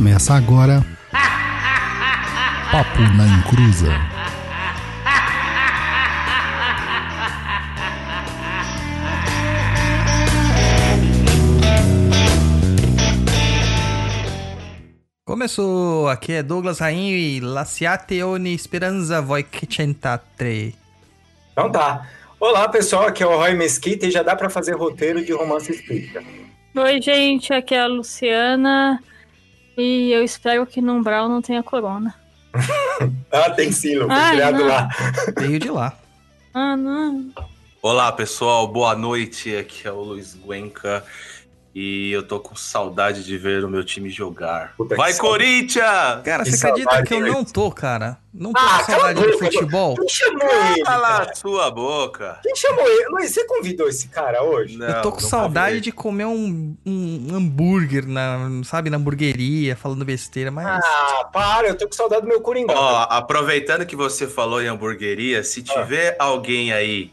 Começa agora. Papo na Encruza. Começou, aqui é Douglas Rainho e Laciate Oni Speranza Voi Centatre. Então tá. Olá pessoal, aqui é o Roy Mesquita e já dá pra fazer roteiro de romance espírita. Oi, gente, aqui é a Luciana e eu espero que no Umbral não tenha corona. ah, tem sim, Lu, foi Ai, criado não. lá. Veio de lá. Ah, não. Olá pessoal, boa noite. Aqui é o Luiz Guenca e eu tô com saudade de ver o meu time jogar. Puta Vai. Corinthians! Cara, Que você acredita que eu não tô, cara? Não tô Ah, com cala saudade de futebol. Quem chamou ele? Cala a sua boca. Quem chamou ele? Luiz, você convidou esse cara hoje? Não, eu tô com saudade convidei. de comer um, um hambúrguer, na, sabe, na hamburgueria, falando besteira, mas. Ah, para, eu tô com saudade do meu Coringão. Ó, aproveitando que você falou em hamburgueria, se Ah. tiver alguém aí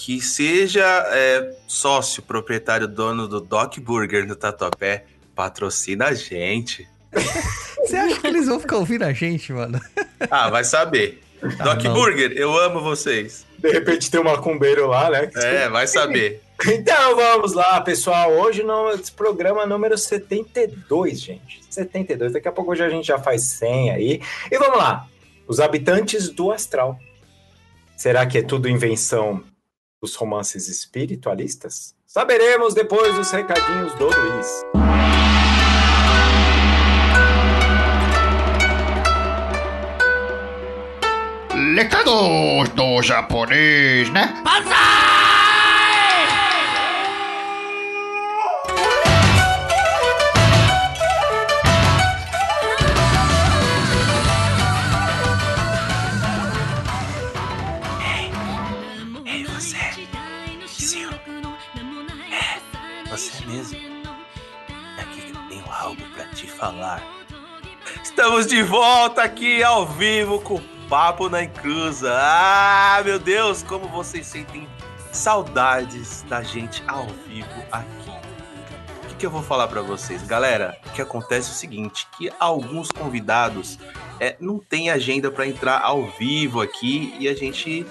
que seja é, sócio, proprietário, dono do Doc Burger no Tatuapé, patrocina a gente. Você acha que eles vão ficar ouvindo a gente, mano? Ah, vai saber. Doc não. Burger, eu amo vocês. De repente tem um macumbeiro lá, né? É, vai saber. Então vamos lá, pessoal. Hoje no programa número 72, gente. 72. Daqui a pouco hoje a gente já faz 100 aí. E vamos lá. Os habitantes do astral. Será que é tudo invenção dos romances espiritualistas? Saberemos depois dos recadinhos do Luiz. Recados do japonês, né? Ei, falar. Estamos de volta aqui ao vivo com o Papo na Encruza. Ah, meu Deus, como vocês sentem saudades da gente ao vivo aqui. O que, que eu vou falar pra vocês? Galera, o que acontece é o seguinte, que alguns convidados é, não têm agenda pra entrar ao vivo aqui e a gente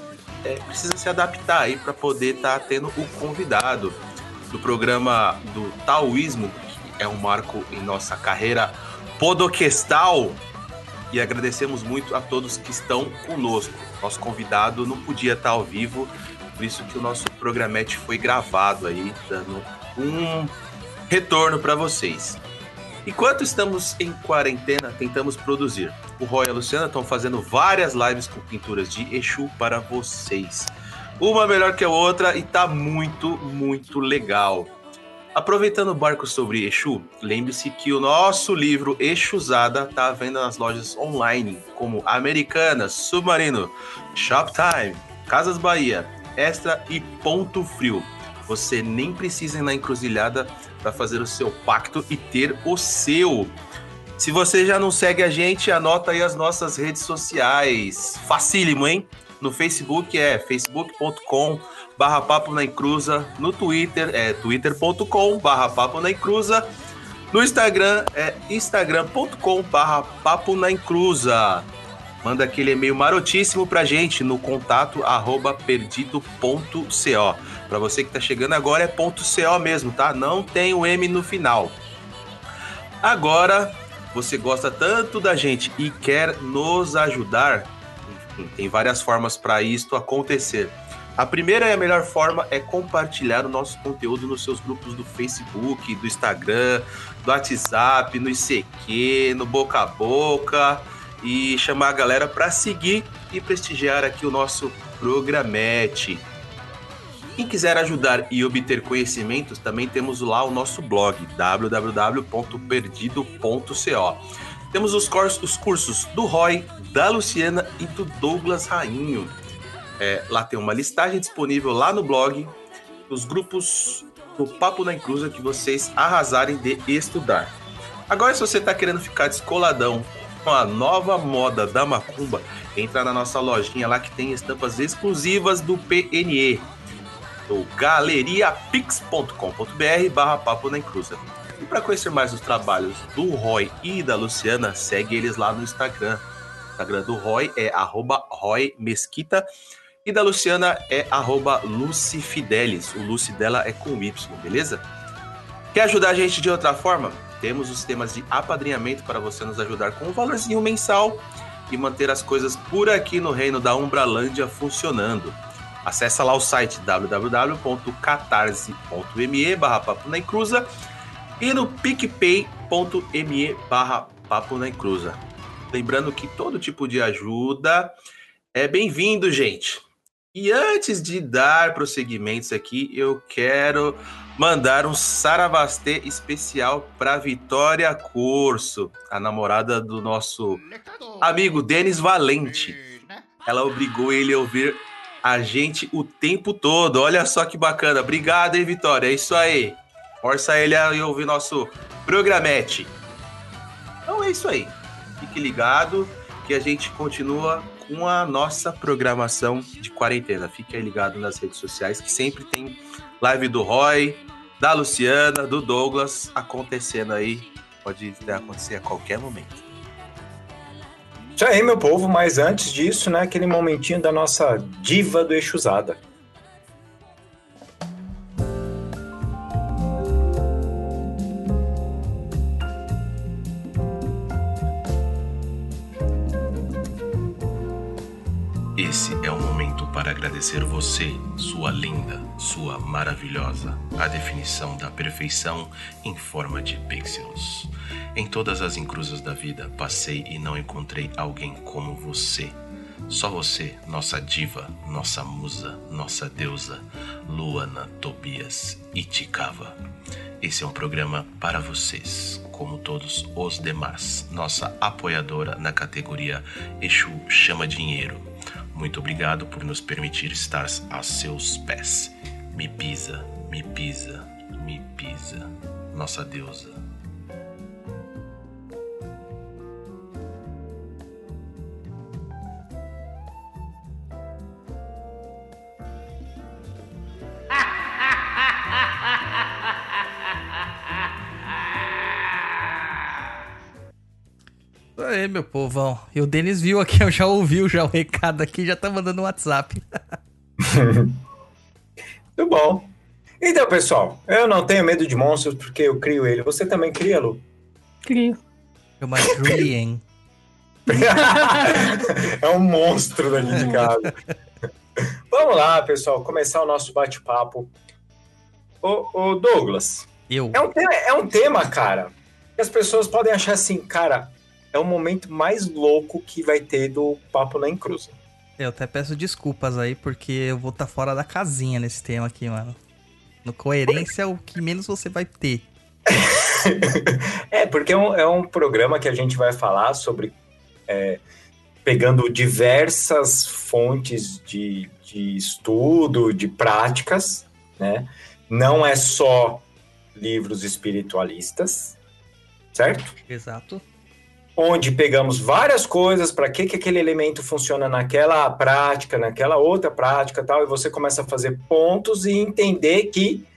é, precisa se adaptar aí para poder estar tendo o convidado do programa do Taoísmo, é um marco em nossa carreira podoquestal. E agradecemos muito a todos que estão conosco. Nosso convidado não podia estar ao vivo, por isso que o nosso programete foi gravado aí, dando um retorno para vocês. Enquanto estamos em quarentena, tentamos produzir. O Roy e a Luciana estão fazendo várias lives com pinturas de Exu para vocês. Uma melhor que a outra e tá muito, muito legal. Aproveitando o barco sobre Exu, lembre-se que o nosso livro Exusada está à venda nas lojas online, como Americanas, Submarino, Shoptime, Casas Bahia, Extra e Ponto Frio. Você nem precisa ir na encruzilhada para fazer o seu pacto e ter o seu. Se você já não segue a gente, anota aí as nossas redes sociais. Facílimo, hein? No Facebook é facebook.com barra papo na encruza. No Twitter é twitter.com barra papo na encruza. No Instagram é instagram.com barra papo na encruza. Manda aquele e-mail marotíssimo pra gente no contato arroba perdido.co. Pra você que tá chegando agora é ponto .co mesmo, tá? Não tem o M no final. Agora, você gosta tanto da gente e quer nos ajudar, tem várias formas para isto acontecer. A primeira e a melhor forma é compartilhar o nosso conteúdo nos seus grupos do Facebook, do Instagram, do WhatsApp, no ICQ, no Boca a Boca e chamar a galera para seguir e prestigiar aqui o nosso programete. Quem quiser ajudar e obter conhecimentos, também temos lá o nosso blog www.perdido.co. Temos os, curs- os cursos do Roy, da Luciana e do Douglas Rainho. É, lá tem uma listagem disponível lá no blog, os grupos do Papo na Encruza que vocês arrasarem de estudar. Agora, se você está querendo ficar descoladão com a nova moda da Macumba, entra na nossa lojinha lá que tem estampas exclusivas do PNE. do galeriapix.com.br barra papo na encruza. E para conhecer mais os trabalhos do Roy e da Luciana, segue eles lá no Instagram. O Instagram do Roy é arroba Roy Mesquita e da Luciana é arroba Lucifidelis. O Luci dela é com Y, beleza? Quer ajudar a gente de outra forma? Temos os temas de apadrinhamento para você nos ajudar com um valorzinho mensal e manter as coisas por aqui no reino da Umbralândia funcionando. Acesse lá o site www.catarse.me barra Papo na Encruza e no picpay.me barra Papo na Encruza. Lembrando que todo tipo de ajuda é bem-vindo, gente. E antes de dar prosseguimentos aqui, eu quero mandar um saravastê especial para Vitória Curso, a namorada do nosso amigo Denis Valente. Ela obrigou ele a ouvir a gente o tempo todo. Olha só que bacana. Obrigado, hein, Vitória? É isso aí. Força ele a ouvir nosso programete. Então é isso aí. Fique ligado que a gente continua com a nossa programação de quarentena. Fique aí ligado nas redes sociais que sempre tem live do Roy, da Luciana, do Douglas acontecendo aí. Pode acontecer a qualquer momento. Isso aí, meu povo, mas antes disso, né, aquele momentinho da nossa diva do Exusada. Para agradecer você, sua linda, sua maravilhosa, a definição da perfeição em forma de pixels. Em todas as encruzas da vida, passei e não encontrei alguém como você. Só você, nossa diva, nossa musa, nossa deusa, Luana Tobias Itikava. Esse é um programa para vocês, como todos os demais. Nossa apoiadora na categoria Exu Chama Dinheiro. Muito obrigado por nos permitir estar a seus pés. Me pisa, me pisa, me pisa. Nossa deusa. Aí, meu povão. E o Denis viu aqui, eu já ouviu já o recado aqui, já tá mandando um WhatsApp. Muito bom. Então, pessoal, eu não tenho medo de monstros porque eu crio ele. Você também cria, Lu? Crio. Chama Julien. é um monstro daqui de casa. Vamos lá, pessoal, começar o nosso bate-papo. Ô, ô, Douglas, Eu. é um, tema, é um tema, cara, que as pessoas podem achar assim, cara, é o momento mais louco que vai ter do Papo na Encruza. Eu até peço desculpas aí, porque eu vou estar fora da casinha nesse tema aqui, mano. No coerência é o que menos você vai ter. é, porque é um, é um programa que a gente vai falar sobre é, pegando diversas fontes de, de estudo, de práticas, né? Não é só livros espiritualistas, certo? Exato. Onde pegamos várias coisas para que, que aquele elemento funciona naquela prática, naquela outra prática tal, e você começa a fazer pontos e entender que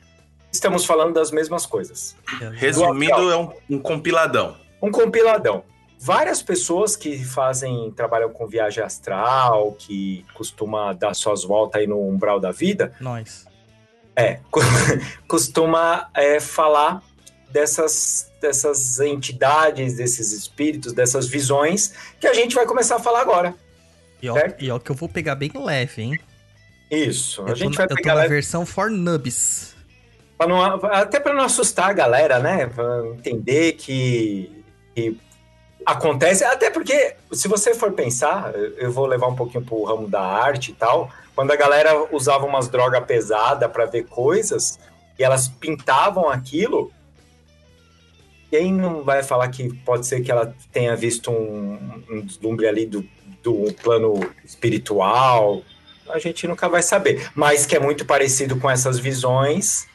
estamos falando das mesmas coisas. Resumindo, é um, um compiladão. Um compiladão. Várias pessoas que fazem, trabalham com viagem astral, que costuma dar suas voltas aí no umbral da vida, Nós. é, costuma é, falar dessas, dessas entidades, desses espíritos, dessas visões, que a gente vai começar a falar agora. E ó, Certo. e ó que eu vou pegar bem leve, hein? Isso, a Eu tô, gente vai eu tô pegar na lá, versão for nubs. pra não- até para não assustar a galera, né? Pra entender que, que acontece, até porque, se você for pensar, eu vou levar um pouquinho pro ramo da arte e tal, quando a galera usava umas drogas pesadas para ver coisas, e elas pintavam aquilo, quem não vai falar que pode ser que ela tenha visto um, um deslumbre ali do, do plano espiritual? A gente nunca vai saber. Mas que é muito parecido com essas visões,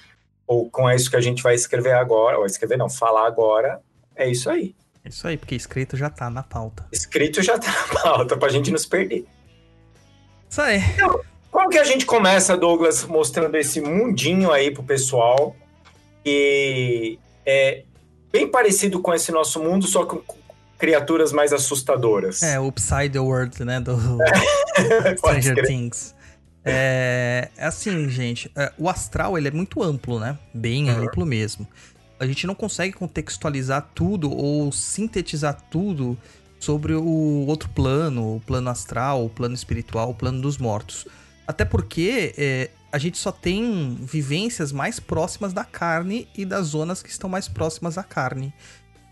ou com isso que a gente vai escrever agora, ou escrever não, falar agora, é isso aí. É isso aí, porque escrito já tá na pauta. Escrito já tá na pauta, pra gente não se perder. Isso aí. Como que a gente começa, Douglas, mostrando esse mundinho aí pro pessoal? E é, bem parecido com esse nosso mundo, só com criaturas mais assustadoras. É, o Upside the World, né? Do Stranger. Things. É, é assim, gente, é, o astral ele é muito amplo, né? Bem Uhum. amplo mesmo. A gente não consegue contextualizar tudo ou sintetizar tudo sobre o outro plano, o plano astral, o plano espiritual, o plano dos mortos. Até porque é, a gente só tem vivências mais próximas da carne e das zonas que estão mais próximas da carne.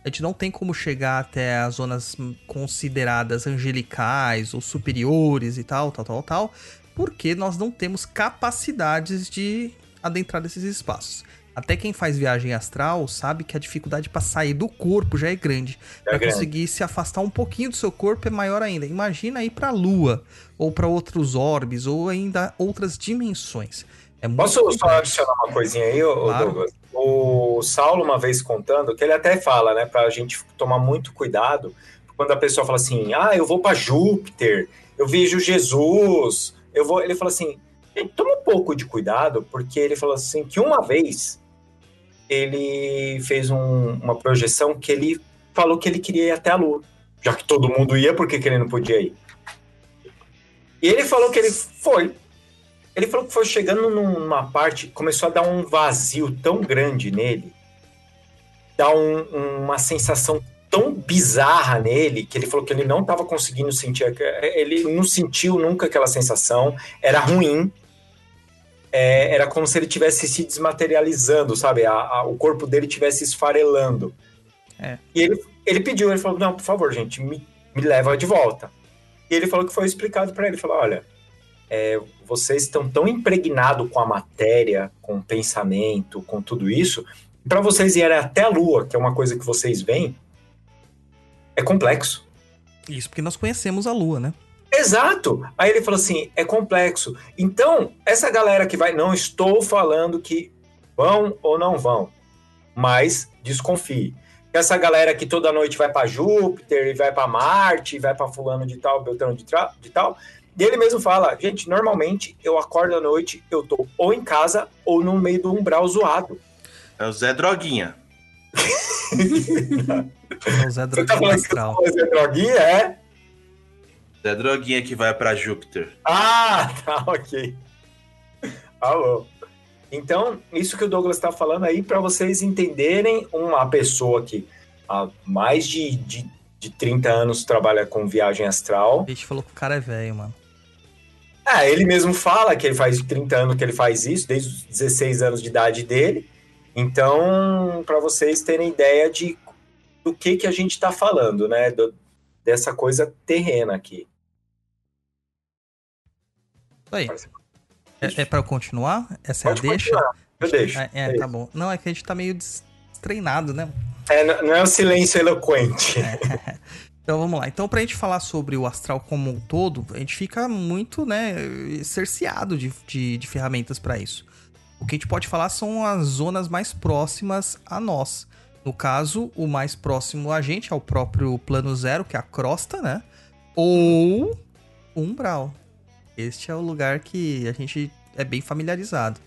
A gente não tem como chegar até as zonas consideradas angelicais ou superiores e tal, tal, tal, tal, porque nós não temos capacidades de adentrar nesses espaços. Até quem faz viagem astral sabe que a dificuldade para sair do corpo já é grande. É Para conseguir se afastar um pouquinho do seu corpo é maior ainda. Imagina ir para a lua ou para outros orbes ou ainda outras dimensões. É muito Posso só adicionar uma coisinha aí, Claro. Douglas? O Saulo, uma vez contando, que ele até fala, né, pra gente tomar muito cuidado, quando a pessoa fala assim, ah, eu vou pra Júpiter, eu vejo Jesus, eu vou. Ele fala assim, "Gente, toma um pouco de cuidado, porque ele falou assim que uma vez ele fez um- uma projeção que ele falou que ele queria ir até a Lua. Já que todo mundo ia, por que, ele não podia ir? E ele falou que ele foi. Ele falou que foi chegando numa parte, começou a dar um vazio tão grande nele, dar um- uma sensação tão bizarra nele, que ele falou que ele não estava conseguindo sentir, ele não sentiu nunca aquela sensação, era ruim, é, era como se ele tivesse se desmaterializando, sabe? A- a- o corpo dele tivesse esfarelando. É. E ele, ele pediu, ele falou, não, por favor, gente, me, me leva de volta. E ele falou que foi explicado para ele, falou, olha, é, vocês estão tão impregnados com a matéria, com o pensamento, com tudo isso, para vocês irem até a Lua, que é uma coisa que vocês veem, é complexo. Isso porque nós conhecemos a lua, né? Exato. Aí ele falou assim: é complexo. Então, essa galera que vai, não estou falando que vão ou não vão, mas desconfie. Essa galera que toda noite vai para Júpiter, e vai para Marte, e vai para fulano de tal, Beltrano de, de tal. E ele mesmo fala, gente, normalmente eu acordo à noite, eu tô ou em casa ou no meio do umbral zoado. É o Zé Droguinha. É o Zé Você tá Droguinha falando que eu sou droguinha, é? Zé Droguinha que vai pra Júpiter. Ah, tá, ok. Alô. Então, isso que o Douglas está falando aí, para vocês entenderem, uma pessoa que há mais de, de, de 30 anos trabalha com viagem astral. A gente falou que o cara é velho, mano. Ah, ele mesmo fala que ele faz 30 anos que ele faz isso, desde os 16 anos de idade dele. Então, para vocês terem ideia de do que, que a gente está falando, né? Do- dessa coisa terrena aqui. Isso aí. É, é pra eu continuar? Essa Pode é a deixa? continuar, eu deixo. É, é, tá bom. Não, é que a gente tá meio destreinado, né? É, não é o silêncio eloquente. Então vamos lá. Então, pra gente falar sobre o astral como um todo, a gente fica muito, né, cerceado de, de, de ferramentas pra isso. O que a gente pode falar são as zonas mais próximas a nós. No caso, o mais próximo a gente é o próprio plano zero, que é a crosta, né? Ou o umbral. Este é o lugar que a gente é bem familiarizado.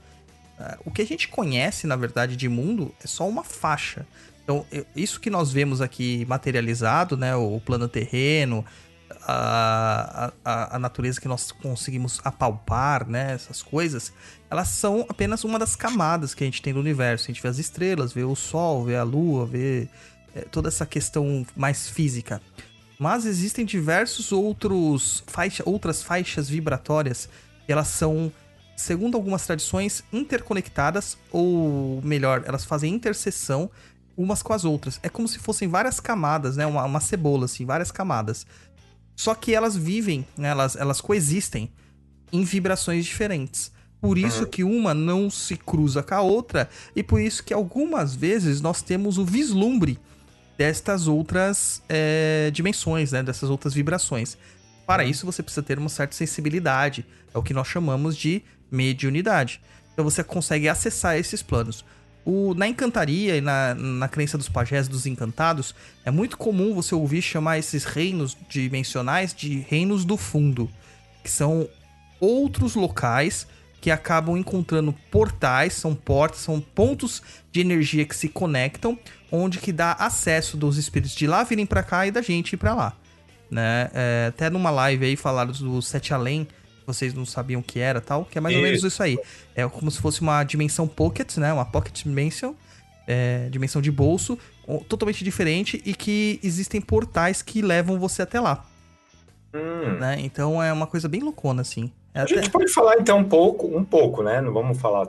Ah, O que a gente conhece, na verdade, de mundo é só uma faixa. Então, isso que nós vemos aqui materializado, né? O plano terreno, a, a, a natureza que nós conseguimos apalpar, né? Essas coisas, elas são apenas uma das camadas que a gente tem do universo. A gente vê as estrelas, vê o sol, vê a lua, vê é, toda essa questão mais física. Mas existem diversos outros faixa, outras faixas vibratórias que elas são, segundo algumas tradições, interconectadas, ou melhor, elas fazem interseção umas com as outras. É como se fossem várias camadas, né? Uma, uma cebola, assim, várias camadas. Só que elas vivem, né? elas, elas coexistem em vibrações diferentes. Por isso que uma não se cruza com a outra, e por isso que algumas vezes nós temos o vislumbre destas outras é, dimensões, né? Dessas outras vibrações. Para isso, você precisa ter uma certa sensibilidade. É o que nós chamamos de mediunidade. Então você consegue acessar esses planos. O, na encantaria e na, na crença dos pajés dos encantados, é muito comum você ouvir chamar esses reinos dimensionais de reinos do fundo, que são outros locais que acabam encontrando portais, são portas, são pontos de energia que se conectam, onde que dá acesso dos espíritos de lá virem para cá e da gente ir para lá, né? É, até numa live aí falaram do Sete Além, vocês não sabiam o que era tal, que é mais ou menos isso aí. É como se fosse uma dimensão pocket, né? Uma pocket dimension, é, dimensão de bolso, totalmente diferente e que existem portais que levam você até lá. Hum. Né? Então é uma coisa bem loucona, assim. É A gente pode falar então um pouco, um pouco, né? Não vamos falar.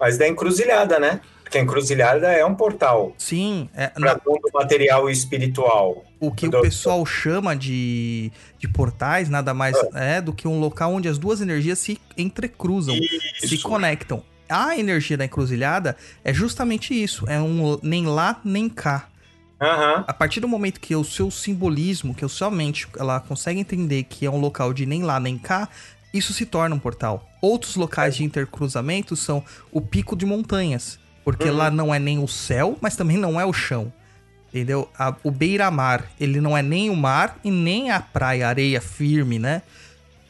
Mas da encruzilhada, né? Porque a encruzilhada é um portal Sim, é, para na- mundo material e espiritual. o que do- o pessoal chama de, de portais nada mais é do que um local onde as duas energias se entrecruzam, se Isso. conectam. A energia da encruzilhada é justamente isso, é um nem lá nem cá. Aham. A partir do momento que o seu simbolismo, que a sua mente, ela consegue entender que é um local de nem lá nem cá, isso se torna um portal. Outros locais de intercruzamento são o pico de montanhas, porque Uhum. lá não é nem o céu, mas também não é o chão. Entendeu? A- o beira-mar, ele não é nem o mar e nem a praia, areia firme, né?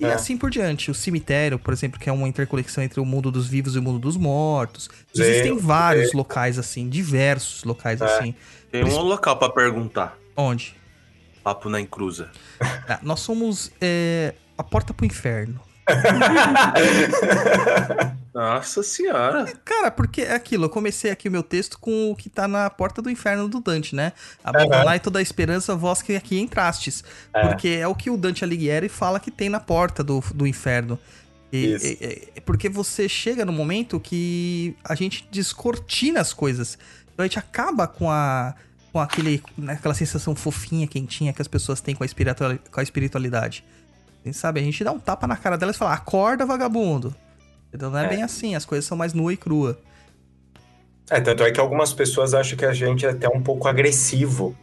E É. assim por diante. O cemitério, por exemplo, que é uma interconexão entre o mundo dos vivos e o mundo dos mortos. Sim, Existem vários locais assim, diversos locais É. assim. Tem um local pra perguntar. Onde? Papo na encruza. Ah, nós somos é, a porta pro inferno. Nossa senhora. Cara, porque é aquilo, eu comecei aqui o meu texto com o que tá na porta do inferno do Dante, né? Aham. Abandonai toda a esperança, vós que aqui entrastes. É. Porque é o que o Dante Alighieri fala que tem na porta do, do inferno. E- Isso. e- e- porque você chega no momento que a gente descortina as coisas. Então a gente acaba com a. Com aquele, né, aquela sensação fofinha, quentinha que as pessoas têm com a, espiritual, com a espiritualidade. Quem sabe? A gente dá um tapa na cara delas e fala, acorda, vagabundo. Então não é, É. bem assim, as coisas são mais nua e crua. É, tanto é que algumas pessoas acham que a gente é até um pouco agressivo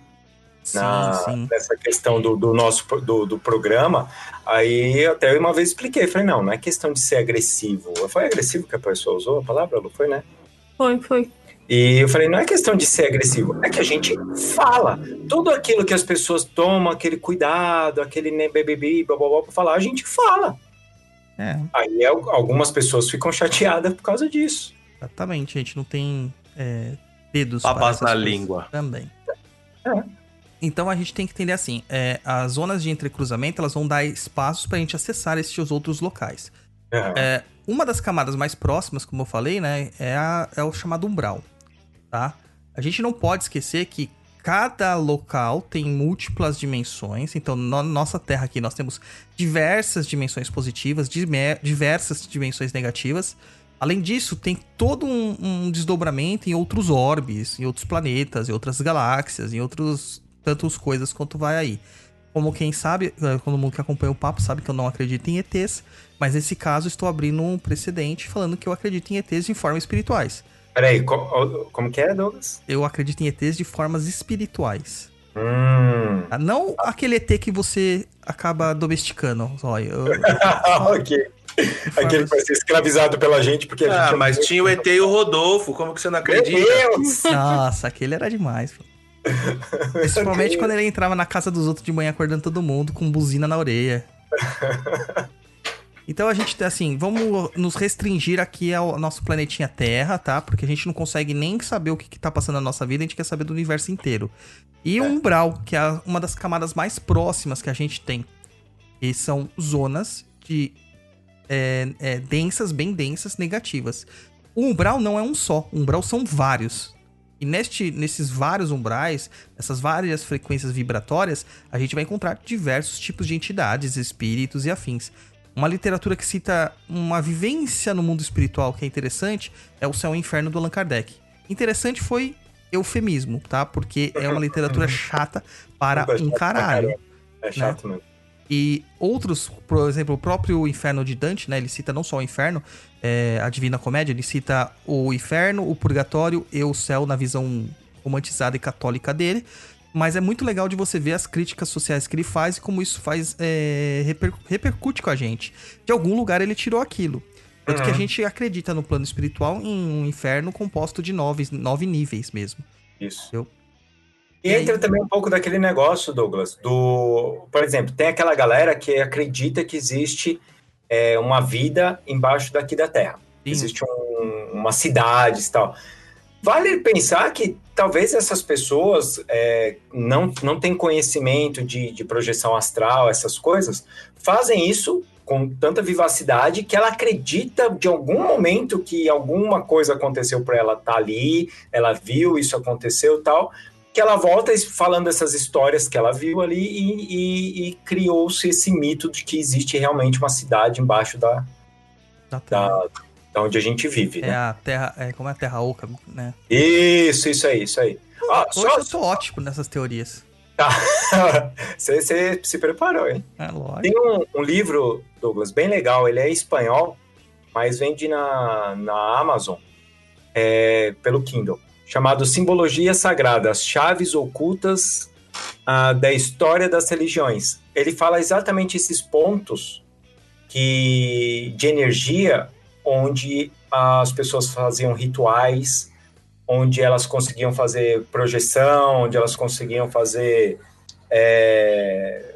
Sim, na, sim. nessa questão do, do nosso do, do programa. Aí até uma vez expliquei, falei, não, não é questão de ser agressivo. Foi agressivo que a pessoa usou a palavra, Lu? Foi, né? Foi, foi. E eu falei, não é questão de ser agressivo, é que a gente fala. Tudo aquilo que as pessoas tomam, aquele cuidado, aquele né, bebebi, blá, blá, blá, pra falar, a gente fala. É, Aí al- algumas pessoas ficam chateadas por causa disso. exatamente. A gente não tem é, dedos Papas para essas na língua. Também. É. Então a gente tem que entender assim, é, as zonas de entrecruzamento, elas vão dar espaços pra gente acessar esses outros locais. Aham. É, uma das camadas mais próximas, como eu falei, né, é, a- é o chamado umbral, tá? A gente não pode esquecer que cada local tem múltiplas dimensões. Então, na nossa Terra aqui, nós temos diversas dimensões positivas, diversas dimensões negativas. Além disso, tem todo um, um desdobramento em outros orbes, em outros planetas, em outras galáxias, em outros tantas coisas quanto vai aí. Como quem sabe, eh, todo mundo que acompanha o papo sabe que eu não acredito em ETs, mas nesse caso estou abrindo um precedente falando que eu acredito em ETs de formas espirituais. Peraí, co- como que é, Douglas? Eu acredito em ETs de formas espirituais. Hum. tá? Não aquele ET que você acaba domesticando. Olha, eu, ok. Aquele que vai ser escravizado pela gente porque a gente. Ah, é mas tinha o ET e o Rodolfo. Como que você não Meu acredita? Deus! Nossa, aquele era demais. pô. Principalmente quando ele entrava na casa dos outros de manhã acordando todo mundo com buzina na orelha. Então a gente, assim, vamos nos restringir aqui ao nosso planetinha Terra, tá? Porque a gente não consegue nem saber o que, que tá passando na nossa vida, a gente quer saber do universo inteiro. E o umbral, que é uma das camadas mais próximas que a gente tem. E são zonas de é, é, densas, bem densas, negativas. O umbral não é um só, o umbral são vários. E neste, nesses vários umbrais, essas várias frequências vibratórias, a gente vai encontrar diversos tipos de entidades, espíritos e afins. Uma literatura que cita uma vivência no mundo espiritual que é interessante é o Céu e o Inferno do Allan Kardec. Interessante foi eufemismo, tá? Porque é uma literatura chata para um pra caralho. É chato mesmo. E outros, por exemplo, o próprio Inferno de Dante, né? Ele cita não só o Inferno, é, a Divina Comédia, ele cita o Inferno, o Purgatório e o Céu na visão romantizada e católica dele. Mas é muito legal de você ver as críticas sociais que ele faz e como isso faz é, reper- repercute com a gente. De algum lugar ele tirou aquilo. Tanto que a Uhum. gente acredita no plano espiritual em um inferno composto de nove, nove níveis mesmo. Isso. Eu- E entra também um pouco daquele negócio, Douglas, do. Por exemplo, tem aquela galera que acredita que existe é, uma vida embaixo daqui da Terra. Sim. Existe um, uma cidade e tal. Vale pensar que talvez essas pessoas é, não, não têm conhecimento de, de projeção astral, essas coisas, fazem isso com tanta vivacidade que ela acredita de algum momento que alguma coisa aconteceu para ela estar tá ali, ela viu isso aconteceu tal, que ela volta falando essas histórias que ela viu ali e, e, e criou-se esse mito de que existe realmente uma cidade embaixo da, da, da onde a gente vive, É né? a Terra. É, como é a Terra Oca, né? Isso, isso aí, isso aí. Ah, Hoje só, eu tô ótimo nessas teorias. você, você se preparou, hein? É lógico. Tem um, um livro, Douglas, bem legal. Ele é espanhol, mas vende na, na Amazon é, pelo Kindle, chamado Simbologia Sagrada: As Chaves Ocultas ah, da História das Religiões. Ele fala exatamente esses pontos que de energia onde as pessoas faziam rituais, onde elas conseguiam fazer projeção, onde elas conseguiam fazer é,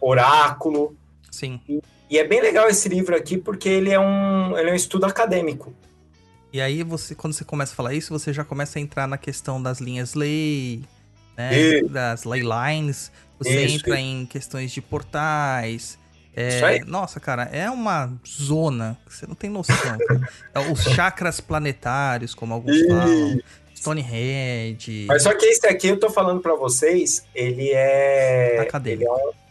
oráculo. Sim. E é bem legal esse livro aqui porque ele é um, ele é um estudo acadêmico. E aí, você, quando você começa a falar isso, você já começa a entrar na questão das linhas lei, né? Isso. Das ley lines. Você Isso, entra em questões de portais. É. Nossa, cara, é uma zona que você não tem noção. É Os chakras planetários, como alguns Ih. falam. Stonehenge. Mas só que esse aqui eu tô falando para vocês, ele é Acadêmico. ele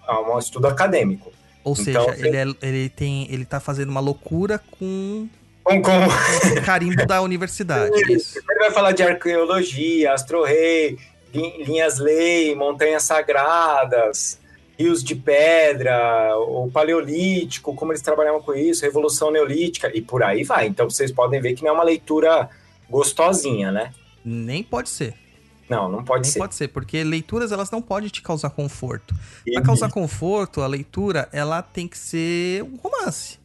é um, é um estudo acadêmico. Ou então, seja, ele, é, ele tem. Ele tá fazendo uma loucura com Com, com, o carimbo da universidade. Isso. ele vai falar de arqueologia, astro-rei, lin- linhas lei, montanhas sagradas, rios de pedra, o paleolítico, como eles trabalhavam com isso, revolução neolítica e por aí vai. Então vocês podem ver que não é uma leitura gostosinha, né? Nem pode ser. Não, não pode Nem ser. pode ser, porque leituras elas não podem te causar conforto. Pra causar conforto, a leitura ela tem que ser um romance,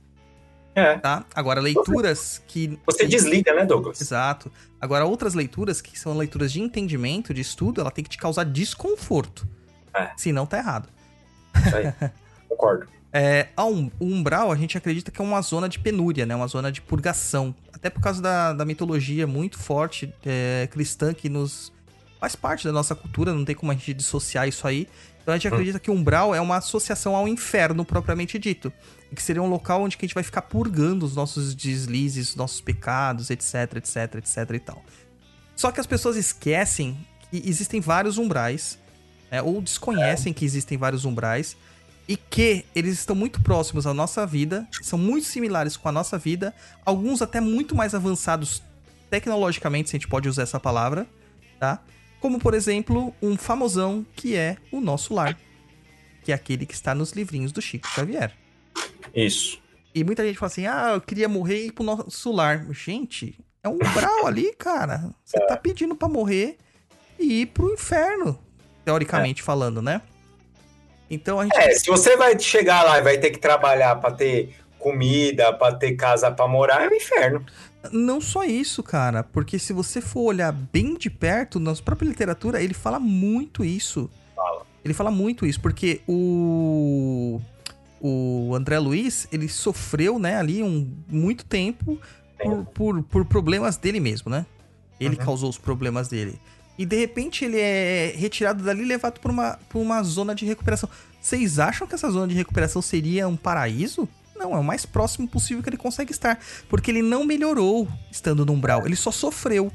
É. tá? Agora, leituras que. Você que- desliga, né, Douglas? Exato. Agora, outras leituras que são leituras de entendimento, de estudo, ela tem que te causar desconforto. É. Senão tá errado. Isso aí. Concordo. É, a um, o umbral, a gente acredita que é uma zona de penúria, né? Uma zona de purgação. Até por causa da, da mitologia muito forte é, cristã que nos faz parte da nossa cultura, não tem como a gente dissociar isso aí. Então a gente acredita que o umbral é uma associação ao inferno propriamente dito. E que seria um local onde a gente vai ficar purgando os nossos deslizes, os nossos pecados, etc, etc, etc e tal. Só que as pessoas esquecem que existem vários umbrais, né, ou desconhecem que existem vários umbrais, e que eles estão muito próximos à nossa vida, são muito similares com a nossa vida, alguns até muito mais avançados tecnologicamente, se a gente pode usar essa palavra, tá? Como, por exemplo, um famosão que é o nosso lar, que é aquele que está nos livrinhos do Chico Xavier. Isso. E muita gente fala assim: ah, eu queria morrer e ir pro nosso lar. Gente, é um umbral ali, cara. Você tá pedindo pra morrer e ir pro inferno, teoricamente falando, né? Então a gente. É, se você vai chegar lá e vai ter que trabalhar para ter comida, para ter casa para morar, é o inferno. Não só isso, cara, porque se você for olhar bem de perto, na própria literatura, ele fala muito isso. Fala. Ele fala muito isso, porque o o André Luiz, ele sofreu, né, ali um muito tempo por, por, por problemas dele mesmo, né? Ele Uhum. causou os problemas dele. E de repente ele é retirado dali e levado pra uma, pra uma zona de recuperação. Vocês acham que essa zona de recuperação seria um paraíso? Não, é o mais próximo possível que ele consegue estar. Porque ele não melhorou estando no umbral, ele só sofreu.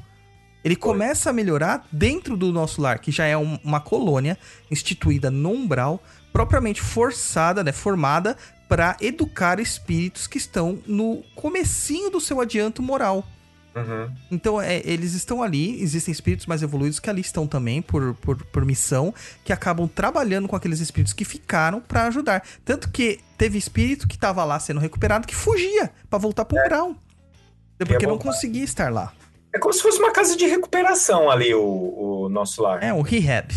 Ele começa a melhorar dentro do nosso lar, que já é um- uma colônia instituída no umbral, propriamente forçada, né, formada para educar espíritos que estão no comecinho do seu adianto moral. Uhum. Então, é, eles estão ali, existem espíritos mais evoluídos que ali estão também por, por, por missão, que acabam trabalhando com aqueles espíritos que ficaram pra ajudar. Tanto que teve espírito que tava lá sendo recuperado que fugia pra voltar pro umbral. Porque não voltar. conseguia estar lá. É como se fosse uma casa de recuperação ali, o, o nosso lar. É um rehab.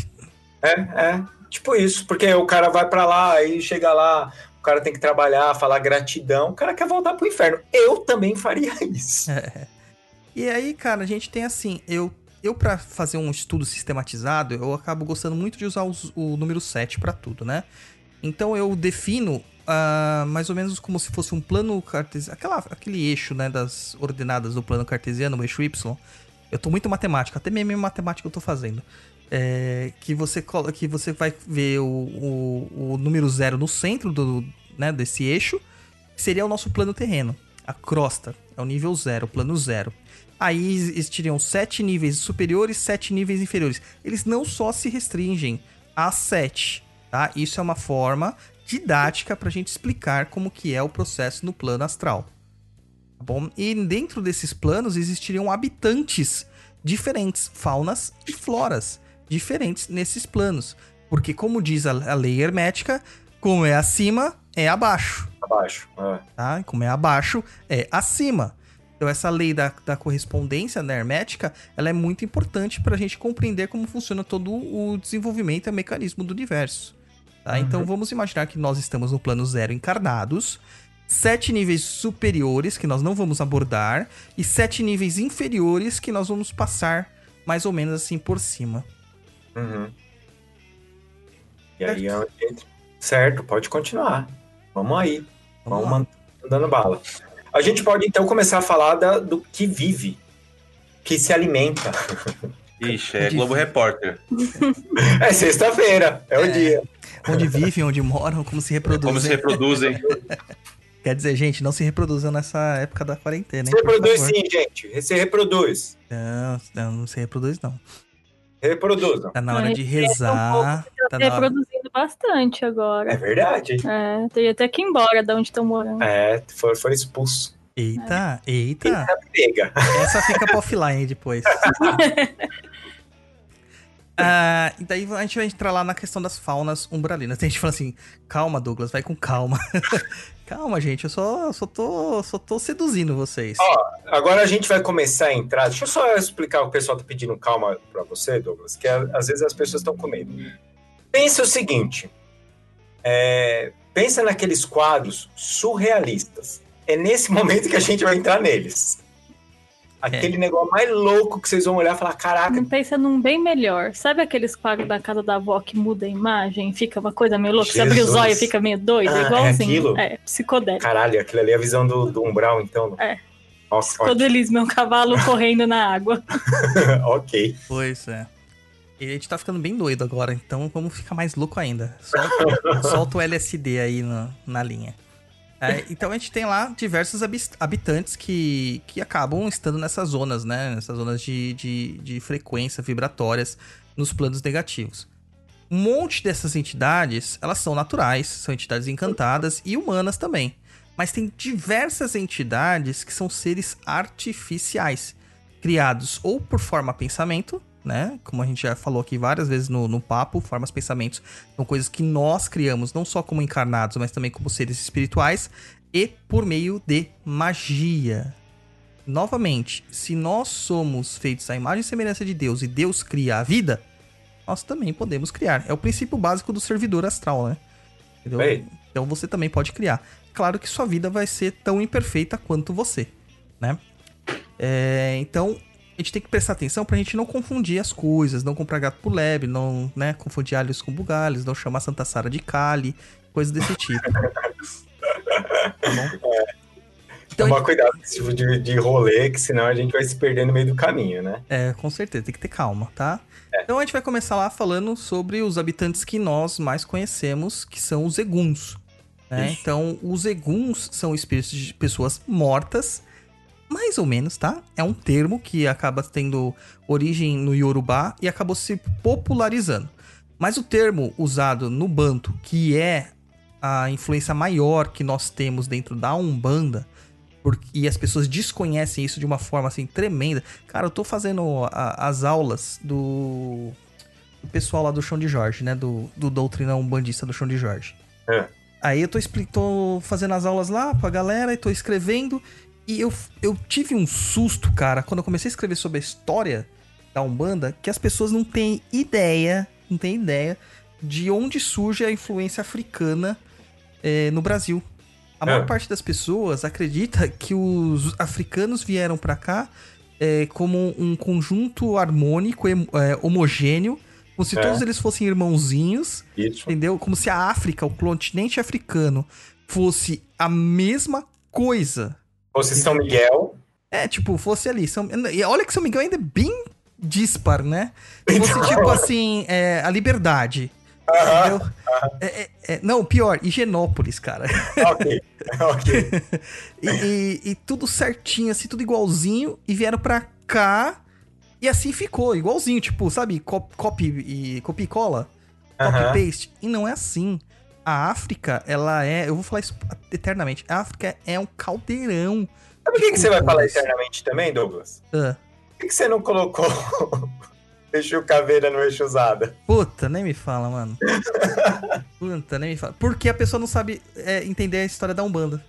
É, é. Tipo isso, porque o cara vai pra lá, aí chega lá, o cara tem que trabalhar, falar gratidão, o cara quer voltar pro inferno. Eu também faria isso. E aí, cara, a gente tem assim, eu eu para fazer um estudo sistematizado, eu acabo gostando muito de usar os- o número 7 pra tudo, né? Então eu defino ah, mais ou menos como se fosse um plano cartesiano, aquela, aquele eixo, né, das ordenadas do plano cartesiano, o eixo Y. Eu tô muito matemático, até mesmo matemática eu tô fazendo. É, que, você, que você vai ver o, o, o número zero no centro do, né, desse eixo, seria o nosso plano terreno. A crosta é o nível zero, o plano zero. Aí existiriam sete níveis superiores, sete níveis inferiores. Eles não só se restringem a sete, tá? Isso é uma forma didática para a gente explicar como que é o processo no plano astral. Tá bom? E dentro desses planos existiriam habitantes diferentes, faunas e floras diferentes nesses planos. Porque, como diz a, a lei hermética, como é acima, é abaixo. Abaixo. É. Tá? Como é abaixo, é acima. Então, essa lei da, da correspondência né, hermética, ela é muito importante para a gente compreender como funciona todo o desenvolvimento e mecanismo do universo. Tá? Uhum. Então, vamos imaginar que nós estamos no plano zero encarnados, sete níveis superiores que nós não vamos abordar e sete níveis inferiores que nós vamos passar mais ou menos assim por cima. Uhum. E aí, certo. certo, pode continuar. Vamos aí. Vamos, Vamos mandando bala. A gente pode então começar a falar da, do que vive, que se alimenta. Ixi, é Globo Repórter. É sexta-feira, é, é, o dia. Onde vivem, onde moram, como se reproduzem. Como se reproduzem. Quer dizer, gente, não se reproduzam nessa época da quarentena. Se reproduz sim, gente. Se reproduz. Não, não, não se reproduz, não. Reproduzam. Tá na hora de rezar. É um tá reproduzindo hora... bastante agora. É verdade. É, teria até que ir embora de onde estão morando. É, foi, foi expulso. Eita, é. eita. eita Essa fica pro offline depois. Ah, e daí a gente vai entrar lá na questão das faunas umbralinas. Tem gente falando assim, calma, Douglas, vai com calma. calma, gente, eu só, só, tô, só tô seduzindo vocês. Ó, agora a gente vai começar a entrar. Deixa eu só explicar o pessoal tá pedindo calma para você, Douglas, que às vezes as pessoas estão com medo. Pensa o seguinte: é, pensa naqueles quadros surrealistas. É nesse momento que a gente vai entrar neles. Aquele é. negócio mais louco que vocês vão olhar e falar: caraca. Não pensa num bem melhor. Sabe aqueles quadros da casa da avó que muda a imagem? Fica uma coisa meio louca. Jesus. Você abre os olhos e fica meio doido, ah, igualzinho. É, é psicodélico. Caralho, aquilo ali é a visão do, do umbral, então. É. Nossa, Psicodelismo é um cavalo correndo na água. ok. Pois é. E a gente tá ficando bem doido agora, então vamos ficar mais louco ainda. Solta, solta o LSD aí na, na linha. É, então a gente tem lá diversos habitantes que, que acabam estando nessas zonas, né? Nessas zonas de, de, de frequência vibratórias nos planos negativos. Um monte dessas entidades, elas são naturais, são entidades encantadas e humanas também. Mas tem diversas entidades que são seres artificiais, criados ou por forma pensamento, né? Como a gente já falou aqui várias vezes no, no papo, formas, pensamentos são coisas que nós criamos, não só como encarnados, mas também como seres espirituais e por meio de magia. Novamente, se nós somos feitos à imagem e semelhança de Deus e Deus cria a vida, nós também podemos criar. É o princípio básico do servidor astral, né? Então você também pode criar. Claro que sua vida vai ser tão imperfeita quanto você, né? É, então, a gente tem que prestar atenção pra gente não confundir as coisas, não comprar gato por lebre, não, né, confundir alhos com bugalhos, não chamar Santa Sara de Kali, coisas desse tipo. tá bom? É. Então, Tomar cuidado com esse tipo de, de rolê, que senão a gente vai se perder no meio do caminho, né? É, com certeza, tem que ter calma, tá? É. Então a gente vai começar lá falando sobre os habitantes que nós mais conhecemos, que são os eguns. Né? Então, os eguns são espíritos de pessoas mortas mais ou menos, tá? É um termo que acaba tendo origem no Yorubá e acabou se popularizando. Mas o termo usado no Banto, que é a influência maior que nós temos dentro da Umbanda, porque, e as pessoas desconhecem isso de uma forma assim tremenda. Cara, eu tô fazendo a, as aulas do, do, pessoal lá do Chão de Jorge, né? Do, do doutrina umbandista do Chão de Jorge. É. Aí eu tô, tô fazendo as aulas lá pra galera e tô escrevendo. E eu, eu tive um susto, cara, quando eu comecei a escrever sobre a história da Umbanda, que as pessoas não têm ideia, não têm ideia de onde surge a influência africana é, no Brasil. A maior é. parte das pessoas acredita que os africanos vieram para cá é, como um conjunto harmônico, é, homogêneo, como se todos eles fossem irmãozinhos, Isso. entendeu? Como se a África, o continente africano, fosse a mesma coisa. Fosse São Miguel. É, tipo, fosse ali. São... E olha que São Miguel ainda é bem dispar, né? Fosse então... tipo assim, é, a liberdade. Uh -huh, uh -huh. É, é, não, pior, Higienópolis, cara. Ok, ok. e, e, e, tudo certinho, assim, tudo igualzinho. E vieram pra cá e assim ficou, igualzinho, tipo, sabe, copy e copy e cola, copy uh -huh. paste. E não é assim. A África, ela é, eu vou falar isso eternamente. A África é um caldeirão. Sabe o que, que você vai falar eternamente também, Douglas? Por que, que você não colocou Exu caveira no eixo usada. Puta, nem me fala, mano. Puta, nem me fala. Porque a pessoa não sabe é, entender a história da Umbanda.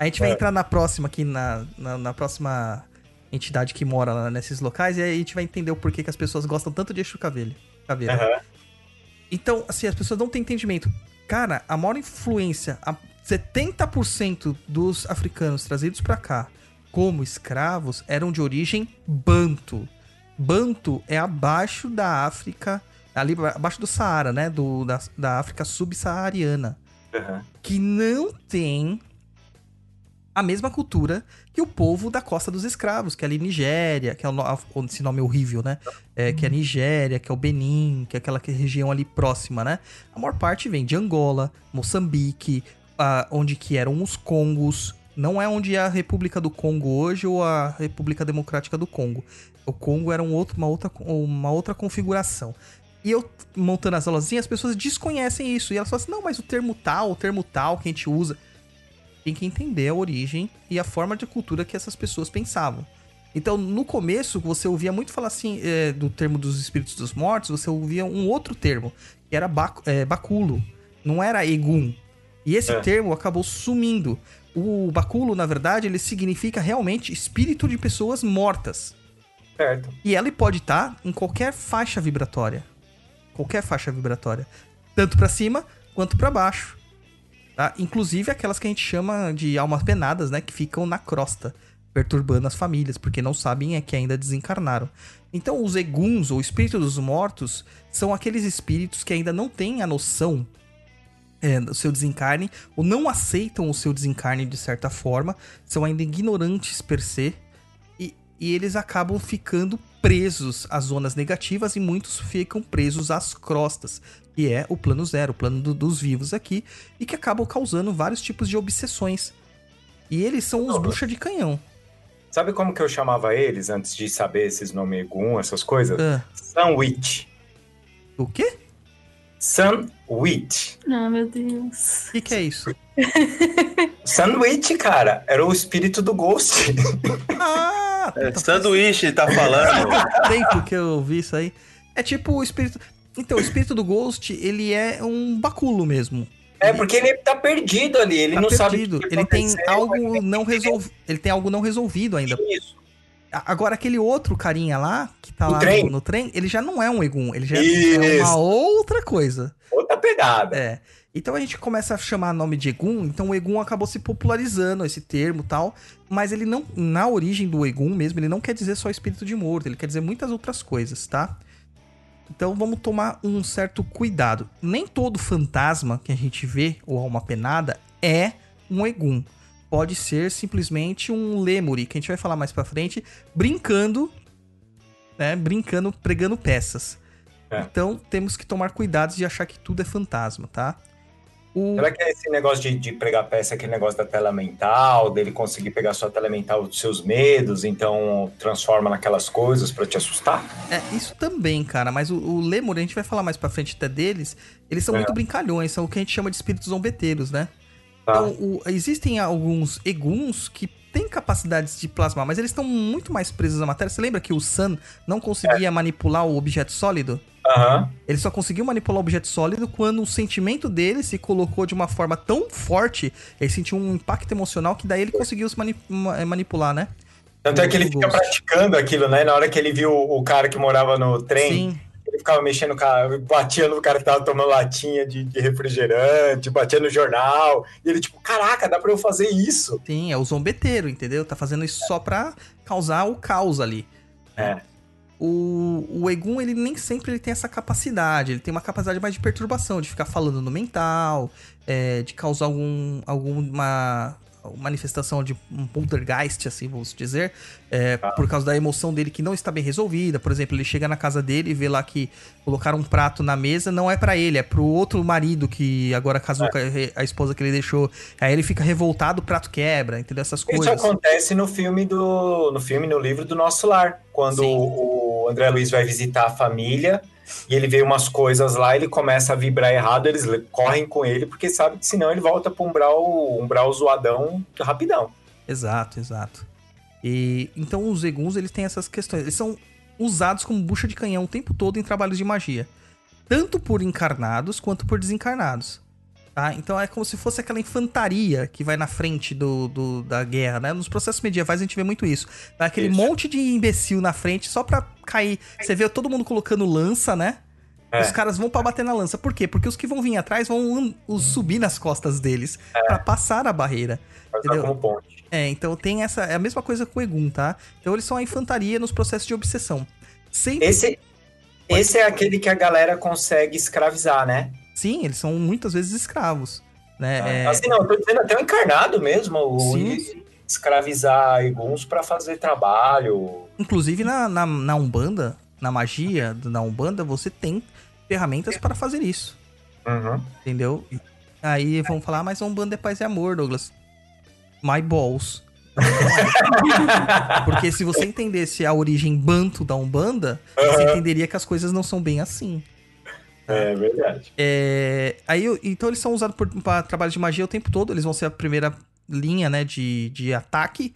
A gente vai é. entrar na próxima aqui, na, na, na, próxima entidade que mora lá nesses locais, e aí a gente vai entender o porquê que as pessoas gostam tanto de Exu caveira. caveira. Uhum. Então, assim, as pessoas não têm entendimento. Cara, a maior influência, a 70% dos africanos trazidos para cá como escravos eram de origem banto. Banto é abaixo da África, ali abaixo do Saara, né? Do, da, da África subsaariana. Uhum. Que não tem a mesma cultura que o povo da Costa dos Escravos, que é ali Nigéria, que é o, esse nome horrível, né? É, que é Nigéria, que é o Benin, que é aquela região ali próxima, né? A maior parte vem de Angola, Moçambique, onde que eram os Congos. Não é onde é a República do Congo hoje ou a República Democrática do Congo. O Congo era um outro, uma, outra, uma outra configuração. E eu montando as aulas, as pessoas desconhecem isso. E elas falam assim: não, mas o termo tal, o termo tal que a gente usa. Tem que entender a origem e a forma de cultura que essas pessoas pensavam. Então, no começo, você ouvia muito falar assim é, do termo dos espíritos dos mortos, você ouvia um outro termo, que era bac, é, baculo. Não era egum. E esse é. termo acabou sumindo. O baculo, na verdade, ele significa realmente espírito de pessoas mortas. Certo. E ela pode estar em qualquer faixa vibratória. Qualquer faixa vibratória. Tanto para cima quanto para baixo. Tá? Inclusive aquelas que a gente chama de almas penadas, né? Que ficam na crosta, perturbando as famílias, porque não sabem é que ainda desencarnaram. Então, os eguns, ou espíritos dos mortos, são aqueles espíritos que ainda não têm a noção é, do seu desencarne, ou não aceitam o seu desencarne de certa forma, são ainda ignorantes per se, e eles acabam ficando presos às zonas negativas e muitos ficam presos às crostas, que é o plano zero, o plano do, dos vivos aqui, e que acabam causando vários tipos de obsessões. E eles são os bucha de canhão. Sabe como que eu chamava eles antes de saber esses nomes Egum, essas coisas? Uh. Sunwitch. O quê? Sunwitch. Ah, meu Deus. O que, que é isso? Sunwitch, cara, era o espírito do Ghost. Ah! é, sanduíche, tá falando. tempo que eu vi isso aí. É tipo o espírito. Então, o espírito do Ghost, ele é um baculo mesmo. É, porque ele tá perdido ali, ele tá não perdido. sabe. ele tem algo não resolvido. Ele tem algo não resolvido ainda. Isso. Agora, aquele outro carinha lá, que tá o lá trem. No, no, trem, ele já não é um Egum, ele já Isso. é uma outra coisa. Outra pegada. É. Então a gente começa a chamar nome de Egum, então o Egum acabou se popularizando esse termo tal, mas ele não, na origem do Egum mesmo, ele não quer dizer só espírito de morto, ele quer dizer muitas outras coisas, tá? Então vamos tomar um certo cuidado. Nem todo fantasma que a gente vê, ou alma penada, é um Egum. Pode ser simplesmente um Lemuri, que a gente vai falar mais pra frente, brincando, né? Brincando, pregando peças. É. Então temos que tomar cuidado de achar que tudo é fantasma, tá? O... Será que é esse negócio de, de pregar peça, aquele negócio da tela mental, dele conseguir pegar sua tela mental dos seus medos, então transforma naquelas coisas para te assustar? É, isso também, cara, mas o, o Lemur, a gente vai falar mais pra frente até deles, eles são é. muito brincalhões, são o que a gente chama de espíritos zombeteiros, né? Tá. Então, o, existem alguns eguns que têm capacidades de plasmar, mas eles estão muito mais presos à matéria. Você lembra que o Sun não conseguia é. manipular o objeto sólido? Uhum. Ele só conseguiu manipular o objeto sólido quando o sentimento dele se colocou de uma forma tão forte, ele sentiu um impacto emocional que daí ele conseguiu se mani eh, manipular, né? Tanto é que ele fica praticando aquilo, né? Na hora que ele viu o cara que morava no trem, Sim. ele ficava mexendo cara, batia no cara que tava tomando latinha de, de, refrigerante, batia no jornal. E ele, tipo, caraca, dá pra eu fazer isso. Sim, é o zombeteiro, entendeu? Tá fazendo isso só pra causar o caos ali. É. o, o Egum, ele nem sempre ele tem essa capacidade. Ele tem uma capacidade mais de perturbação, de ficar falando no mental, é, de causar algum, alguma manifestação de um poltergeist, assim, vamos dizer, é, ah. por causa da emoção dele que não está bem resolvida. Por exemplo, ele chega na casa dele e vê lá que colocaram um prato na mesa, não é para ele, é pro outro marido que agora casou é. com a, a, esposa que ele deixou. Aí ele fica revoltado, o prato quebra, entendeu? Essas coisas. Isso acontece no filme do. no filme, no livro do Nosso Lar, quando o André Luiz vai visitar a família e ele vê umas coisas lá, ele começa a vibrar errado, eles correm com ele, porque sabe que senão ele volta pro umbral, umbral zoadão rapidão. Exato, exato. E então os Eguns, eles têm essas questões. Eles são usados como bucha de canhão o tempo todo em trabalhos de magia. Tanto por encarnados quanto por desencarnados. Tá? Então é como se fosse aquela infantaria que vai na frente do, do da guerra, né? Nos processos medievais a gente vê muito isso. Vai aquele isso. monte de imbecil na frente só pra cair. Você vê todo mundo colocando lança, né? É. Os caras vão para bater na lança. Por quê? Porque os que vão vir atrás vão os subir nas costas deles é. para passar a barreira. Entendeu? Como ponte. É, então tem essa. É a mesma coisa com o Egum, tá? Então eles são a infantaria nos processos de obsessão. Sempre... Esse, esse é aquele que a galera consegue escravizar, né? Sim, eles são muitas vezes escravos. Né? Ah, é... Assim, não, eu tô dizendo até o encarnado mesmo, o escravizar alguns para fazer trabalho. Inclusive na, na, na, Umbanda, na magia da Umbanda, você tem ferramentas para fazer isso. Uhum. Entendeu? Aí vão falar, ah, mas Umbanda é paz e amor, Douglas. My balls. Porque se você entendesse a origem banto da Umbanda, uhum. você entenderia que as coisas não são bem assim. É verdade. É, aí, então eles são usados para trabalho de magia o tempo todo. Eles vão ser a primeira linha, né, de, de ataque.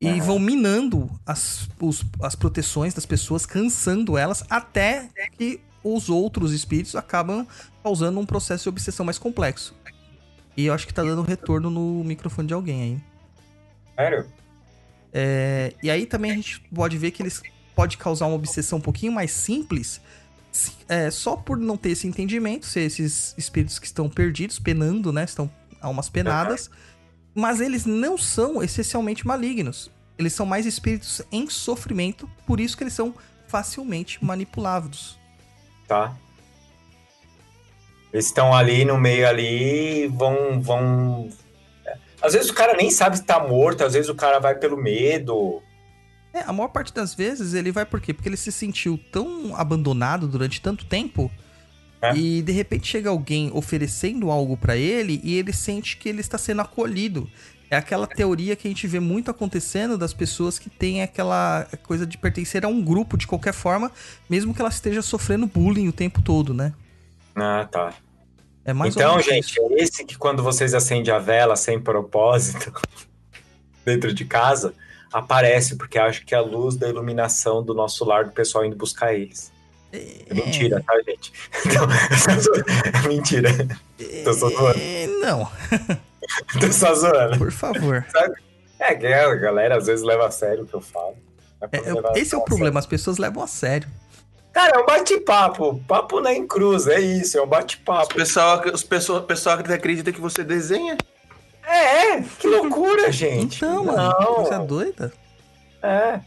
E uhum. vão minando as, os, as proteções das pessoas, cansando elas, até que os outros espíritos acabam causando um processo de obsessão mais complexo. E eu acho que tá dando retorno no microfone de alguém aí. Sério? É, e aí também a gente pode ver que eles pode causar uma obsessão um pouquinho mais simples, é, só por não ter esse entendimento, ser esses espíritos que estão perdidos, penando, né? Estão almas penadas. Mas eles não são essencialmente malignos. Eles são mais espíritos em sofrimento, por isso que eles são facilmente manipuláveis. Tá. Eles estão ali no meio ali, vão, vão. Às vezes o cara nem sabe se tá morto, às vezes o cara vai pelo medo. É, a maior parte das vezes ele vai por quê? Porque ele se sentiu tão abandonado durante tanto tempo é. e de repente chega alguém oferecendo algo para ele e ele sente que ele está sendo acolhido. É aquela teoria que a gente vê muito acontecendo das pessoas que têm aquela coisa de pertencer a um grupo de qualquer forma, mesmo que ela esteja sofrendo bullying o tempo todo, né? Ah, tá. É mais então, gente, é esse que quando vocês acendem a vela sem propósito dentro de casa, aparece, porque acho que é a luz da iluminação do nosso lar do pessoal indo buscar eles. É mentira, tá, gente? é mentira. Tô só zoando. É, não. Tô só zoando. Por favor. Sabe? É, a galera às vezes leva a sério o que eu falo. É, esse é o problema, as pessoas levam a sério. Cara, é um bate-papo. Papo na cruz, é isso, é um bate-papo. Os pessoal, os pessoal, pessoal acredita que você desenha. É, que loucura, gente. Então, mano, coisa é doida. É.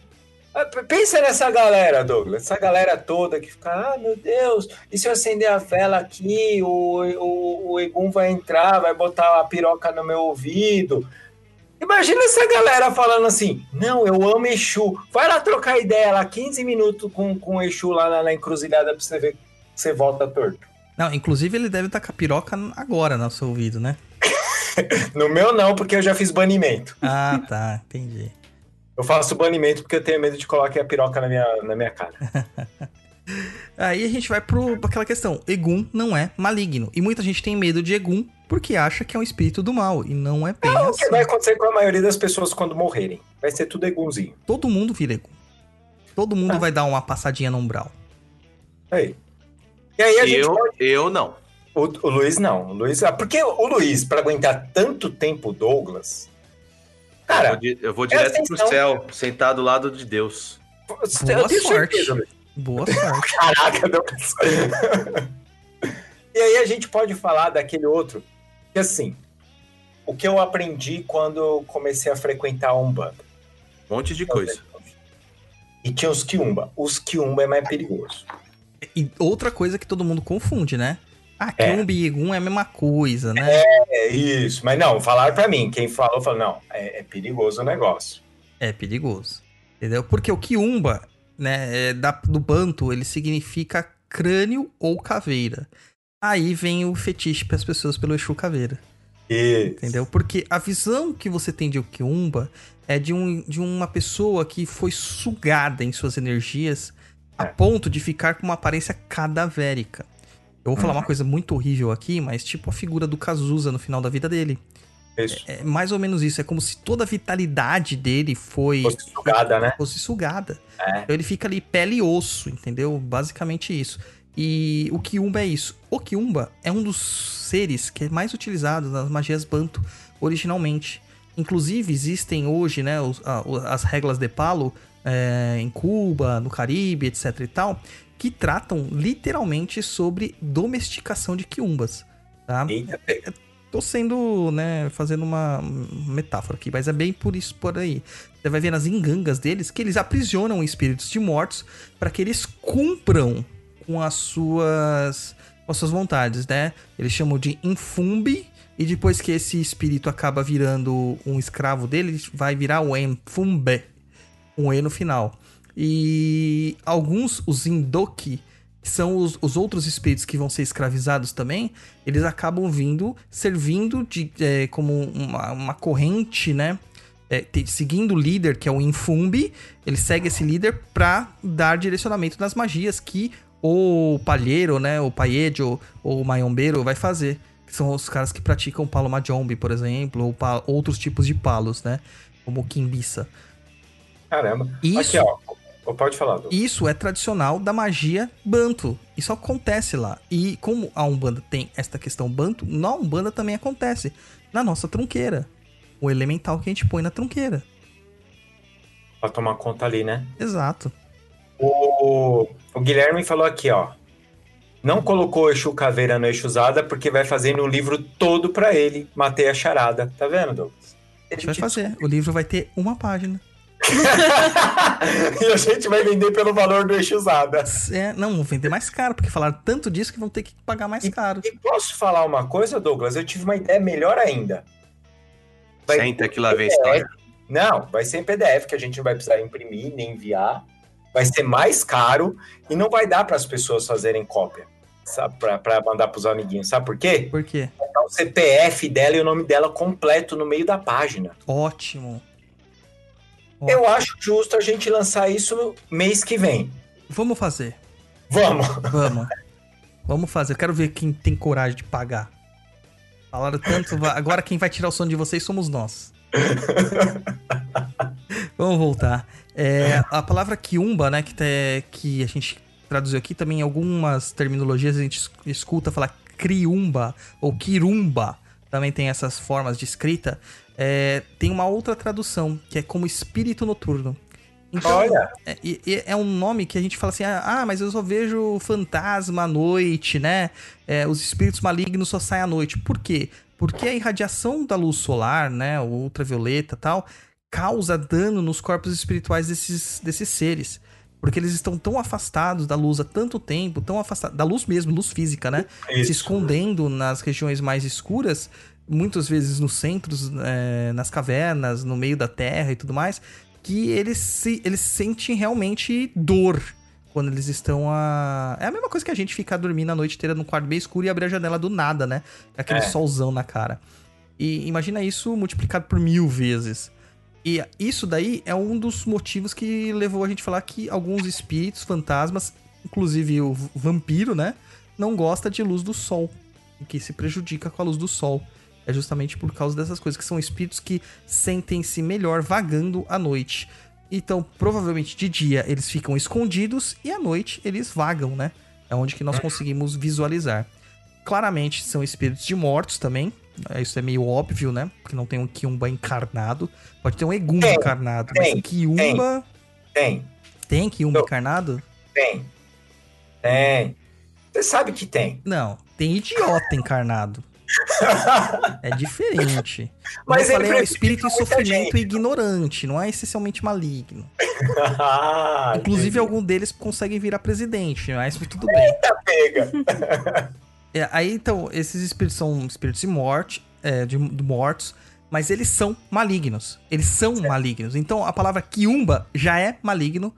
Ah, pensa nessa galera, Douglas. Essa galera toda que fica, ah, meu Deus, e se eu acender a vela aqui, o, o, o Egum vai entrar, vai botar a piroca no meu ouvido. Imagina essa galera falando assim: não, eu amo Exu. Vai lá trocar ideia lá, 15 minutos com, com o Exu lá na, na encruzilhada pra você ver que você volta torto. Não, inclusive ele deve estar com a piroca agora no seu ouvido, né? no meu não, porque eu já fiz banimento. Ah, tá, entendi. Eu faço banimento porque eu tenho medo de colocar a piroca na minha, na minha cara. Aí a gente vai para aquela questão. Egum não é maligno. E muita gente tem medo de Egum porque acha que é um espírito do mal. E não é bem não, assim. O que vai acontecer com a maioria das pessoas quando morrerem? Vai ser tudo Egunzinho. Todo mundo vira Egum. Todo mundo ah. vai dar uma passadinha no umbral. Aí. E aí a gente eu, pode... eu não. O, o Luiz não. O Luiz, ah, porque o Luiz, para aguentar tanto tempo Douglas. Cara, eu vou, eu vou direto pro céu, sentado ao lado de Deus. Boa sorte. Certeza, Boa sorte. Caraca, Douglas. e aí a gente pode falar daquele outro. Que assim, o que eu aprendi quando eu comecei a frequentar a Umbanda. Um monte de coisa. E tinha os Kiumba. Os Kiumba é mais perigoso. E outra coisa que todo mundo confunde, né? Ah, Kiumba é. e Egum é a mesma coisa, né? É, isso. Mas não, falaram para mim. Quem falou, falou, não, é, é, perigoso o negócio. É perigoso. Entendeu? Porque o Kiumba, né, é da, do Banto, ele significa crânio ou caveira. Aí vem o fetiche para as pessoas pelo Exu Caveira. Isso. Entendeu? Porque a visão que você tem de Ukiumba é de, um, de uma pessoa que foi sugada em suas energias a é. ponto de ficar com uma aparência cadavérica. Eu vou falar uma uhum. coisa muito horrível aqui, mas tipo a figura do Cazuza no final da vida dele. Isso. É, é mais ou menos isso. É como se toda a vitalidade dele foi. Fosse sugada, né? Fosse sugada. É. Então ele fica ali pele e osso, entendeu? Basicamente isso. E o Kiumba é isso. O Kiumba é um dos seres que é mais utilizado nas magias Banto originalmente. Inclusive, existem hoje, né, os, a, as regras de Palo é, em Cuba, no Caribe, etc e tal, que tratam literalmente sobre domesticação de quiumbas, tá? Eita, é, tô sendo, né, fazendo uma metáfora aqui, mas é bem por isso por aí. Você vai ver nas engangas deles que eles aprisionam espíritos de mortos para que eles cumpram com as suas com as suas vontades, né? Eles chamam de infumbi e depois que esse espírito acaba virando um escravo dele, vai virar o enfumbe, um e no final. E alguns, os indoki, que são os, os, outros espíritos que vão ser escravizados também, eles acabam vindo, servindo de, é, como uma, uma corrente, né? É, seguindo o líder, que é o Infumbi, ele segue esse líder para dar direcionamento nas magias que o palheiro, né, o paiejo ou o maiombeiro vai fazer. Que são os caras que praticam palo majombe, por exemplo, ou outros tipos de palos, né, como o kimbissa. Caramba. Isso, Aqui, ó. Pode falar. Isso é tradicional da magia banto. Isso acontece lá. E como a Umbanda tem esta questão banto, na Umbanda também acontece. Na nossa trunqueira. O elemental que a gente põe na trunqueira. Pra tomar conta ali, né? Exato. O, o Guilherme falou aqui, ó. Não colocou Exu Caveira no Exu Usada porque vai fazer no livro todo para ele. Matei a charada. Tá vendo, Douglas? A gente vai fazer. O livro vai ter uma página. e a gente vai vender pelo valor do Exu Usada. É, não, vão vender mais caro, porque falaram tanto disso que vão ter que pagar mais e, caro. E posso falar uma coisa, Douglas? Eu tive uma ideia melhor ainda. Vai Senta que lá vem história. Não, vai ser em PDF, que a gente não vai precisar imprimir nem enviar vai ser mais caro e não vai dar para as pessoas fazerem cópia? Para mandar para os amiguinhos. Sabe por quê? Por quê? Vai o CPF dela e o nome dela completo no meio da página. Ótimo. Ótimo. Eu acho justo a gente lançar isso mês que vem. Vamos fazer. Vamos. Vamos. Vamos fazer. Eu quero ver quem tem coragem de pagar. Falaram tanto. Agora quem vai tirar o sono de vocês somos nós. Vamos voltar. É, a palavra quiumba, né, que, te, que a gente traduziu aqui, também em algumas terminologias a gente escuta falar criumba ou quirumba, também tem essas formas de escrita. É, tem uma outra tradução, que é como espírito noturno. Então, Olha. É, é, um nome que a gente fala assim: ah, mas eu só vejo fantasma à noite, né? É, os espíritos malignos só saem à noite. Por quê? Porque a irradiação da luz solar, né? Ultravioleta tal, causa dano nos corpos espirituais desses, desses seres. Porque eles estão tão afastados da luz há tanto tempo, tão afastados da luz mesmo, luz física, né? Isso. Se escondendo nas regiões mais escuras, muitas vezes nos centros, é, nas cavernas, no meio da terra e tudo mais, que eles, se, eles sentem realmente dor quando eles estão a. É a mesma coisa que a gente ficar dormindo a noite inteira num quarto bem escuro e abrir a janela do nada, né? Aquele é. solzão na cara. E imagina isso multiplicado por mil vezes. E isso daí é um dos motivos que levou a gente a falar que alguns espíritos, fantasmas, inclusive o vampiro, né? Não gosta de luz do sol. E que se prejudica com a luz do sol. É justamente por causa dessas coisas, que são espíritos que sentem-se melhor vagando à noite. Então, provavelmente de dia eles ficam escondidos e à noite eles vagam, né? É onde que nós conseguimos visualizar. Claramente são espíritos de mortos também, é, isso é meio óbvio, né? Porque não tem um Kiumba encarnado. Pode ter um Egumba tem, encarnado. Tem, mas Kiumba. Tem. Tem Kiumba encarnado? Tem. Tem. Você sabe que tem. Não, tem idiota encarnado. é diferente. Mas eu falei, é um espírito em sofrimento e ignorante, não é essencialmente maligno. ah, Inclusive, entendi. algum deles conseguem virar presidente, mas tudo bem. Eita, pega! é, aí, então, esses espíritos são espíritos de morte, é, de, de mortos, mas eles são malignos. Eles são certo. malignos. Então, a palavra quiumba já é maligno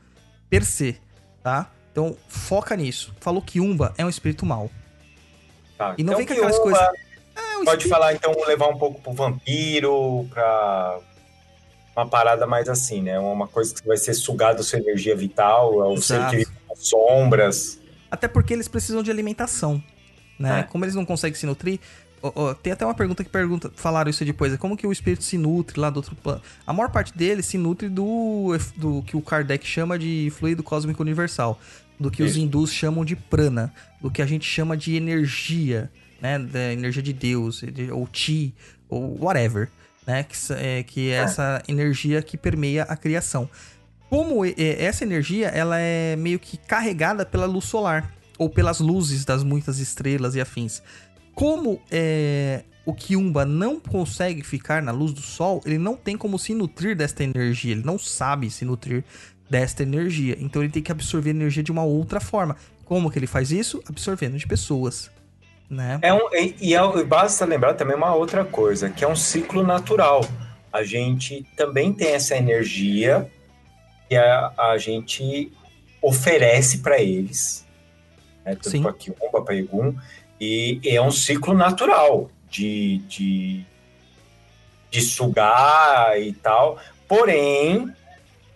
per se, tá? Então, foca nisso. Falou que Umba é um espírito mau. Tá, e não então vem com aquelas coisas. Ah, pode espírito... falar, então, levar um pouco pro vampiro, pra uma parada mais assim, né? Uma coisa que vai ser sugada a sua energia vital, é o ser que vive nas sombras. Até porque eles precisam de alimentação, né? É. Como eles não conseguem se nutrir, Oh, oh, tem até uma pergunta que pergunta, falaram isso depois, é como que o espírito se nutre lá do outro plano? A maior parte dele se nutre do, do que o Kardec chama de fluido cósmico universal, do que isso. os hindus chamam de prana, do que a gente chama de energia, né, da energia de Deus, ou chi, ou whatever, né, que é, que é, é essa energia que permeia a criação. Como essa energia, ela é meio que carregada pela luz solar, ou pelas luzes das muitas estrelas e afins como é, o Kiumba não consegue ficar na luz do sol, ele não tem como se nutrir desta energia, ele não sabe se nutrir desta energia. Então ele tem que absorver energia de uma outra forma. Como que ele faz isso? Absorvendo de pessoas. Né? É um, e, e é, basta lembrar também uma outra coisa, que é um ciclo natural. A gente também tem essa energia que a, a gente oferece para eles, né? tanto para Kiumba, para Egum, e é um ciclo natural de, de, de sugar e tal. Porém,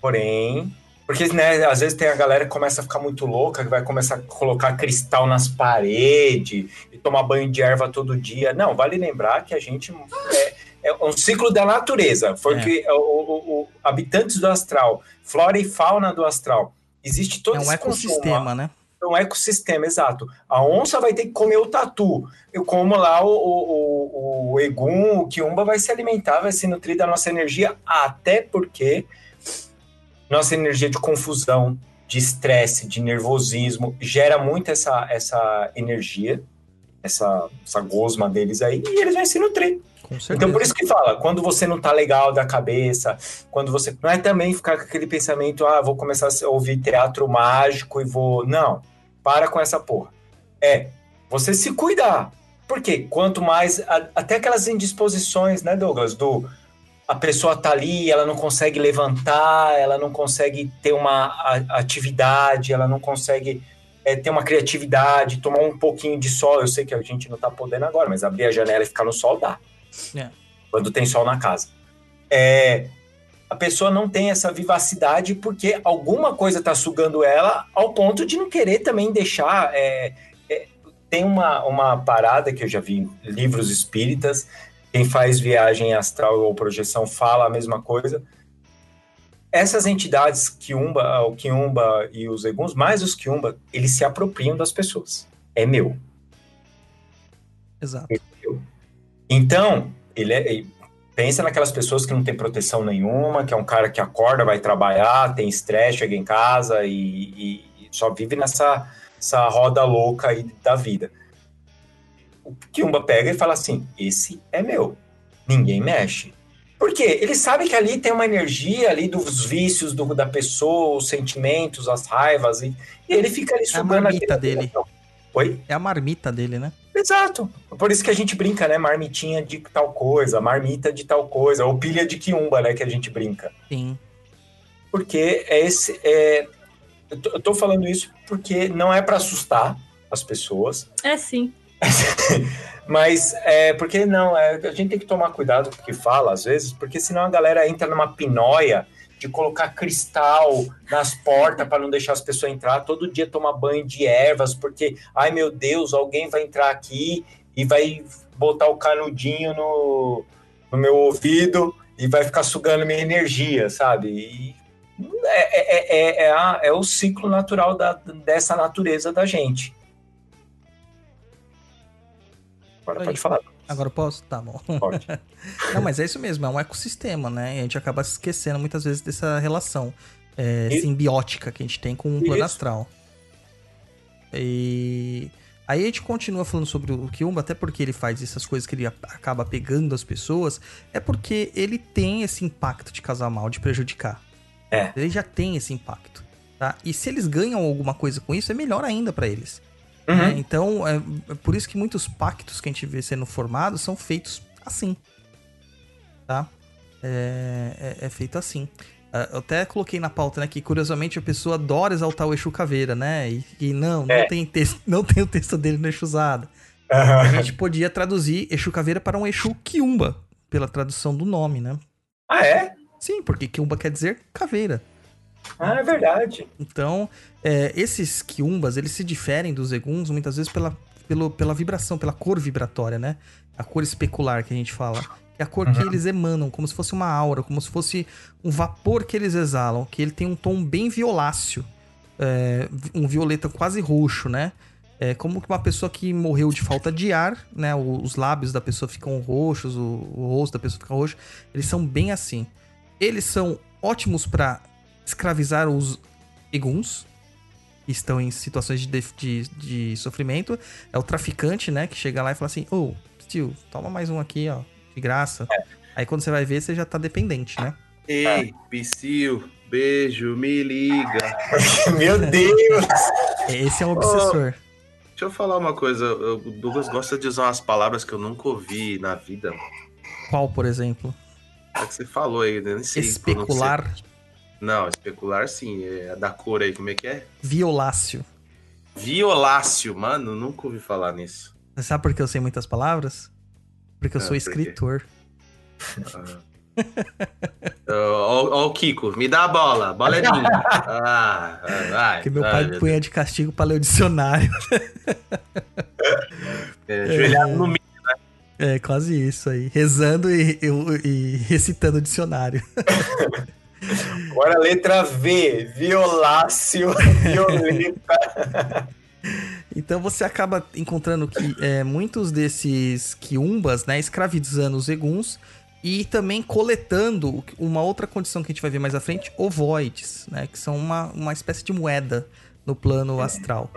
porém, porque né, às vezes tem a galera que começa a ficar muito louca, que vai começar a colocar cristal nas paredes e tomar banho de erva todo dia. Não, vale lembrar que a gente é, é um ciclo da natureza. Foi é. que o, o, o, habitantes do astral, flora e fauna do astral, existe todo é um esse ecossistema, consumo, né? É um ecossistema, exato. A onça vai ter que comer o tatu. Eu como lá o, o, o egum, o quiumba vai se alimentar, vai se nutrir da nossa energia, até porque nossa energia de confusão, de estresse, de nervosismo, gera muito essa, essa energia, essa, essa gosma deles aí, e eles vão se nutrir. Então, por isso que fala, quando você não tá legal da cabeça, quando você. Não é também ficar com aquele pensamento, ah, vou começar a ouvir teatro mágico e vou. Não. Para com essa porra. É você se cuidar. Porque quanto mais. Até aquelas indisposições, né, Douglas? Do. A pessoa tá ali, ela não consegue levantar, ela não consegue ter uma atividade, ela não consegue é, ter uma criatividade, tomar um pouquinho de sol. Eu sei que a gente não tá podendo agora, mas abrir a janela e ficar no sol dá. É. Quando tem sol na casa. É, a pessoa não tem essa vivacidade porque alguma coisa está sugando ela ao ponto de não querer também deixar. É, é, tem uma, uma parada que eu já vi em livros espíritas, quem faz viagem astral ou projeção fala a mesma coisa. Essas entidades, Kiumba, o Kiumba e os Eguns, mais os Kiumba, eles se apropriam das pessoas. É meu. Exato. É meu. Então, ele é, pensa naquelas pessoas que não tem proteção nenhuma, que é um cara que acorda, vai trabalhar, tem estresse, chega em casa e, e, e só vive nessa essa roda louca aí da vida. O Kiumba pega e fala assim: esse é meu, ninguém mexe. Por quê? Ele sabe que ali tem uma energia ali dos vícios do, da pessoa, os sentimentos, as raivas, e, e ele fica ali sugando é a dele. Oi? É a marmita dele, né? Exato. Por isso que a gente brinca, né? Marmitinha de tal coisa, marmita de tal coisa, ou pilha de quiumba, né? Que a gente brinca. Sim. Porque é esse. É... Eu, tô, eu tô falando isso porque não é para assustar as pessoas. É sim. Mas é porque não, é, a gente tem que tomar cuidado com o que fala, às vezes, porque senão a galera entra numa pinóia de colocar cristal nas portas para não deixar as pessoas entrar, todo dia tomar banho de ervas, porque, ai meu Deus, alguém vai entrar aqui e vai botar o canudinho no, no meu ouvido e vai ficar sugando minha energia, sabe? E é, é, é, é, a, é o ciclo natural da, dessa natureza da gente. Agora pode falar. Agora eu posso? Tá bom. Pode. Não, mas é isso mesmo, é um ecossistema, né? E a gente acaba esquecendo muitas vezes dessa relação é, e... simbiótica que a gente tem com o plano astral. E Aí a gente continua falando sobre o Kiumba, até porque ele faz essas coisas que ele acaba pegando as pessoas, é porque ele tem esse impacto de casar mal, de prejudicar. É. Ele já tem esse impacto, tá? E se eles ganham alguma coisa com isso, é melhor ainda para eles. Uhum. Né? Então, é, é por isso que muitos pactos que a gente vê sendo formados são feitos assim, tá? É, é, é feito assim. Ah, eu até coloquei na pauta, né, que curiosamente a pessoa adora exaltar o Exu Caveira, né? E, e não, é. não, tem texto, não tem o texto dele no Exusado. Uhum. A gente podia traduzir Exu Caveira para um Exu Kiumba, pela tradução do nome, né? Ah, é? Sim, porque Kiumba quer dizer caveira. Ah, é verdade. Então, é, esses Kiumbas, eles se diferem dos Eguns muitas vezes pela, pelo, pela vibração, pela cor vibratória, né? A cor especular que a gente fala é a cor uhum. que eles emanam, como se fosse uma aura, como se fosse um vapor que eles exalam, que ele tem um tom bem violáceo, é, um violeta quase roxo, né? É como uma pessoa que morreu de falta de ar, né? Os lábios da pessoa ficam roxos, o, o rosto da pessoa fica roxo. Eles são bem assim. Eles são ótimos para escravizar os eguns, que estão em situações de, de, de, sofrimento. É o traficante, né? Que chega lá e fala assim: Ô, oh, tio, toma mais um aqui, ó de graça. É. Aí quando você vai ver, você já tá dependente, né? Ei, Psyu, beijo, me liga. Meu Deus! Esse é um obsessor. Oh, deixa eu falar uma coisa. O Douglas gosta de usar umas palavras que eu nunca ouvi na vida. Qual, por exemplo? É que você falou aí, né? Nem sei. Especular. Não, especular sim. É da cor aí, como é que é? Violácio. Violácio, mano, nunca ouvi falar nisso. Você sabe por que eu sei muitas palavras? Porque eu sou escritor. Ó, o Kiko, me dá a bola, a bola é minha. Ah, vai, Porque meu pai me punha de castigo para ler o dicionário. É, é, no meio, né? É, quase isso aí. Rezando e, e, e recitando o dicionário. Agora letra V, violácio, violeta. Então você acaba encontrando que é, muitos desses quiumbas, né, escravizando os eguns e também coletando uma outra condição que a gente vai ver mais à frente, ovoides, né, que são uma, uma espécie de moeda no plano astral.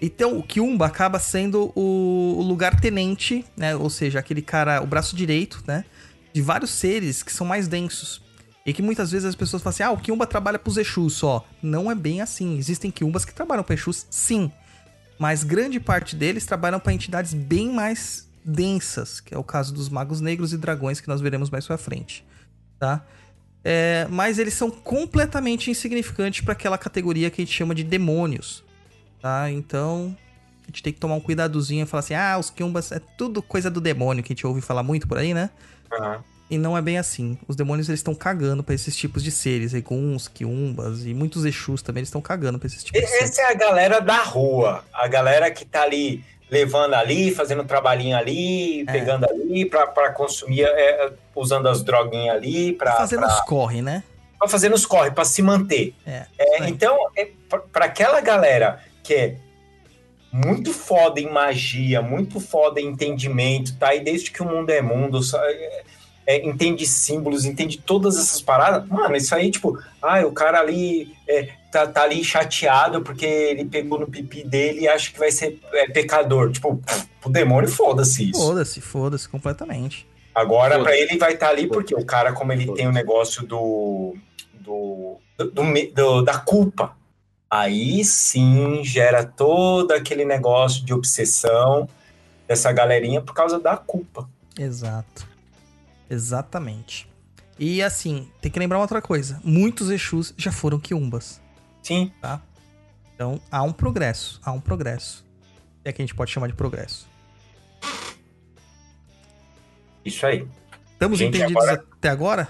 Então o Kiumba acaba sendo o, o lugar tenente, né, ou seja, aquele cara, o braço direito, né, de vários seres que são mais densos. E que muitas vezes as pessoas falam assim: ah, o Kiumba trabalha pros Exus só. Não é bem assim. Existem Kiumbas que trabalham para Exus, sim mas grande parte deles trabalham para entidades bem mais densas, que é o caso dos magos negros e dragões que nós veremos mais pra frente, tá? É, mas eles são completamente insignificantes para aquela categoria que a gente chama de demônios, tá? Então a gente tem que tomar um cuidadozinho e falar assim: ah, os Kiumbas é tudo coisa do demônio, que a gente ouve falar muito por aí, né? Uhum. E não é bem assim. Os demônios eles estão cagando para esses tipos de seres, Eguns, Kiumbas e muitos Exus também eles estão cagando para esses tipos de seres. Essa é a galera da rua, a galera que tá ali levando ali, fazendo um trabalhinho ali, é. pegando ali para consumir, é, usando as droguinhas ali, para fazendo pra... os corre, né? Para fazer os corre, para se manter. É. é então, é, para aquela galera que é muito foda em magia, muito foda em entendimento, tá? E desde que o mundo é mundo, é, entende símbolos, entende todas essas paradas, mano, isso aí, tipo, ah, o cara ali é, tá, tá, ali chateado porque ele pegou no pipi dele e acha que vai ser é, pecador. Tipo, o demônio, foda-se isso. Foda-se, foda-se completamente. Agora, para ele vai estar tá ali porque o cara, como ele tem o negócio do, do, do, do, da culpa, aí sim gera todo aquele negócio de obsessão dessa galerinha por causa da culpa. Exato. Exatamente. E assim, tem que lembrar uma outra coisa. Muitos Exus já foram Quiumbas. Sim. Tá? Então, há um progresso. Há um progresso. É que a gente pode chamar de progresso. Isso aí. Estamos gente, entendidos agora... até agora?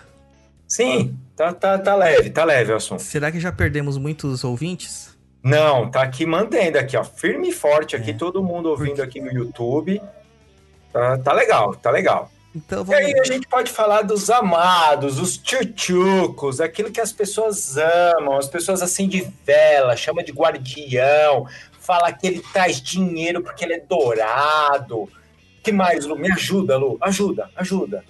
Sim, tá, tá, tá leve, tá leve o assunto. Será que já perdemos muitos ouvintes? Não, tá aqui mantendo aqui, ó, firme e forte aqui, é. todo mundo ouvindo aqui no YouTube. Tá, tá legal, tá legal. Então, vamos... E aí a gente pode falar dos amados, os tchutchucos, aquilo que as pessoas amam, as pessoas assim de vela, chama de guardião, fala que ele traz dinheiro porque ele é dourado. que mais, Lu? Me ajuda, Lu. Ajuda, ajuda.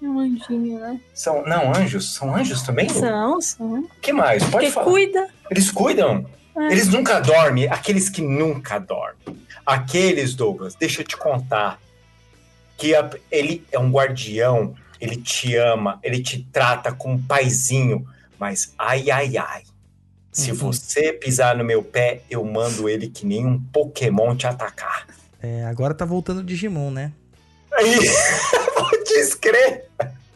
É um anjinho, né? São, não, anjos? São anjos também, Lu? São, são. que mais? Pode porque falar. cuida. Eles cuidam? É. Eles nunca dormem, aqueles que nunca dormem. Aqueles, Douglas, deixa eu te contar, que a, ele é um guardião, ele te ama, ele te trata com um paizinho, mas ai, ai, ai. Se uhum. você pisar no meu pé, eu mando ele que nem um Pokémon te atacar. É, agora tá voltando o Digimon, né? Aí, pode crer.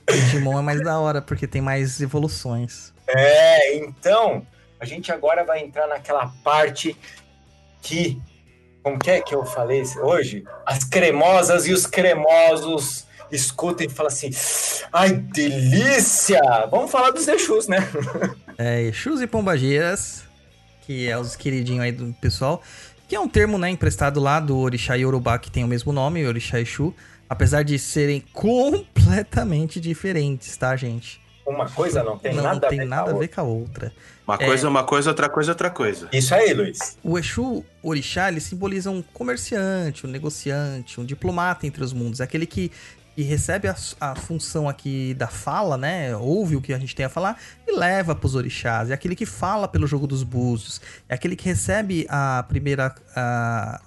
Digimon é mais da hora, porque tem mais evoluções. É, então, a gente agora vai entrar naquela parte que. Como que é que eu falei hoje? As cremosas e os cremosos escutem e falam assim: ai, delícia! Vamos falar dos Exus, né? É, Exus e Pombagiras, que é os queridinhos aí do pessoal, que é um termo, né, emprestado lá do Orixá Yorubá, que tem o mesmo nome, Orixá Exu, apesar de serem completamente diferentes, tá, gente? Uma coisa não tem não nada, tem a, ver nada a ver com a outra. Uma é... coisa é uma coisa, outra coisa é outra coisa. Isso aí, Luiz. O Exu Orixá, ele simboliza um comerciante, um negociante, um diplomata entre os mundos. É aquele que, que recebe a, a, função aqui da fala, né? Ouve o que a gente tem a falar e leva para os orixás. É aquele que fala pelo jogo dos búzios. É aquele que recebe a primeira a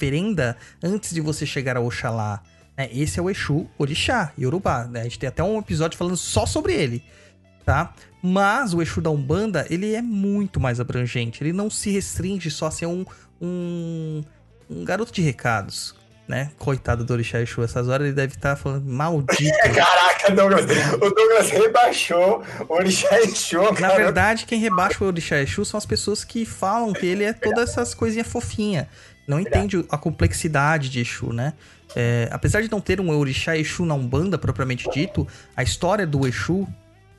oferenda antes de você chegar ao Oxalá. É, esse é o Exu Orixá, Yorubá. Né? A gente tem até um episódio falando só sobre ele, tá? Mas o Exu da Umbanda, ele é muito mais abrangente. Ele não se restringe só a ser um, um, um garoto de recados, né? Coitado do Orixá Exu, essas horas ele deve estar tá falando maldito. Caraca, Douglas, o Douglas rebaixou o Orixá Exu. Na verdade, quem rebaixa o Orixá Exu são as pessoas que falam que ele é todas essas coisinhas fofinhas. Não entende a complexidade de Exu, né? É, apesar de não ter um orixá Exu na Umbanda propriamente dito, a história do Exu,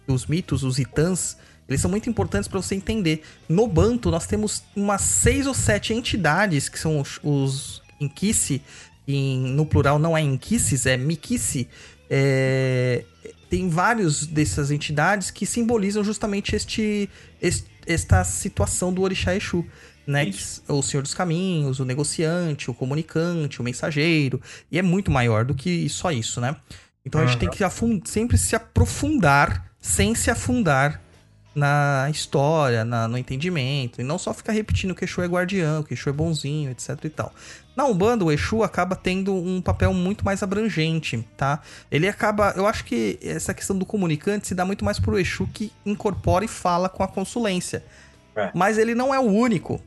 os mitos, os itãs, eles são muito importantes para você entender. No Banto, nós temos umas seis ou sete entidades, que são os, os Inquice, no plural não é Inquices, é Miquice. É, tem vários dessas entidades que simbolizam justamente este, este, esta situação do orixá Exu né? O Senhor dos Caminhos, o negociante, o comunicante, o mensageiro. E é muito maior do que só isso, né? Então uhum. a gente tem que sempre se aprofundar sem se afundar na história, na, no entendimento, e não só ficar repetindo que Exu é guardião, que Exu é bonzinho, etc e tal. Na Umbanda, o Exu acaba tendo um papel muito mais abrangente, tá? Ele acaba, eu acho que essa questão do comunicante se dá muito mais pro Exu que incorpora e fala com a consulência. É. Mas ele não é o único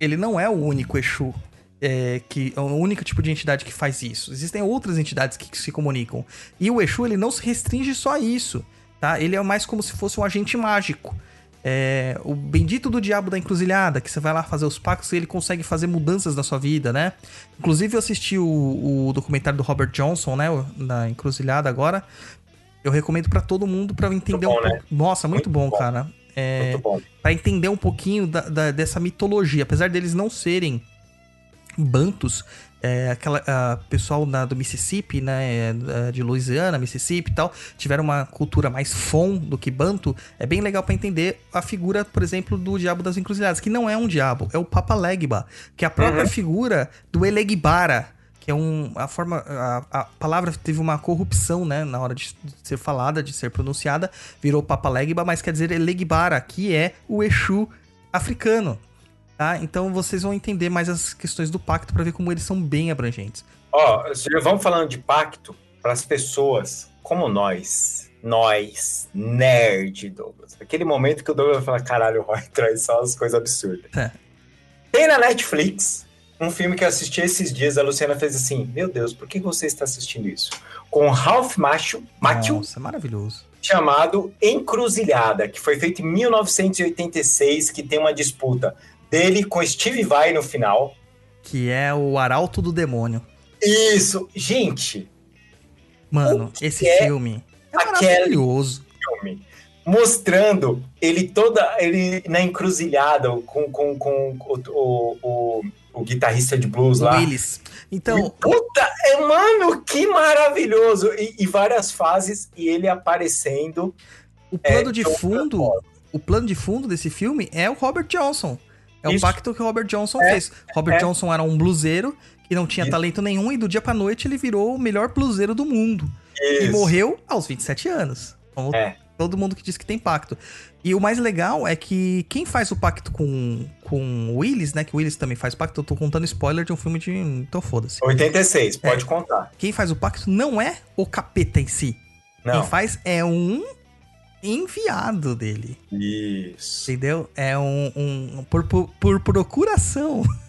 ele não é o único Exu. É, que é o único tipo de entidade que faz isso. Existem outras entidades que, que se comunicam. E o Exu, ele não se restringe só a isso, tá? Ele é mais como se fosse um agente mágico. É, o bendito do diabo da encruzilhada, que você vai lá fazer os pactos e ele consegue fazer mudanças na sua vida, né? Inclusive eu assisti o, o documentário do Robert Johnson, né? Na encruzilhada agora. Eu recomendo para todo mundo para entender bom, um pouco. Né? Nossa, muito, muito bom, bom, cara. É, para entender um pouquinho da, da, dessa mitologia. Apesar deles não serem bantos, é, aquela a, pessoal na, do Mississippi, né, é, de Louisiana, Mississippi e tal, tiveram uma cultura mais fon do que banto, é bem legal para entender a figura, por exemplo, do Diabo das Encruzilhadas, que não é um diabo, é o Papa Legba, que é a própria uhum. figura do Elegbara, que é um a forma a, a, palavra teve uma corrupção, né, na hora de, ser falada, de ser pronunciada, virou Papa Legba, mas quer dizer Elegbara, que é o Exu africano. Tá? Então vocês vão entender mais as questões do pacto para ver como eles são bem abrangentes. Ó, oh, vamos falando de pacto para as pessoas como nós, nós, nerd, Douglas. Aquele momento que o Douglas fala, caralho, o Roy traz só as coisas absurdas. É. Tem na Netflix um filme que eu assisti esses dias, a Luciana fez assim: Meu Deus, por que você está assistindo isso? Com Ralph Macchio, Macchio Nossa, maravilhoso. Chamado Encruzilhada, que foi feito em 1986, que tem uma disputa dele com Steve Vai no final. Que é o Arauto do Demônio. Isso, gente. Mano, esse é filme é maravilhoso. Filme mostrando ele toda ele na encruzilhada com, com, com o, o, o o guitarrista de blues lá. Willis. Então. Puta, é, mano, que maravilhoso! E, e, várias fases e ele aparecendo. O plano é, de fundo. O plano de fundo desse filme é o Robert Johnson. É Isso. o pacto que o Robert Johnson é, fez. Robert é. Johnson era um bluseiro que não tinha Isso. talento nenhum e do dia pra noite ele virou o melhor bluseiro do mundo. Isso. E morreu aos 27 anos. Vamos, é. Todo mundo que diz que tem pacto. E o mais legal é que quem faz o pacto com, com o Willis, né? Que o Willis também faz pacto. Eu tô contando spoiler de um filme de. Então foda-se. 86, pode é. contar. Quem faz o pacto não é o capeta em si. Não. Quem faz é um enviado dele. Isso. Entendeu? É um. um por, por, por procuração.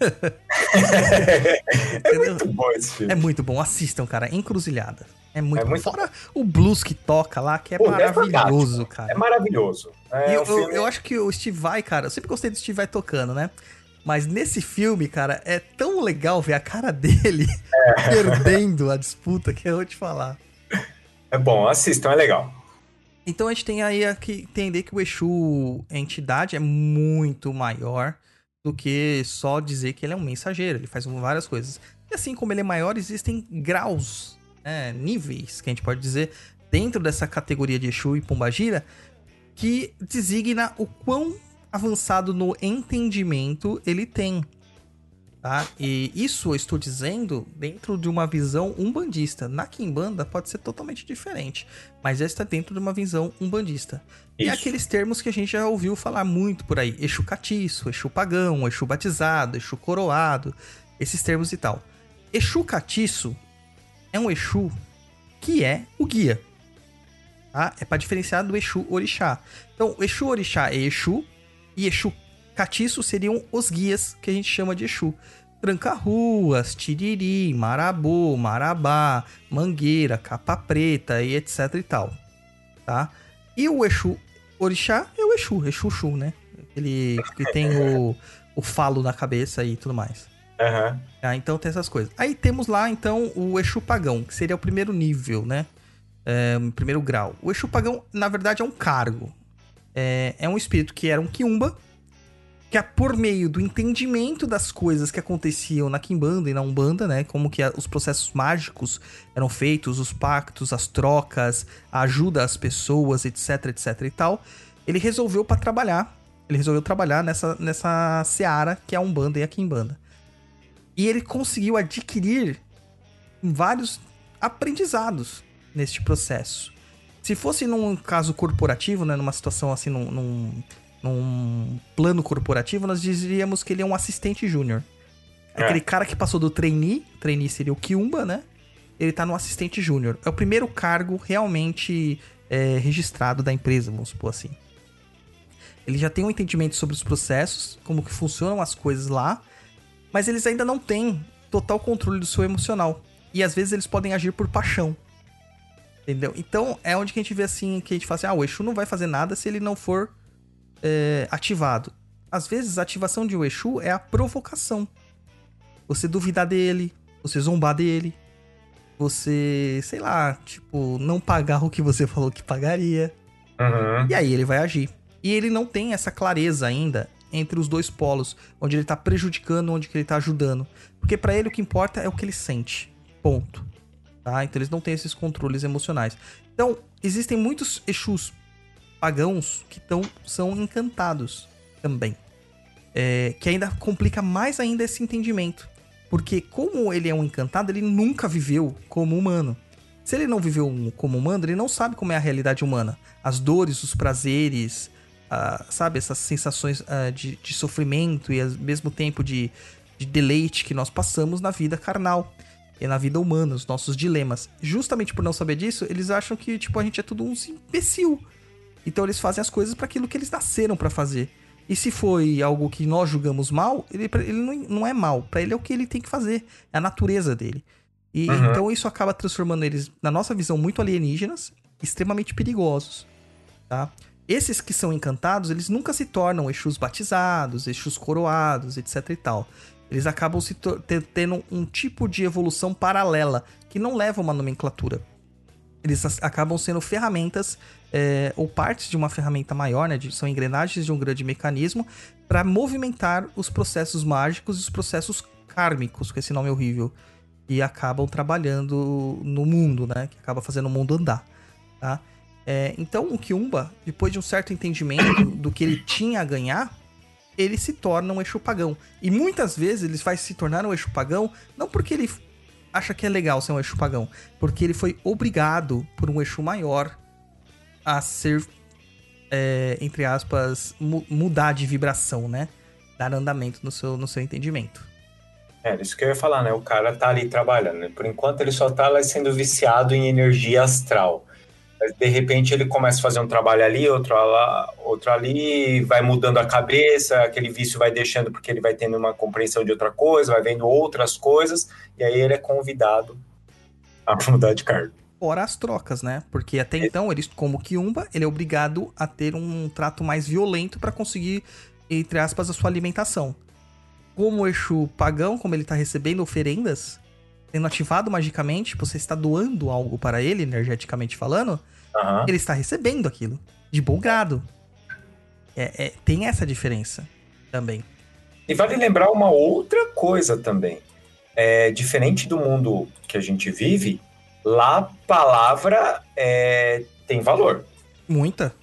é muito bom esse filme. É muito bom. Assistam, cara. Encruzilhada. É muito, é muito Fora o blues que toca lá, que é Pô, é maravilhoso, é cara. É maravilhoso. É eu, um filme... eu, acho que o Steve Vai, cara, eu sempre gostei do Steve Vai tocando, né? Mas nesse filme, cara, é tão legal ver a cara dele é. perdendo a disputa que eu vou te falar. É bom, assistam, é legal. Então a gente tem aí que entender que o Exu, a entidade, é muito maior do que só dizer que ele é um mensageiro. Ele faz várias coisas. E assim como ele é maior, existem graus né, níveis, que a gente pode dizer, dentro dessa categoria de Exu e Pombagira, que designa o quão avançado no entendimento ele tem. Tá? E isso eu estou dizendo dentro de uma visão umbandista. Na Kimbanda pode ser totalmente diferente, mas esta é dentro de uma visão umbandista. Isso. E aqueles termos que a gente já ouviu falar muito por aí: Exu catiço, Exu pagão, Exu batizado, Exu coroado, esses termos e tal. Exu catiço é um Exu que é o guia. Tá? É para diferenciar do Exu Orixá. Então, Exu Orixá é Exu e Exu Catiço seriam os guias que a gente chama de Exu. Tranca-ruas, Tiriri, Marabô, Marabá, Mangueira, Capa Preta e etc e tal. Tá? E o Exu Orixá é o Exu, Exu Xu, né? Ele que tem o, o falo na cabeça e tudo mais. Uhum. Ah, então tem essas coisas. Aí temos lá, então, o Exu Pagão, que seria o primeiro nível, né? É, primeiro grau. O Exu Pagão, na verdade, é um cargo. É, é um espírito que era um quiumba, que é por meio do entendimento das coisas que aconteciam na Kimbanda e na Umbanda, né? Como que os processos mágicos eram feitos, os pactos, as trocas, a ajuda às pessoas, etc, etc e tal. Ele resolveu para trabalhar, ele resolveu trabalhar nessa, nessa seara que é a Umbanda e a Kimbanda. E ele conseguiu adquirir vários aprendizados neste processo. Se fosse num caso corporativo, né, numa situação assim, num, num num plano corporativo, nós diríamos que ele é um assistente júnior. É. Aquele cara que passou do trainee, trainee seria o Kiumba, né? Ele tá no assistente júnior. É o primeiro cargo realmente é, registrado da empresa, vamos supor assim. Ele já tem um entendimento sobre os processos, como que funcionam as coisas lá, mas eles ainda não têm total controle do seu emocional. E às vezes eles podem agir por paixão. Entendeu? Então é onde que a gente vê assim, que a gente fala assim, ah, o Exu não vai fazer nada se ele não for é, ativado. Às vezes, a ativação de um Exu é a provocação. Você duvidar dele, você zombar dele, você, sei lá, tipo, não pagar o que você falou que pagaria. Uhum. E aí ele vai agir. E ele não tem essa clareza ainda entre os dois polos, onde ele tá prejudicando, onde que ele tá ajudando. Porque para ele o que importa é o que ele sente. Ponto. Tá? Então eles não têm esses controles emocionais. Então, existem muitos Exus pagãos que tão, são encantados também. É, que ainda complica mais ainda esse entendimento. Porque como ele é um encantado, ele nunca viveu como humano. Se ele não viveu como humano, ele não sabe como é a realidade humana. As dores, os prazeres, uh, sabe? Essas sensações uh, de, de, sofrimento e ao mesmo tempo de, de deleite que nós passamos na vida carnal e na vida humana, os nossos dilemas. Justamente por não saber disso, eles acham que, tipo, a gente é tudo um imbecil. Então eles fazem as coisas para aquilo que eles nasceram para fazer. E se foi algo que nós julgamos mal, ele, ele não, não é mal. Para ele é o que ele tem que fazer. É a natureza dele. E uhum. então isso acaba transformando eles, na nossa visão, muito alienígenas, extremamente perigosos. Tá? Esses que são encantados, eles nunca se tornam Exus batizados, Exus coroados, etc e tal. Eles acabam se tendo um tipo de evolução paralela, que não leva uma nomenclatura. Eles acabam sendo ferramentas é, ou partes de uma ferramenta maior, né? De, são engrenagens de um grande mecanismo para movimentar os processos mágicos e os processos kármicos, com esse nome horrível, e acabam trabalhando no mundo, né? Que acaba fazendo o mundo andar, tá? É, então o Kiumba, depois de um certo entendimento do que ele tinha a ganhar, ele se torna um Exu pagão. E muitas vezes ele vai se tornar um Exu pagão não porque ele acha que é legal ser um Exu pagão, porque ele foi obrigado por um Exu maior a ser é, entre aspas, mu mudar de vibração, né? Dar andamento no seu, no seu entendimento. É, isso que eu ia falar, né? O cara tá ali trabalhando, né? Por enquanto ele só tá lá sendo viciado em energia astral. Mas de repente ele começa a fazer um trabalho ali, outro lá, outro ali, vai mudando a cabeça, aquele vício vai deixando porque ele vai tendo uma compreensão de outra coisa, vai vendo outras coisas, e aí ele é convidado a mudar de cargo. Fora as trocas, né? Porque até então, ele, como Kiumba, ele é obrigado a ter um trato mais violento para conseguir, entre aspas, a sua alimentação. Como o Exu pagão, como ele tá recebendo oferendas, sendo ativado magicamente, você está doando algo para ele, energeticamente falando, uhum. ele está recebendo aquilo. De bom grado. É, é, tem essa diferença também. E vale lembrar uma outra coisa também. É, diferente do mundo que a gente vive, lá a palavra é, tem valor. Muita.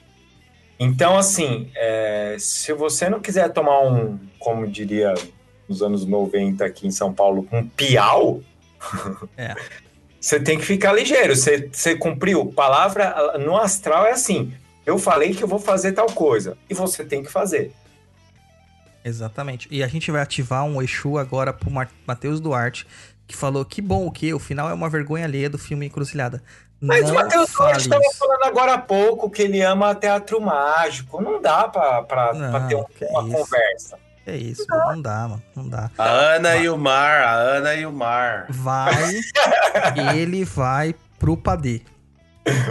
Então, assim, é, se você não quiser tomar um, como diria nos anos 90 aqui em São Paulo, um piau, é. Você tem que ficar ligeiro. Você, você cumpriu. Palavra no astral é assim. Eu falei que eu vou fazer tal coisa. E você tem que fazer. Exatamente. E a gente vai ativar um Exu agora pro Matheus Duarte, que falou que bom o que? O final é uma vergonha alheia do filme Encruzilhada. Mas o Matheus Duarte estava falando agora há pouco que ele ama teatro mágico. Não dá não, pra ter um, uma isso. conversa. É isso, não, não dá, mano. Não dá. A Ana vai. e o Mar, a Ana e o Mar. Vai, ele vai pro Padê.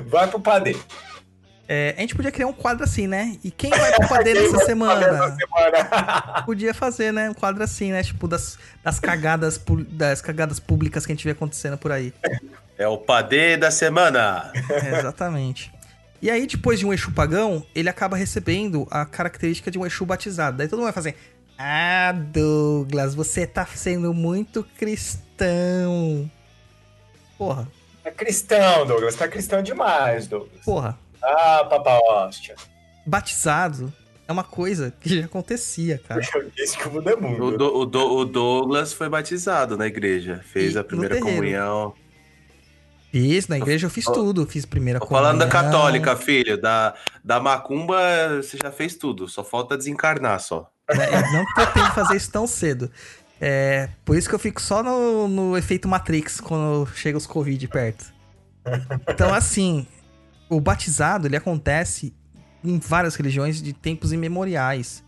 Vai pro Padê. É, a gente podia criar um quadro assim, né? E quem vai pro Padê nessa semana? semana? podia fazer, né? Um quadro assim, né? Tipo, das, das, cagadas, das cagadas públicas que a gente vê acontecendo por aí. É o Padê da semana. É, exatamente. E aí, depois de um Exu pagão, ele acaba recebendo a característica de um Exu batizado. Daí todo mundo vai fazer. Ah, Douglas, você tá sendo muito cristão. Porra. É cristão, Douglas. Tá cristão demais, Douglas. Porra. Ah, papa hóstia. Batizado é uma coisa que já acontecia, cara. Eu disse que o mundo é mundo. O, do, o, do, o Douglas foi batizado na igreja. Fez e a primeira comunhão. Fiz, na igreja eu fiz tudo. Fiz primeira comunhão. Falando da católica, filho. Da, da macumba, você já fez tudo. Só falta desencarnar, só. Né? Não pretendo fazer isso tão cedo. É, por isso que eu fico só no, no efeito Matrix quando chega os Covid perto. Então, assim, o batizado ele acontece em várias religiões de tempos imemoriais.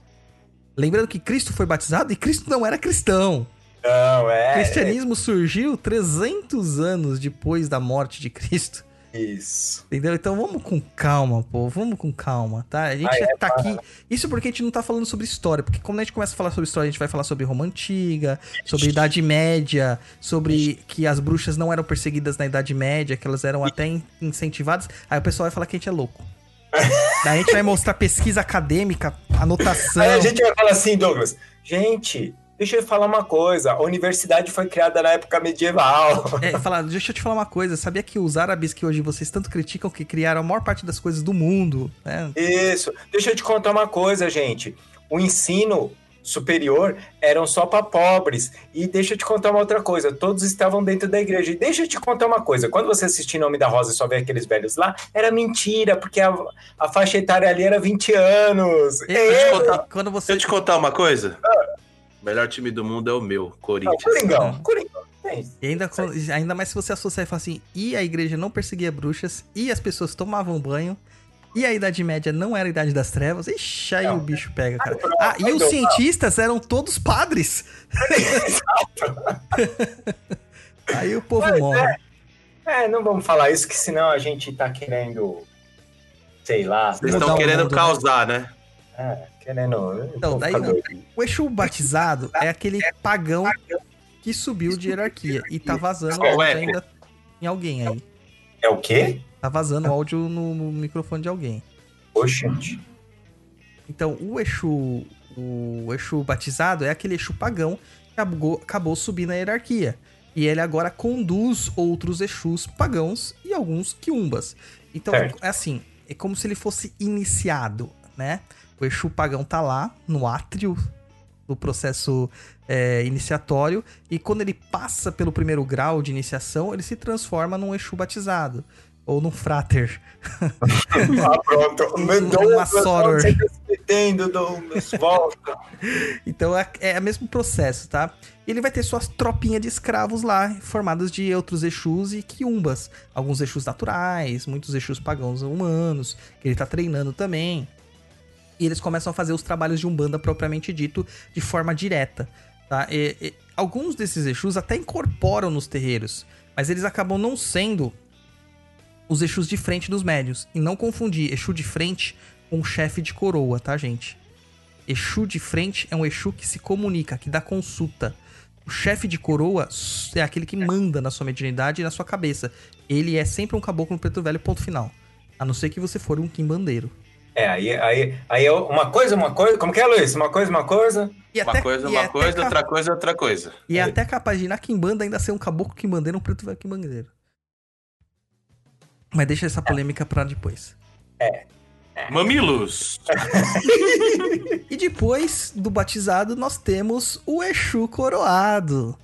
Lembrando que Cristo foi batizado e Cristo não era cristão. Não, é. O cristianismo surgiu 300 anos depois da morte de Cristo. Isso. Entendeu? Então vamos com calma, pô. Vamos com calma, tá? A gente ah, é, tá aqui. Isso porque a gente não tá falando sobre história. Porque quando a gente começa a falar sobre história, a gente vai falar sobre Roma Antiga, sobre Idade Média, sobre que as bruxas não eram perseguidas na Idade Média, que elas eram até incentivadas. Aí o pessoal vai falar que a gente é louco. Daí a gente vai mostrar pesquisa acadêmica, anotação. Aí a gente vai falar assim, Douglas. Gente, Deixa eu falar uma coisa, a universidade foi criada na época medieval. É, falar, deixa eu te falar uma coisa, sabia que os árabes que hoje vocês tanto criticam que criaram a maior parte das coisas do mundo, né? Isso. Deixa eu te contar uma coisa, gente. O ensino superior eram só para pobres. E deixa eu te contar uma outra coisa, todos estavam dentro da igreja. E deixa eu te contar uma coisa, quando você assistir Nome da Rosa e só vê aqueles velhos lá, era mentira, porque a, a faixa etária ali era 20 anos. E, é, contar, quando você... Deixa eu te contar uma coisa. Ah. O melhor time do mundo é o meu, Corinthians. Ah, Coringão, Coringão. E ainda, ainda mais se você associar e falar assim, e a igreja não perseguia bruxas, e as pessoas tomavam banho, e a Idade Média não era a Idade das Trevas, ixi, aí não. o bicho pega, cara. Ah, e os cientistas eram todos padres. aí o povo Mas morre. É. é, não vamos falar isso, que senão a gente tá querendo, sei lá... Vocês estão querendo mundo, né? causar, né? né? É. Querendo. Então, daí o Exu batizado é aquele pagão que subiu de hierarquia e tá vazando é, ainda em alguém aí. É o quê? Tá vazando áudio no, no microfone de alguém. Oxente. Então, o Exu, o Exu batizado é aquele Exu pagão que acabou, acabou subindo na hierarquia. E ele agora conduz outros Exus pagãos e alguns quiumbas. Então, é assim, é como se ele fosse iniciado, né? O Exu Pagão tá lá, no átrio do processo é, iniciatório, e quando ele passa pelo primeiro grau de iniciação, ele se transforma num Exu batizado. Ou num frater. ah, pronto. Uma soror. Entendo, Douglas. Volta. então é, é o mesmo processo, tá? Ele vai ter suas tropinhas de escravos lá, formadas de outros Exus e Quiumbas. Alguns Exus naturais, muitos Exus pagãos humanos, que ele tá treinando também. E eles começam a fazer os trabalhos de Umbanda propriamente dito, de forma direta. Tá? E, e, alguns desses Exus até incorporam nos terreiros, mas eles acabam não sendo os Exus de frente dos médios. E não confundir Exu de frente com chefe de coroa, tá, gente? Exu de frente é um Exu que se comunica, que dá consulta. O chefe de coroa é aquele que manda na sua mediunidade e na sua cabeça. Ele é sempre um caboclo no preto velho, ponto final. A não ser que você for um quimbandeiro. É, aí, aí, aí é uma coisa, uma coisa. Como que é, Luiz? Uma coisa, uma coisa. E uma coisa, uma coisa, outra coisa, outra coisa. E é, é até capaz de na Kimbanda ainda ser um caboclo quimbandeiro, um preto velho quimbandeiro. Mas deixa essa polêmica pra depois. É. é. Mamilos! e depois do batizado, nós temos o Exu coroado.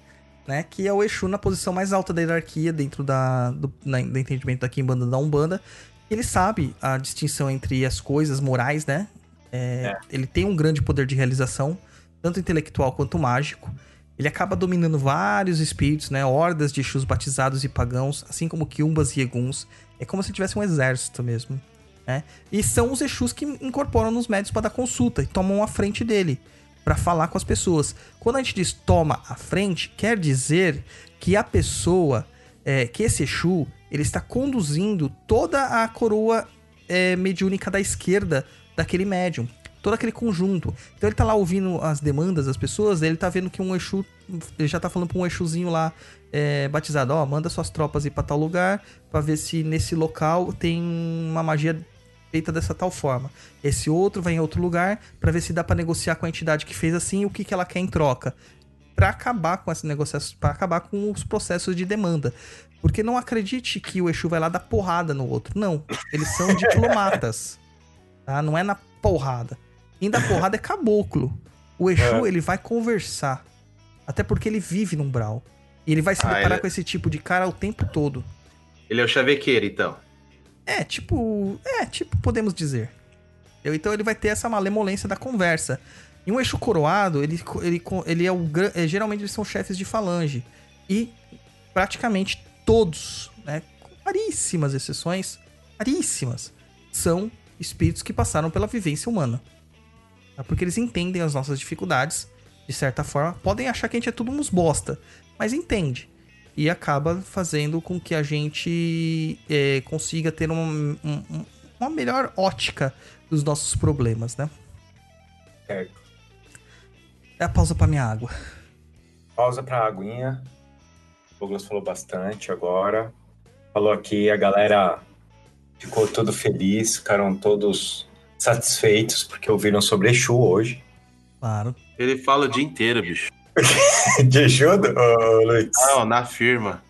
Né, que é o Exu na posição mais alta da hierarquia dentro da, do, na, do entendimento da Kimbanda da Umbanda, ele sabe a distinção entre as coisas morais, né? É, é. Ele tem um grande poder de realização, tanto intelectual quanto mágico. Ele acaba dominando vários espíritos, né? Hordas de Exus batizados e pagãos, assim como Kiumbas e Eguns. É como se tivesse um exército mesmo. Né? E são os Exus que incorporam nos médios para dar consulta e tomam a frente dele para falar com as pessoas. Quando a gente diz toma a frente, quer dizer que a pessoa, é, que esse Exu, ele está conduzindo toda a coroa é, mediúnica da esquerda daquele médium. Todo aquele conjunto. Então ele tá lá ouvindo as demandas das pessoas, ele tá vendo que um Exu. Ele já tá falando pra um Exuzinho lá é, batizado: Ó, manda suas tropas ir pra tal lugar, pra ver se nesse local tem uma magia feita dessa tal forma. Esse outro vai em outro lugar para ver se dá para negociar com a entidade que fez assim o que, que ela quer em troca. Para acabar com esse negócio, para acabar com os processos de demanda. Porque não acredite que o Exu vai lá dar porrada no outro. Não. Eles são diplomatas. Tá? Não é na porrada. Quem dá porrada é caboclo. O Exu, é. ele vai conversar. Até porque ele vive num brau. E ele vai se ah, deparar ele... com esse tipo de cara o tempo todo. Ele é o chavequeiro, então. É, tipo. É, tipo, podemos dizer. Então ele vai ter essa malemolência da conversa. E um Exu coroado, ele, ele, ele é o. É, geralmente eles são chefes de falange. E praticamente todos, né, com raríssimas exceções, raríssimas, são espíritos que passaram pela vivência humana. Tá? Porque eles entendem as nossas dificuldades, de certa forma. Podem achar que a gente é tudo uns bosta, mas entende. E acaba fazendo com que a gente é, consiga ter um, um, uma melhor ótica dos nossos problemas, né? Certo. É a pausa para minha água. Pausa para aguinha. Douglas falou bastante agora. Falou aqui, a galera ficou todo feliz, ficaram todos satisfeitos porque ouviram sobre Exu hoje. Claro. Ele fala o dia inteiro, bicho. de Exu, oh, Luiz? Não, na firma.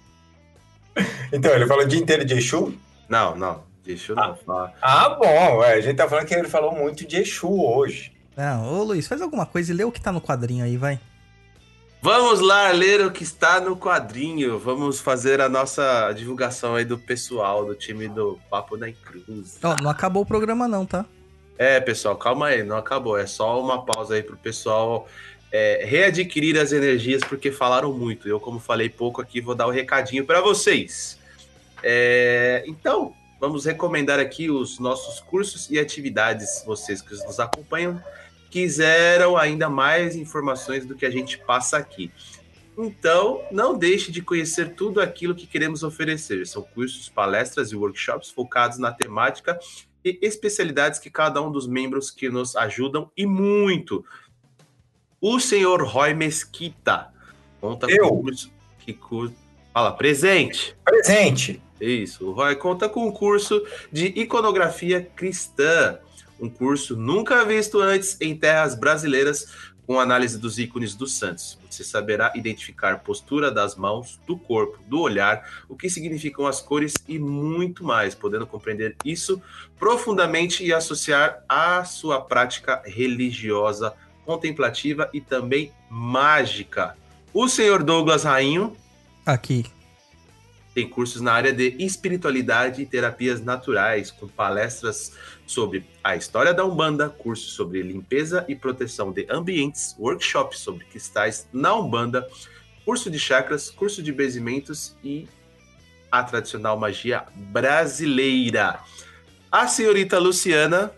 Então, ele falou o dia inteiro de Exu? Não, não. De Exu não. Ah, ah bom. Ué, a gente tá falando que ele falou muito de Exu hoje. Não, ô Luiz, faz alguma coisa e lê o que tá no quadrinho aí, vai. Vamos lá ler o que está no quadrinho. Vamos fazer a nossa divulgação aí do pessoal do time do Papo da Cruz. Oh, não acabou o programa não, tá? É, pessoal, calma aí, não acabou. É só uma pausa aí pro pessoal é, readquirir as energias, porque falaram muito. Eu, como falei pouco aqui, vou dar o um recadinho para vocês. É, então, vamos recomendar aqui os nossos cursos e atividades, vocês que nos acompanham quiseram ainda mais informações do que a gente passa aqui. Então, não deixe de conhecer tudo aquilo que queremos oferecer. São cursos, palestras e workshops focados na temática e especialidades que cada um dos membros que nos ajudam e muito. O senhor Roy Mesquita conta Eu. com curso que curso. Fala, presente. Presente. Isso. O Roy conta com um curso de iconografia cristã um curso nunca visto antes em terras brasileiras com análise dos ícones dos santos. Você saberá identificar postura das mãos, do corpo, do olhar, o que significam as cores e muito mais, podendo compreender isso profundamente e associar à sua prática religiosa, contemplativa e também mágica. O senhor Douglas Rainho. Aqui. Tem cursos na área de espiritualidade e terapias naturais, com palestras sobre a história da Umbanda, cursos sobre limpeza e proteção de ambientes, workshops sobre cristais na Umbanda, curso de chakras, curso de benzimentos e a tradicional magia brasileira. A senhorita Luciana.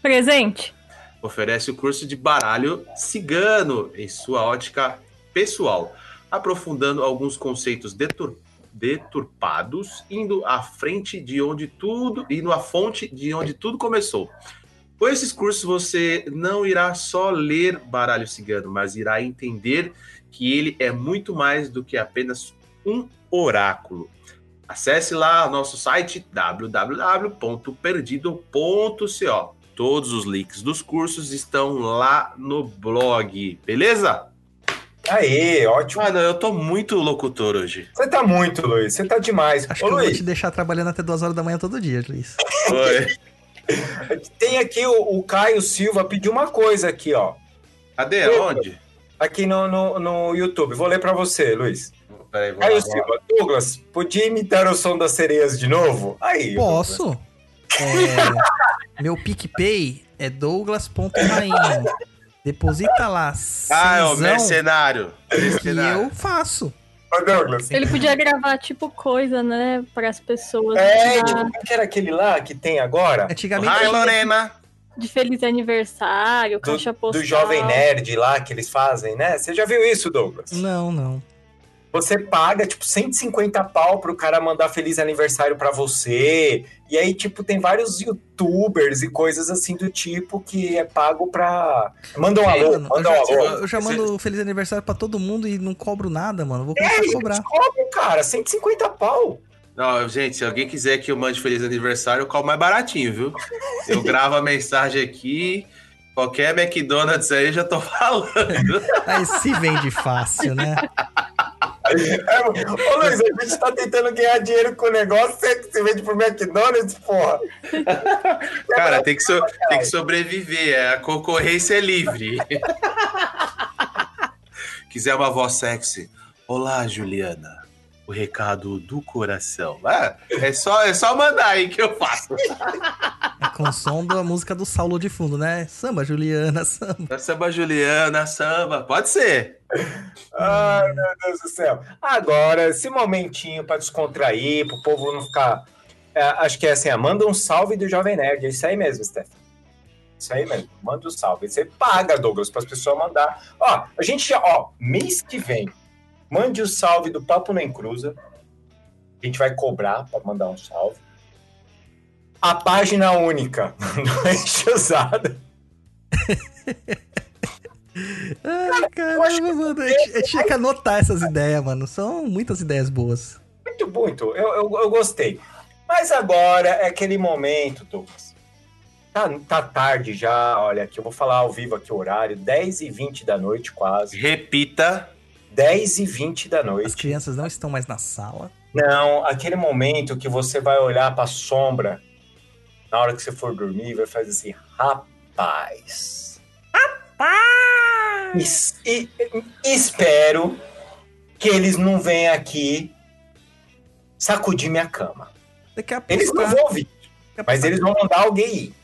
Presente. Oferece o curso de baralho cigano em sua ótica pessoal, aprofundando alguns conceitos detur deturpados, indo à frente de onde tudo, indo à fonte de onde tudo começou. Com esses cursos você não irá só ler baralho cigano, mas irá entender que ele é muito mais do que apenas um oráculo. Acesse lá nosso site www.perdido.co. Todos os links dos cursos estão lá no blog, beleza? Aê, ótimo. Mano, eu tô muito locutor hoje. Você tá muito, Luiz. Você tá demais. Acho Ô, que Luiz. eu vou te deixar trabalhando até duas horas da manhã todo dia, Luiz. Oi. Tem aqui o, o, Caio Silva pediu uma coisa aqui, ó. Cadê? Onde? Aqui no, no, no YouTube. Vou ler para você, Luiz. Peraí, Caio lá, Silva, Douglas, podia imitar o som das sereias de novo? Aí. Posso. É, meu PicPay é douglas.rainha. Deposita lá. Ah, é o mercenário. mercenário. E eu faço. Douglas. Ele podia gravar, tipo, coisa, né? Para as pessoas. É, tipo, que era aquele lá que tem agora? Antigamente. Ai, Lorena. De feliz aniversário, do, caixa postal. Do Jovem Nerd lá que eles fazem, né? Você já viu isso, Douglas? Não, não. Você paga, tipo, 150 pau pro cara mandar feliz aniversário para você. E aí, tipo, tem vários youtubers e coisas assim do tipo que é pago pra. Manda um alô, mano, manda um alô. Eu já mando feliz aniversário para todo mundo e não cobro nada, mano. Vou começar é, a cobrar. Cobro, cara, 150 pau. Não, gente, se alguém quiser que eu mande feliz aniversário, eu cobro mais baratinho, viu? Eu gravo a mensagem aqui. Qualquer McDonald's aí eu já tô falando. Aí se vende fácil, né? É, ô Luiz, a gente tá tentando ganhar dinheiro com o negócio, você, você vende pro McDonald's, porra. Cara, tem que, so, tem que sobreviver, é, a concorrência é livre. Quiser uma voz sexy. Olá, Juliana o recado do coração. Ah, é, só, é só mandar aí que eu faço. É com o som da música do Saulo de fundo, né? Samba, Juliana, samba. Samba, Juliana, samba. Pode ser. Ai, meu Deus do céu. Agora, esse momentinho para descontrair, para o povo não ficar. É, acho que é assim, manda um salve do Jovem Nerd. É isso aí mesmo, Steph. Isso aí mesmo. Manda um salve. Você paga, Douglas, para as pessoas mandar. Ó, a gente ó, mês que vem, Mande o salve do Papo Nem Cruza. A gente vai cobrar para mandar um salve. A página única não é usada. Ai, caramba, mano. Eu, tinha que anotar essas ideias, mano. São muitas ideias boas. Muito, muito. Eu, eu, eu gostei. Mas agora é aquele momento, Douglas. Tá, tá tarde já, olha aqui, eu vou falar ao vivo aqui o horário, 10 e 20 da noite quase. Repita. 10 e 20 da noite. As crianças não estão mais na sala. Não, aquele momento que você vai olhar para a sombra na hora que você for dormir, vai fazer assim, rapaz. Rapaz! E, e, espero que eles não venham aqui sacudir minha cama. Eles não vão ouvir, mas eles vão mandar alguém ir.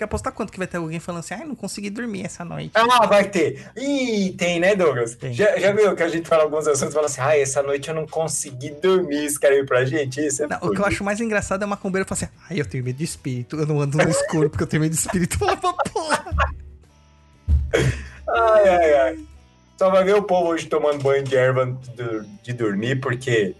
Quer apostar quanto que vai ter alguém falando assim, ai, não consegui dormir essa noite? Ah, vai ter. Ih, tem, né, Douglas? Tem. Já, já viu que a gente fala alguns assuntos e fala assim, ai, essa noite eu não consegui dormir, isso quer ir pra gente? Isso é não, O que eu acho mais engraçado é uma combeira falar assim, ai, eu tenho medo de espírito, eu não ando no escuro porque eu tenho medo de espírito. Fala pra porra. Ai, ai, ai. Só vai ver o povo hoje tomando banho de erva de, dormir porque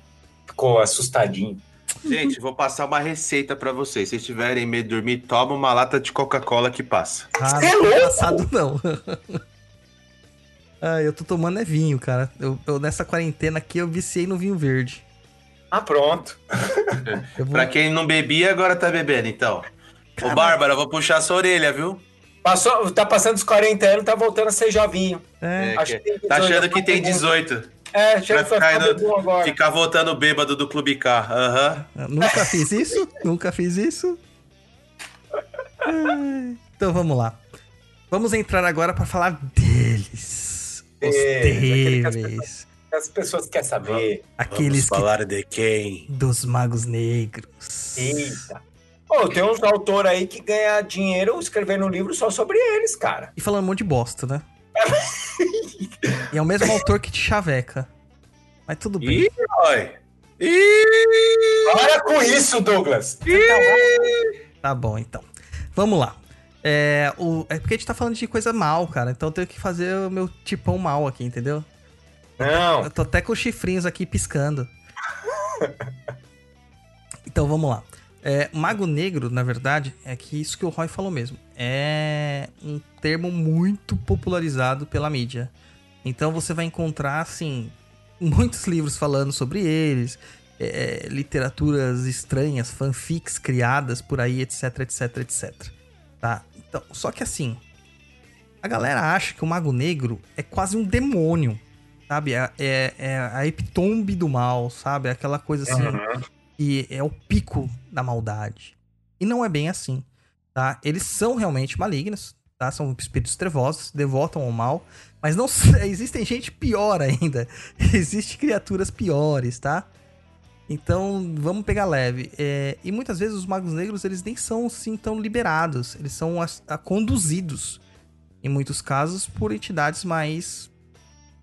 ficou assustadinho. Gente, vou passar uma receita para vocês. Se tiverem medo de dormir, toma uma lata de Coca-Cola que passa. Ah, não é passado não. ah, eu tô tomando é vinho, cara. Eu, eu, nessa quarentena aqui eu viciei no vinho verde. Ah, pronto. vou... pra quem não bebia, agora tá bebendo, então. Cara... Ô, Bárbara, vou puxar sua orelha, viu? Passou, tá passando dos 40 anos, tá voltando a ser jovinho. É, é que... tá achando que tem 18. É, chega pra ficar, indo, agora. ficar voltando bêbado do Clube K. Uhum. Nunca fiz isso, nunca fiz isso. Então vamos lá. Vamos entrar agora para falar deles. Os é, terríveis. As pessoas querem saber. Aqueles Vamos falar de quem? Dos magos negros. Eita. Oh, tem uns autores aí que ganham dinheiro escrevendo um livro só sobre eles, cara. E falando um monte de bosta, né? e é o mesmo autor que te chaveca. Mas tudo bem. Ih, oi. Ih! Para com isso, Douglas. Tá bom, então. Vamos lá. É, o, é porque a gente tá falando de coisa mal, cara. Então eu tenho que fazer o meu tipão mal aqui, entendeu? Não. Eu tô até com os chifrinhos aqui piscando. então vamos lá. É, Mago Negro, na verdade, é que isso que o Roy falou mesmo. É um termo muito popularizado pela mídia. Então você vai encontrar, assim, muitos livros falando sobre eles, é, literaturas estranhas, fanfics criadas por aí, etc, etc, etc. Tá? Então, só que assim, a galera acha que o Mago Negro é quase um demônio, sabe? É, é, é a epitombe do mal, sabe? Aquela coisa assim. Uhum e é o pico da maldade. E não é bem assim, tá? Eles são realmente malignos, tá? São espíritos trevosos, devotam ao mal, mas não existem gente pior ainda. Existem criaturas piores, tá? Então, vamos pegar leve. É, e muitas vezes os magos negros, eles nem são assim tão liberados. Eles são a, a conduzidos, em muitos casos, por entidades mais,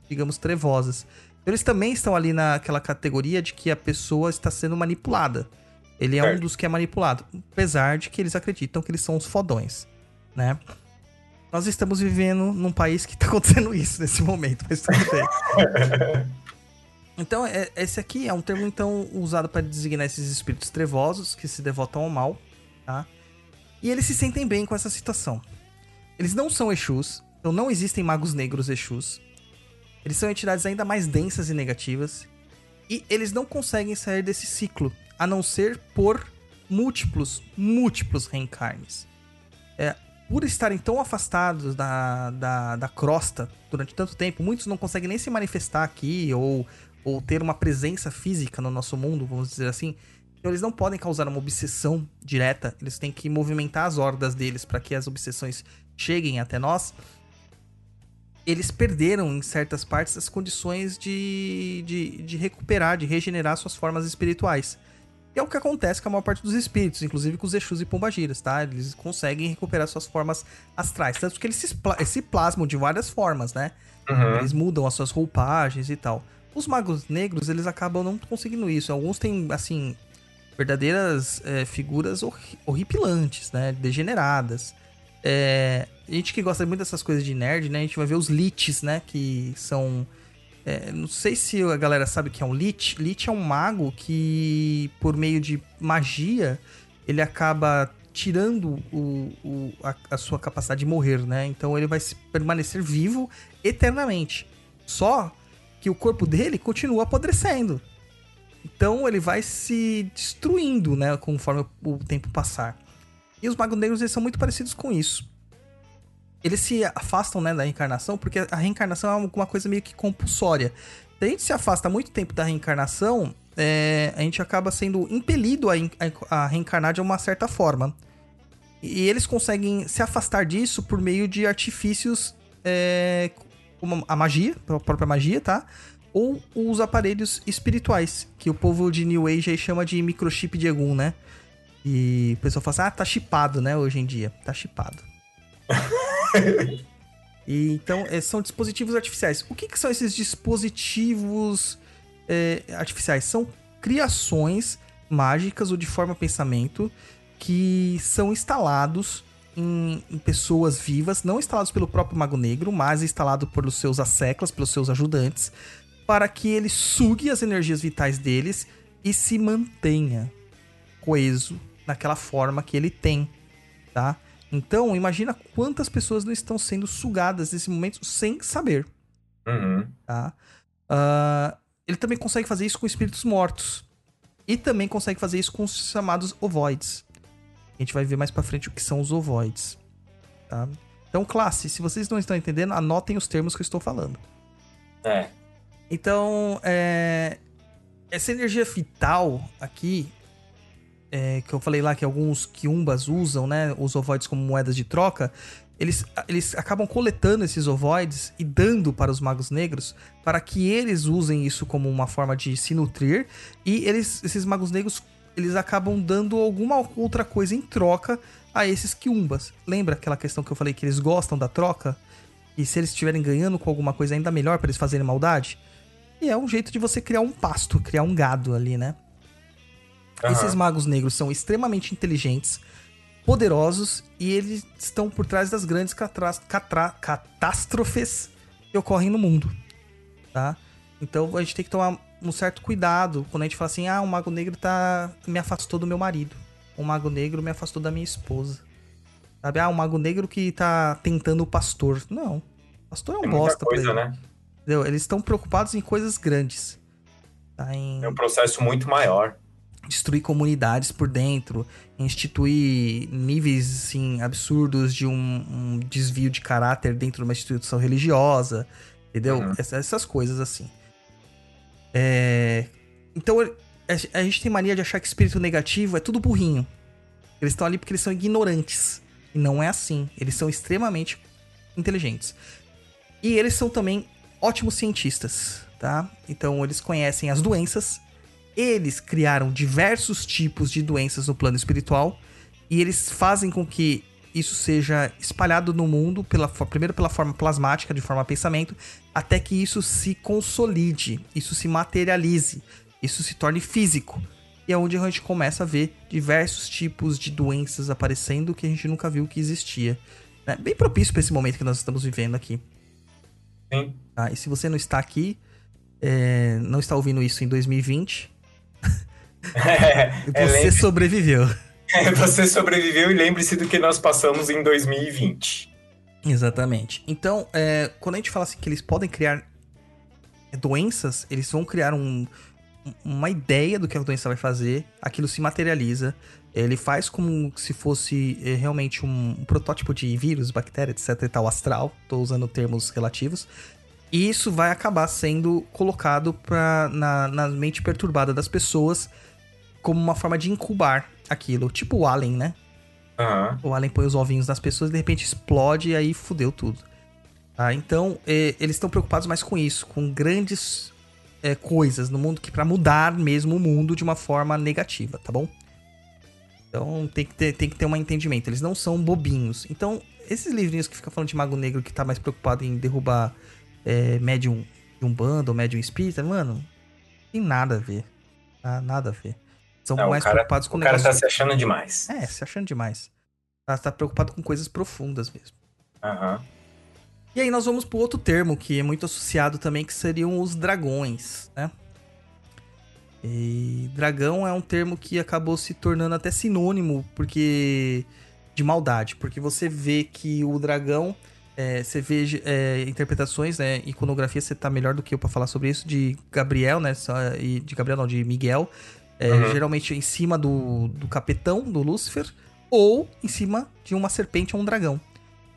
digamos, trevosas. Eles também estão ali naquela categoria de que a pessoa está sendo manipulada. Ele é certo. um dos que é manipulado, apesar de que eles acreditam que eles são os fodões, né? Nós estamos vivendo num país que está acontecendo isso nesse momento, mas tudo bem. então, é, esse aqui é um termo então usado para designar esses espíritos trevosos que se devotam ao mal, tá? E eles se sentem bem com essa situação. Eles não são Exus, então não existem magos negros Exus. Eles são entidades ainda mais densas e negativas. E eles não conseguem sair desse ciclo, a não ser por múltiplos, múltiplos reencarnes. É, por estarem tão afastados da, da, da crosta durante tanto tempo, muitos não conseguem nem se manifestar aqui ou, ou ter uma presença física no nosso mundo, vamos dizer assim. Então eles não podem causar uma obsessão direta, eles têm que movimentar as hordas deles para que as obsessões cheguem até nós eles perderam em certas partes as condições de, de, de recuperar, de regenerar suas formas espirituais. E é o que acontece com a maior parte dos espíritos, inclusive com os Exus e Pombagiras, tá? Eles conseguem recuperar suas formas astrais. Tanto que eles se, se plasmam de várias formas, né? Uhum. Eles mudam as suas roupagens e tal. Os magos negros, eles acabam não conseguindo isso. Alguns têm, assim, verdadeiras é, figuras horripilantes, né? Degeneradas. É, a gente que gosta muito dessas coisas de nerd, né? A gente vai ver os Liches, né? Que são. É, não sei se a galera sabe o que é um Lich. Lich é um mago que, por meio de magia, ele acaba tirando o, o a, a, sua capacidade de morrer, né? Então ele vai permanecer vivo eternamente. Só que o corpo dele continua apodrecendo. Então ele vai se destruindo, né? Conforme o, o tempo passar. E os magos negros eles são muito parecidos com isso. Eles se afastam né, da reencarnação porque a reencarnação é uma coisa meio que compulsória. Se a gente se afasta muito tempo da reencarnação, é, a gente acaba sendo impelido a, a, a reencarnar de uma certa forma. E eles conseguem se afastar disso por meio de artifícios é, como a magia, a própria magia, tá? Ou os aparelhos espirituais, que o povo de New Age aí chama de microchip de Egum, né? E o pessoal fala assim, ah, tá chipado, né, hoje em dia. Tá chipado. e, então, é, são dispositivos artificiais. O que, que são esses dispositivos é, artificiais? São criações mágicas ou de forma pensamento que são instalados em, em, pessoas vivas, não instalados pelo próprio Mago Negro, mas instalados pelos seus asseclas, pelos seus ajudantes, para que ele sugue as energias vitais deles e se mantenha coeso naquela forma que ele tem, tá? Então, imagina quantas pessoas não estão sendo sugadas nesse momento sem saber. Uhum. Tá? Uh, ele também consegue fazer isso com espíritos mortos. E também consegue fazer isso com os chamados ovoides. A gente vai ver mais pra frente o que são os ovoides. Tá? Então, classe, se vocês não estão entendendo, anotem os termos que eu estou falando. É. Então, é... essa energia vital aqui, é, que eu falei lá que alguns quiumbas usam, né, os ovoides como moedas de troca, eles, eles acabam coletando esses ovoides e dando para os magos negros para que eles usem isso como uma forma de se nutrir e eles, esses magos negros eles acabam dando alguma outra coisa em troca a esses quiumbas. Lembra aquela questão que eu falei que eles gostam da troca? E se eles estiverem ganhando com alguma coisa ainda melhor para eles fazerem maldade? E é um jeito de você criar um pasto, criar um gado ali, né? Uhum. Esses magos negros são extremamente inteligentes, poderosos e eles estão por trás das grandes catástrofes que ocorrem no mundo, tá? Então a gente tem que tomar um certo cuidado quando a gente fala assim: "Ah, o mago negro tá me afastou do meu marido. O mago negro me afastou da minha esposa." Sabe? Ah, o mago negro que tá tentando o pastor. Não. O pastor é um bosta coisa, pra ele. Né? Entendeu? Eles estão preocupados em coisas grandes. Tá? Em... É um processo muito maior destruir comunidades por dentro, instituir níveis assim, absurdos de um, um desvio de caráter dentro de uma instituição religiosa, entendeu? Uhum. Essas, essas, coisas assim. É... Então a gente tem mania de achar que espírito negativo é tudo burrinho. Eles estão ali porque eles são ignorantes. E não é assim. Eles são extremamente inteligentes. E eles são também ótimos cientistas, tá? Então eles conhecem as doenças eles criaram diversos tipos de doenças no plano espiritual e eles fazem com que isso seja espalhado no mundo, pela, primeiro pela forma plasmática, de forma pensamento, até que isso se consolide, isso se materialize, isso se torne físico. E é onde a gente começa a ver diversos tipos de doenças aparecendo que a gente nunca viu que existia. É bem propício para esse momento que nós estamos vivendo aqui. Sim. Tá? E se você não está aqui, é, não está ouvindo isso em 2020, é, você sobreviveu. É, você sobreviveu e lembre-se do que nós passamos em 2020. Exatamente. Então, é, quando a gente fala assim que eles podem criar doenças, eles vão criar um, uma ideia do que a doença vai fazer, aquilo se materializa, ele faz como se fosse é, realmente um, um protótipo de vírus, bactéria, etc e tal, astral, tô usando termos relativos, e isso vai acabar sendo colocado pra, na, na mente perturbada das pessoas como uma forma de incubar aquilo. Tipo o Alien, né? Uhum. O Alien põe os ovinhos nas pessoas e de repente explode e aí fudeu tudo. Tá? Então, eles estão preocupados mais com isso, com grandes é, coisas no mundo que para mudar mesmo o mundo de uma forma negativa, tá bom? Então tem que, ter, tem que ter um entendimento. Eles não são bobinhos. Então, esses livrinhos que ficam falando de Mago Negro que tá mais preocupado em derrubar é, médium de um bando médium espírita, mano, tem nada a ver. Tá? Nada a ver. São não, mais cara, preocupados com o, o cara tá se achando demais. É, se achando demais. Tá, tá preocupado com coisas profundas mesmo. Aham. Uhum. E aí nós vamos pro outro termo que é muito associado também, que seriam os dragões, né? E dragão é um termo que acabou se tornando até sinônimo porque de maldade, porque você vê que o dragão é, você vê é, interpretações, né? Iconografia, você tá melhor do que eu pra falar sobre isso, de Gabriel, né? E de Gabriel, não, de Miguel. É, uhum. Geralmente em cima do, do capetão, do Lúcifer, ou em cima de uma serpente ou um dragão.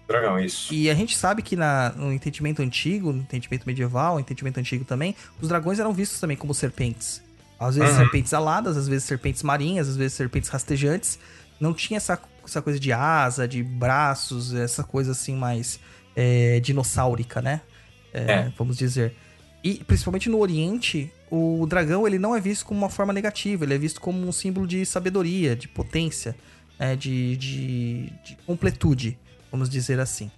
Dragão, isso. E a gente sabe que na, no entendimento antigo, no entendimento medieval, no entendimento antigo também, os dragões eram vistos também como serpentes. Às vezes uhum. serpentes aladas, às vezes serpentes marinhas, às vezes serpentes rastejantes. Não tinha essa, essa coisa de asa, de braços, essa coisa assim mais é, dinossáurica, né? É, é. Vamos dizer. E principalmente no Oriente, o dragão ele não é visto como uma forma negativa, ele é visto como um símbolo de sabedoria, de potência, é, de, de, de, completude, vamos dizer assim.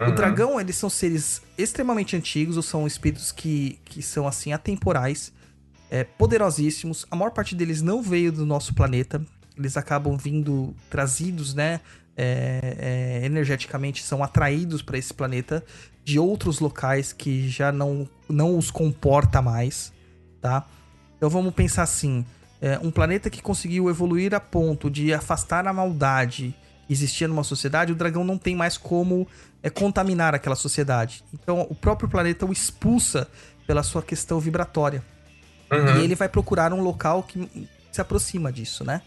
Uhum. O dragão, eles são seres extremamente antigos, ou são espíritos que, que são assim atemporais, é, poderosíssimos. A maior parte deles não veio do nosso planeta, eles acabam vindo trazidos, né? É, é, energeticamente são atraídos para esse planeta de outros locais que já não, não os comporta mais, tá? Então vamos pensar assim: é, um planeta que conseguiu evoluir a ponto de afastar a maldade que existia numa sociedade, o dragão não tem mais como é, contaminar aquela sociedade. Então o próprio planeta o expulsa pela sua questão vibratória. Uhum. E ele vai procurar um local que se aproxima disso, né?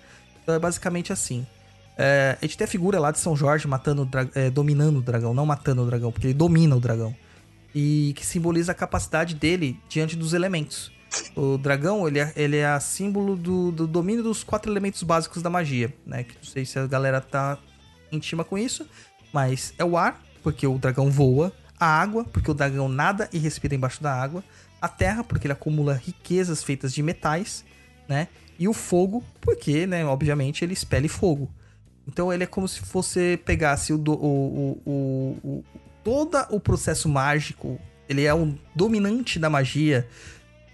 Então é basicamente assim. É, a gente tem a figura lá de São Jorge matando, é, dominando o dragão, não matando o dragão, porque ele domina o dragão. E que simboliza a capacidade dele diante dos elementos. O dragão, ele é, ele é símbolo do, do domínio dos quatro elementos básicos da magia, né? Que não sei se a galera tá íntima com isso. Mas é o ar, porque o dragão voa. A água, porque o dragão nada e respira embaixo da água. A terra, porque ele acumula riquezas feitas de metais, né? E o fogo, porque, né, obviamente, ele expele fogo. Então ele é como se você pegasse o, o, o, o, todo o processo mágico. Ele é um dominante da magia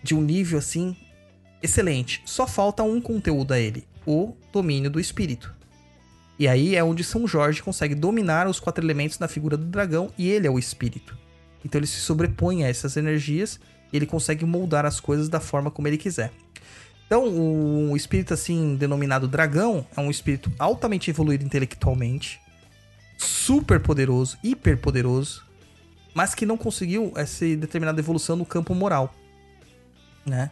de um nível assim excelente. Só falta um conteúdo a ele: o domínio do espírito. E aí é onde São Jorge consegue dominar os quatro elementos na figura do dragão e ele é o espírito. Então ele se sobrepõe a essas energias e ele consegue moldar as coisas da forma como ele quiser. Então, o espírito assim denominado dragão é um espírito altamente evoluído intelectualmente, super poderoso, hiper poderoso, mas que não conseguiu essa determinada evolução no campo moral, né?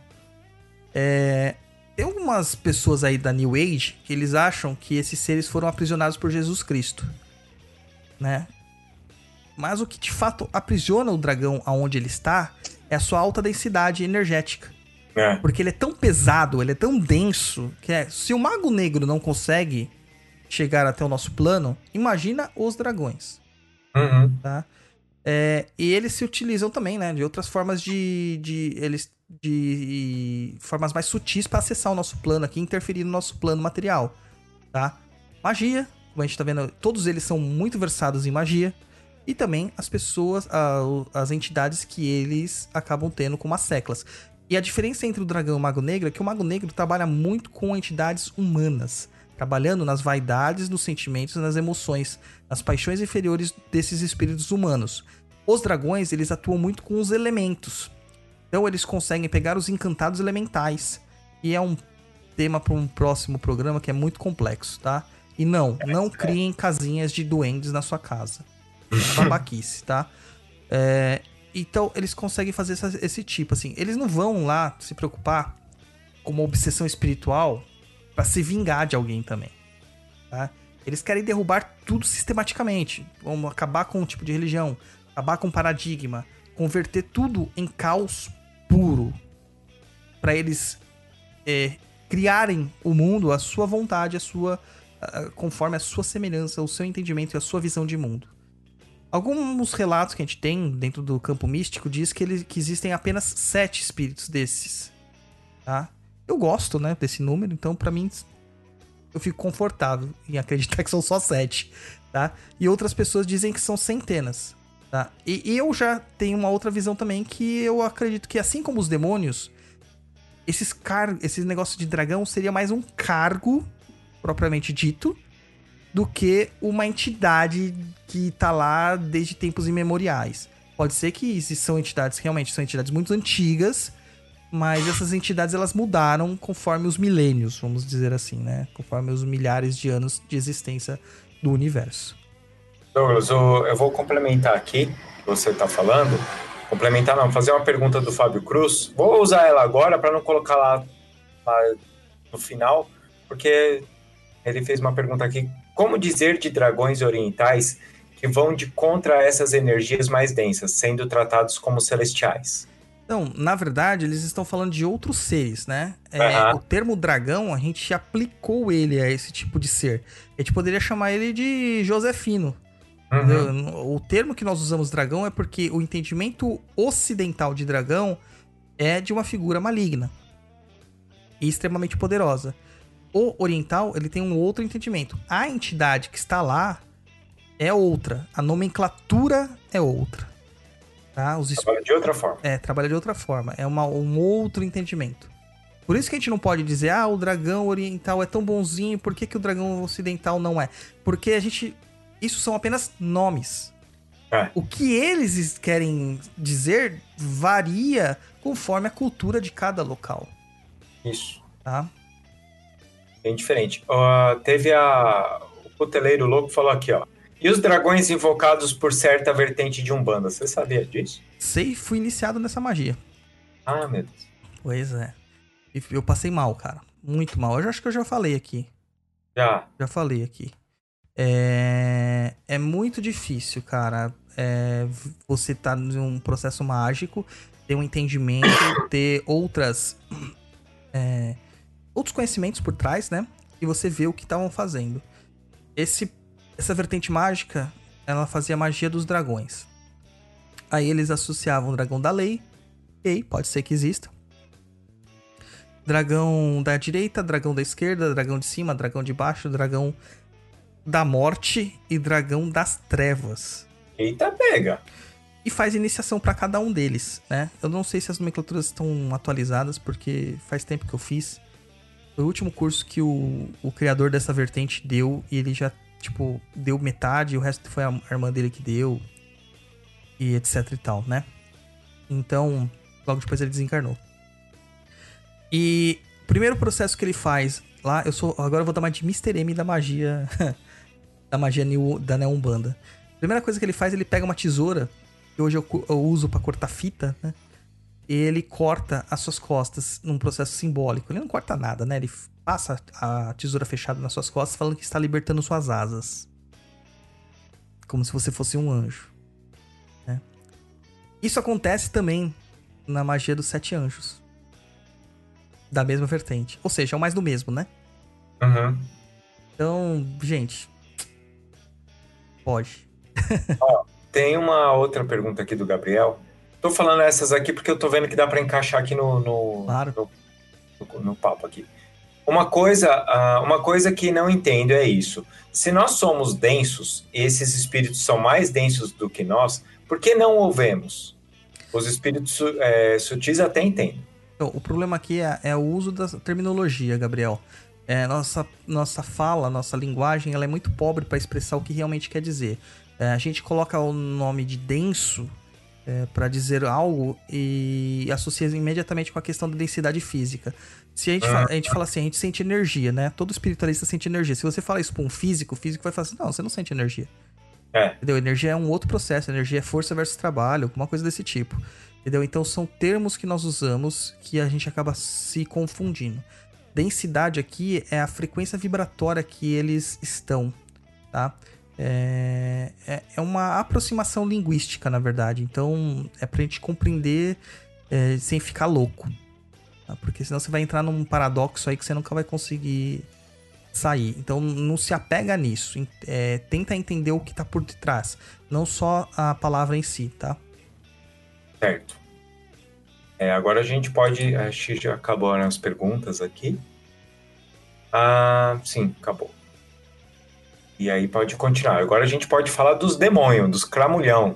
É, tem algumas pessoas aí da New Age que eles acham que esses seres foram aprisionados por Jesus Cristo, né? Mas o que de fato aprisiona o dragão aonde ele está é a sua alta densidade energética. É. Porque ele é tão pesado, ele é tão denso, que é, se o Mago Negro não consegue chegar até o nosso plano, imagina os dragões. Uhum. Tá? É, e eles se utilizam também, né, de outras formas de, de eles de formas mais sutis para acessar o nosso plano aqui, interferir no nosso plano material, tá? Magia, como a gente tá vendo, todos eles são muito versados em magia e também as pessoas, as entidades que eles acabam tendo como as seclas. E a diferença entre o dragão e o mago negro é que o mago negro trabalha muito com entidades humanas, trabalhando nas vaidades, nos sentimentos, nas emoções, nas paixões inferiores desses espíritos humanos. Os dragões, eles atuam muito com os elementos. Então eles conseguem pegar os encantados elementais. E é um tema para um próximo programa que é muito complexo, tá? E não, não criem casinhas de duendes na sua casa. É babaquice, tá? É, então eles conseguem fazer essa, esse tipo, assim. Eles não vão lá se preocupar com uma obsessão espiritual para se vingar de alguém também, tá? Eles querem derrubar tudo sistematicamente. Vamos acabar com um tipo de religião, acabar com um paradigma, converter tudo em caos puro para eles é, criarem o mundo à sua vontade, a sua conforme a sua semelhança, o seu entendimento e a sua visão de mundo. Alguns relatos que a gente tem dentro do campo místico diz que, ele, que existem apenas sete espíritos desses, tá? Eu gosto, né, desse número, então para mim eu fico confortável em acreditar que são só sete, tá? E outras pessoas dizem que são centenas. Tá? E, eu já tenho uma outra visão também que eu acredito que, assim como os demônios, esses car esse negócio de dragão seria mais um cargo, propriamente dito, do que uma entidade que tá lá desde tempos imemoriais. Pode ser que são entidades realmente são entidades muito antigas, mas essas entidades elas mudaram conforme os milênios, vamos dizer assim, né? Conforme os milhares de anos de existência do universo. Douglas, eu vou complementar aqui você está falando. Complementar, não, fazer uma pergunta do Fábio Cruz. Vou usar ela agora para não colocar lá, lá no final, porque ele fez uma pergunta aqui. Como dizer de dragões orientais que vão de contra essas energias mais densas, sendo tratados como celestiais? Então, na verdade, eles estão falando de outros seres, né? É, uhum. O termo dragão, a gente aplicou ele a esse tipo de ser. A gente poderia chamar ele de Josefino, Uhum. O termo que nós usamos dragão é porque o entendimento ocidental de dragão é de uma figura maligna e extremamente poderosa. O oriental, ele tem um outro entendimento. A entidade que está lá é outra. A nomenclatura é outra. Tá? Os trabalha de outra forma. É, trabalha de outra forma. É uma, um outro entendimento. Por isso que a gente não pode dizer, ah, o dragão oriental é tão bonzinho, por que, que o dragão ocidental não é? Porque a gente isso são apenas nomes. É. O que eles querem dizer varia conforme a cultura de cada local. Isso. Tá? Bem diferente. Uh, teve a. O Cuteleiro Louco falou aqui, ó. E os dragões invocados por certa vertente de Umbanda? Você sabia disso? Sei, fui iniciado nessa magia. Ah, meu Deus. Pois é. Eu passei mal, cara. Muito mal. Eu acho que eu já falei aqui. Já. Já falei aqui. É, é muito difícil, cara. É, você tá num processo mágico, ter um entendimento, ter outras. É, outros conhecimentos por trás, né? E você vê o que estavam fazendo. Esse, essa vertente mágica ela fazia magia dos dragões. Aí eles associavam o dragão da lei, e pode ser que exista. Dragão da direita, dragão da esquerda, dragão de cima, dragão de baixo, dragão da morte e dragão das trevas. Eita, pega! E faz iniciação para cada um deles, né? Eu não sei se as nomenclaturas estão atualizadas, porque faz tempo que eu fiz. Foi o último curso que o, o criador dessa vertente deu e ele já, tipo, deu metade, o resto foi a irmã dele que deu. E etc e tal, né? Então, logo depois ele desencarnou. E o primeiro processo que ele faz lá, eu sou. Agora eu vou dar uma de Mr. M da magia. da magia New, da Neombanda. Primeira coisa que ele faz, ele pega uma tesoura, que hoje eu, eu uso para cortar fita, né? Ele corta as suas costas num processo simbólico. Ele não corta nada, né? Ele passa a tesoura fechada nas suas costas, falando que está libertando suas asas. Como se você fosse um anjo. Né? Isso acontece também na magia dos sete anjos da mesma vertente. Ou seja, é o mais do mesmo, né? Uhum. Então, gente. Pode. Ó, tem uma outra pergunta aqui do Gabriel. Tô falando essas aqui porque eu tô vendo que dá para encaixar aqui no, no, claro. no, no, no, papo aqui. Uma coisa, uma coisa que não entendo é isso. Se nós somos densos, e esses espíritos são mais densos do que nós, por que não ouvemos? Os espíritos é, sutis até entendem. Então, o problema aqui é, é, o uso da terminologia, Gabriel. É, nossa, nossa fala, nossa linguagem, ela é muito pobre para expressar o que realmente quer dizer. É, a gente coloca o nome de denso é, para dizer algo e associa imediatamente com a questão da densidade física. Se a gente, fala, a gente fala assim, a gente sente energia, né? Todo espiritualista sente energia. Se você fala isso para um físico, o físico vai falar assim: não, você não sente energia. É. Entendeu? Energia é um outro processo, energia é força versus trabalho, alguma coisa desse tipo. Entendeu? Então são termos que nós usamos que a gente acaba se confundindo. Densidade aqui é a frequência vibratória que eles estão, tá? É, é, é uma aproximação linguística, na verdade. Então é pra gente compreender é, sem ficar louco. Tá? Porque senão você vai entrar num paradoxo aí que você nunca vai conseguir sair. Então não se apega nisso. É, tenta entender o que tá por detrás. Não só a palavra em si, tá? Certo. É, agora a gente pode. Acho que já acabaram as perguntas aqui. Ah, sim, acabou. E aí pode continuar. Agora a gente pode falar dos demônios, dos cramulhão.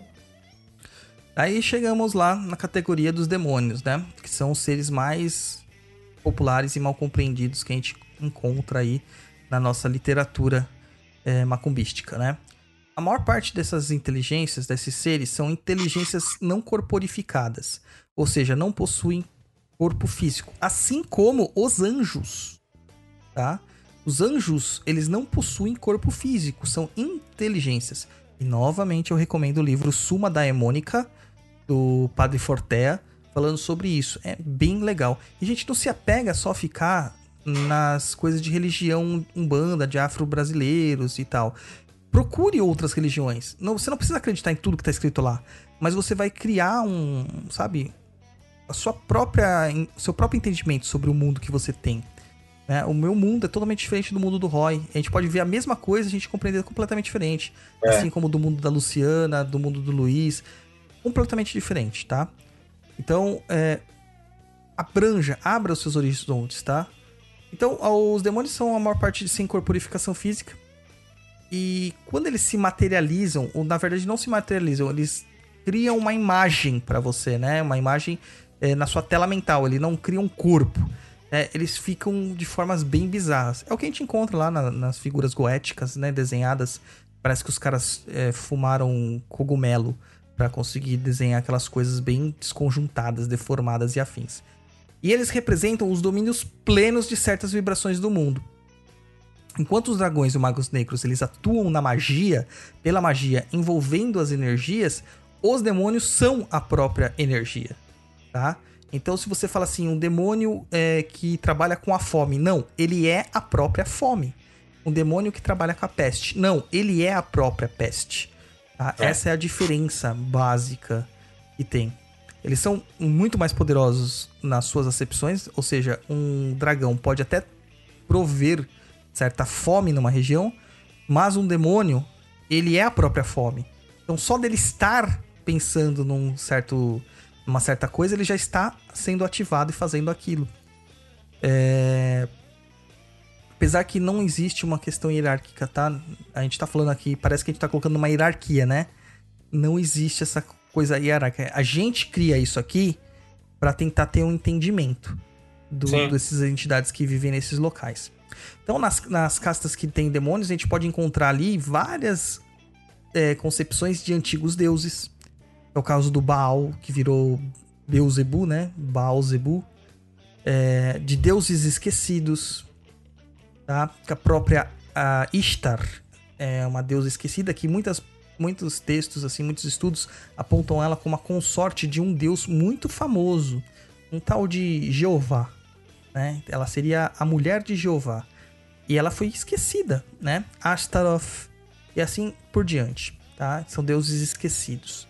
Aí chegamos lá na categoria dos demônios, né? Que são os seres mais populares e mal compreendidos que a gente encontra aí na nossa literatura é, macumbística, né? A maior parte dessas inteligências, desses seres, são inteligências não corporificadas, ou seja, não possuem corpo físico, assim como os anjos, tá? Os anjos, eles não possuem corpo físico, são inteligências. E novamente eu recomendo o livro Suma Daemônica do Padre Fortea, falando sobre isso. É bem legal. E a gente não se apega só a ficar nas coisas de religião umbanda, de afro-brasileiros e tal procure outras religiões. Não, você não precisa acreditar em tudo que está escrito lá, mas você vai criar um, sabe, a sua própria, seu próprio entendimento sobre o mundo que você tem. Né? O meu mundo é totalmente diferente do mundo do Roy. A gente pode ver a mesma coisa, a gente compreender completamente diferente, é. assim como do mundo da Luciana, do mundo do Luiz, completamente diferente, tá? Então, é, abranja, abra os seus horizontes, tá? Então, os demônios são a maior parte sem corporificação física e quando eles se materializam, ou na verdade não se materializam, eles criam uma imagem para você, né? Uma imagem é, na sua tela mental. Ele não cria um corpo. É, eles ficam de formas bem bizarras. É o que a gente encontra lá na, nas figuras goéticas, né? Desenhadas. Parece que os caras é, fumaram cogumelo para conseguir desenhar aquelas coisas bem desconjuntadas, deformadas e afins. E eles representam os domínios plenos de certas vibrações do mundo. Enquanto os dragões e os magos negros eles atuam na magia, pela magia envolvendo as energias, os demônios são a própria energia, tá? Então, se você fala assim, um demônio é, que trabalha com a fome, não, ele é a própria fome. Um demônio que trabalha com a peste, não, ele é a própria peste. Tá? É. Essa é a diferença básica que tem. Eles são muito mais poderosos nas suas acepções, ou seja, um dragão pode até prover certa fome numa região, mas um demônio ele é a própria fome. Então, só dele estar pensando num certo, numa certa coisa, ele já está sendo ativado e fazendo aquilo. É... Apesar que não existe uma questão hierárquica, tá? A gente tá falando aqui, parece que a gente tá colocando uma hierarquia, né? Não existe essa coisa hierárquica. A gente cria isso aqui para tentar ter um entendimento do, dessas entidades que vivem nesses locais. Então, nas, nas castas que tem demônios, a gente pode encontrar ali várias é, concepções de antigos deuses. É o caso do Baal, que virou Beuzebu, né? Baal Zebu. É, de deuses esquecidos. Tá? A própria a Ishtar é uma deusa esquecida que muitas, muitos textos, assim, muitos estudos apontam ela como a consorte de um deus muito famoso. Um tal de Jeová né? Ela seria a mulher de Jeová. E ela foi esquecida, né? Ashtaroth e assim por diante, tá? São deuses esquecidos.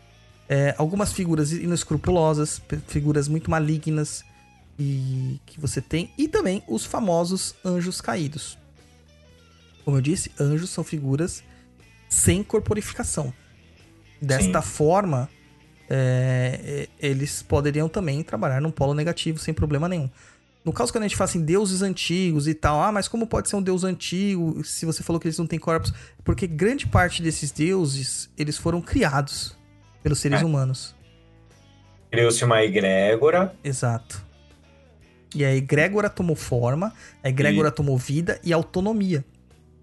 É, algumas figuras inescrupulosas, figuras muito malignas e que você tem, e também os famosos anjos caídos. Como eu disse, anjos são figuras sem corporificação. Desta Sim. forma, é, é eles poderiam também trabalhar num polo negativo sem problema nenhum. No caso, quando a gente fala assim, deuses antigos e tal, ah, mas como pode ser um deus antigo se você falou que eles não têm corpos? Porque grande parte desses deuses, eles foram criados pelos seres é. humanos. Criou-se uma egrégora. Exato. E a egrégora tomou forma, a egrégora e... tomou vida e autonomia.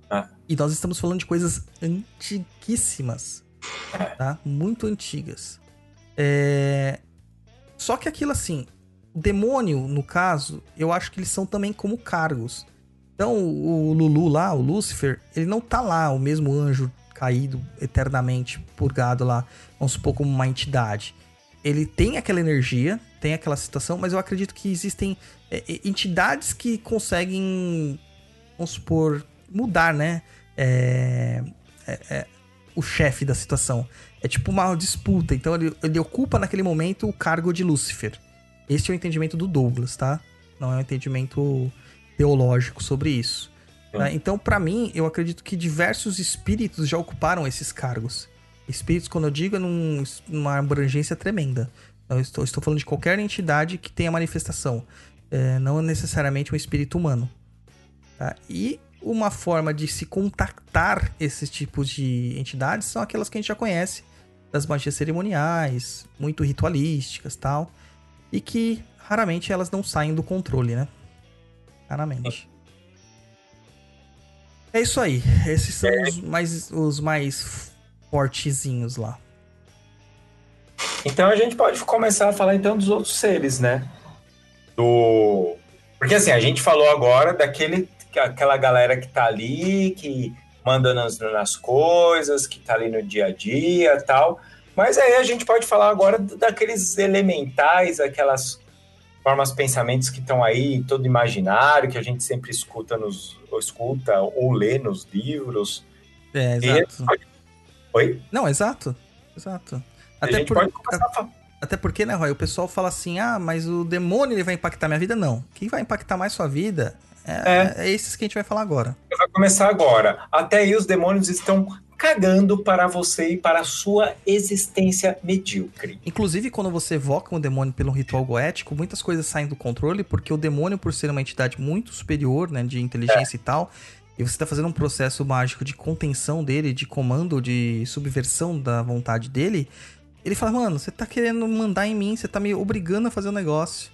Ah. E nós estamos falando de coisas antiguíssimas. É. Tá? Muito antigas. É... Só que aquilo assim, demônio, no caso, eu acho que eles são também como cargos. Então, o Lulu lá, o Lúcifer, ele não tá lá, o mesmo anjo caído eternamente, purgado lá, vamos supor, como uma entidade. Ele tem aquela energia, tem aquela situação, mas eu acredito que existem é, é entidades que conseguem, vamos supor, mudar, né? É, é, é, o chefe da situação. É tipo uma disputa. Então ele, ele ocupa naquele momento o cargo de Lúcifer. Este é o entendimento do Douglas, tá? Não é um entendimento teológico sobre isso. Né? Então, para mim, eu acredito que diversos espíritos já ocuparam esses cargos. Espíritos, quando eu digo, é num, numa abrangência tremenda. Eu estou, estou falando de qualquer entidade que tenha manifestação. É, não necessariamente um espírito humano. Tá? E uma forma de se contactar esses tipos de entidades são aquelas que a gente já conhece, das magias cerimoniais, muito ritualísticas tal e que raramente elas não saem do controle, né? Raramente. É isso aí. Esses são é. os mais, os mais fortezinhos lá. Então a gente pode começar a falar então dos outros seres, né? Do porque assim, a gente falou agora daquele aquela galera que tá ali, que manda nas, nas coisas, que tá ali no dia a dia, tal. Mas aí a gente pode falar agora daqueles elementais, aquelas formas, pensamentos que estão aí, todo imaginário, que a gente sempre escuta nos ou escuta ou lê nos livros. É, exato. E... Oi? Não, exato. Exato. Até, por... a... Até porque, né, Roy, o pessoal fala assim: ah, mas o demônio ele vai impactar minha vida? Não. Quem vai impactar mais sua vida é, é. é esses que a gente vai falar agora. Vai começar agora. Até aí os demônios estão cagando para você e para a sua existência medíocre. Inclusive, quando você evoca um demônio pelo ritual goético, muitas coisas saem do controle, porque o demônio, por ser uma entidade muito superior, né, de inteligência é. e tal, e você está fazendo um processo mágico de contenção dele, de comando, de subversão da vontade dele, ele fala, mano, você tá querendo mandar em mim, você tá me obrigando a fazer um negócio.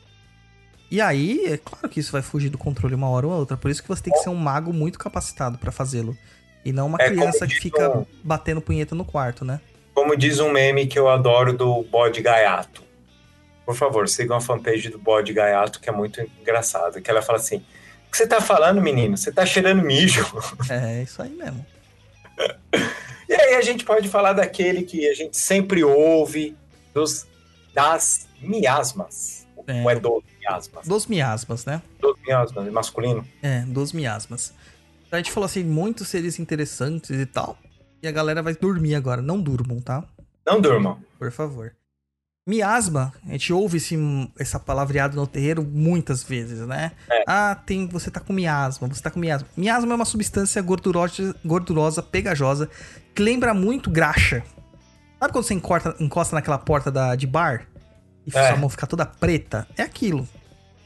E aí, é claro que isso vai fugir do controle uma hora ou outra, por isso que você tem que ser um mago muito capacitado para fazê-lo. E não uma é criança que fica um... batendo punheta no quarto, né? Como diz um meme que eu adoro do bode gaiato. Por favor, sigam a fanpage do bode gaiato, que é muito engraçado. Que ela fala assim: O que você tá falando, menino? Você tá cheirando mijo. É, isso aí mesmo. e aí a gente pode falar daquele que a gente sempre ouve, dos, das miasmas. É. Ou é dos miasmas? Dos miasmas, né? Dos miasmas, masculino. É, dos miasmas. A gente falou assim, muitos seres interessantes e tal. E a galera vai dormir agora. Não durmam, tá? Não durmam. Por favor. Miasma, a gente ouve esse, essa palavreada no terreiro muitas vezes, né? É. Ah, tem, você tá com miasma, você tá com miasma. Miasma é uma substância gordurosa, gordurosa pegajosa, que lembra muito graxa. Sabe quando você encorta, encosta naquela porta da, de bar e é. sua mão fica toda preta? É aquilo.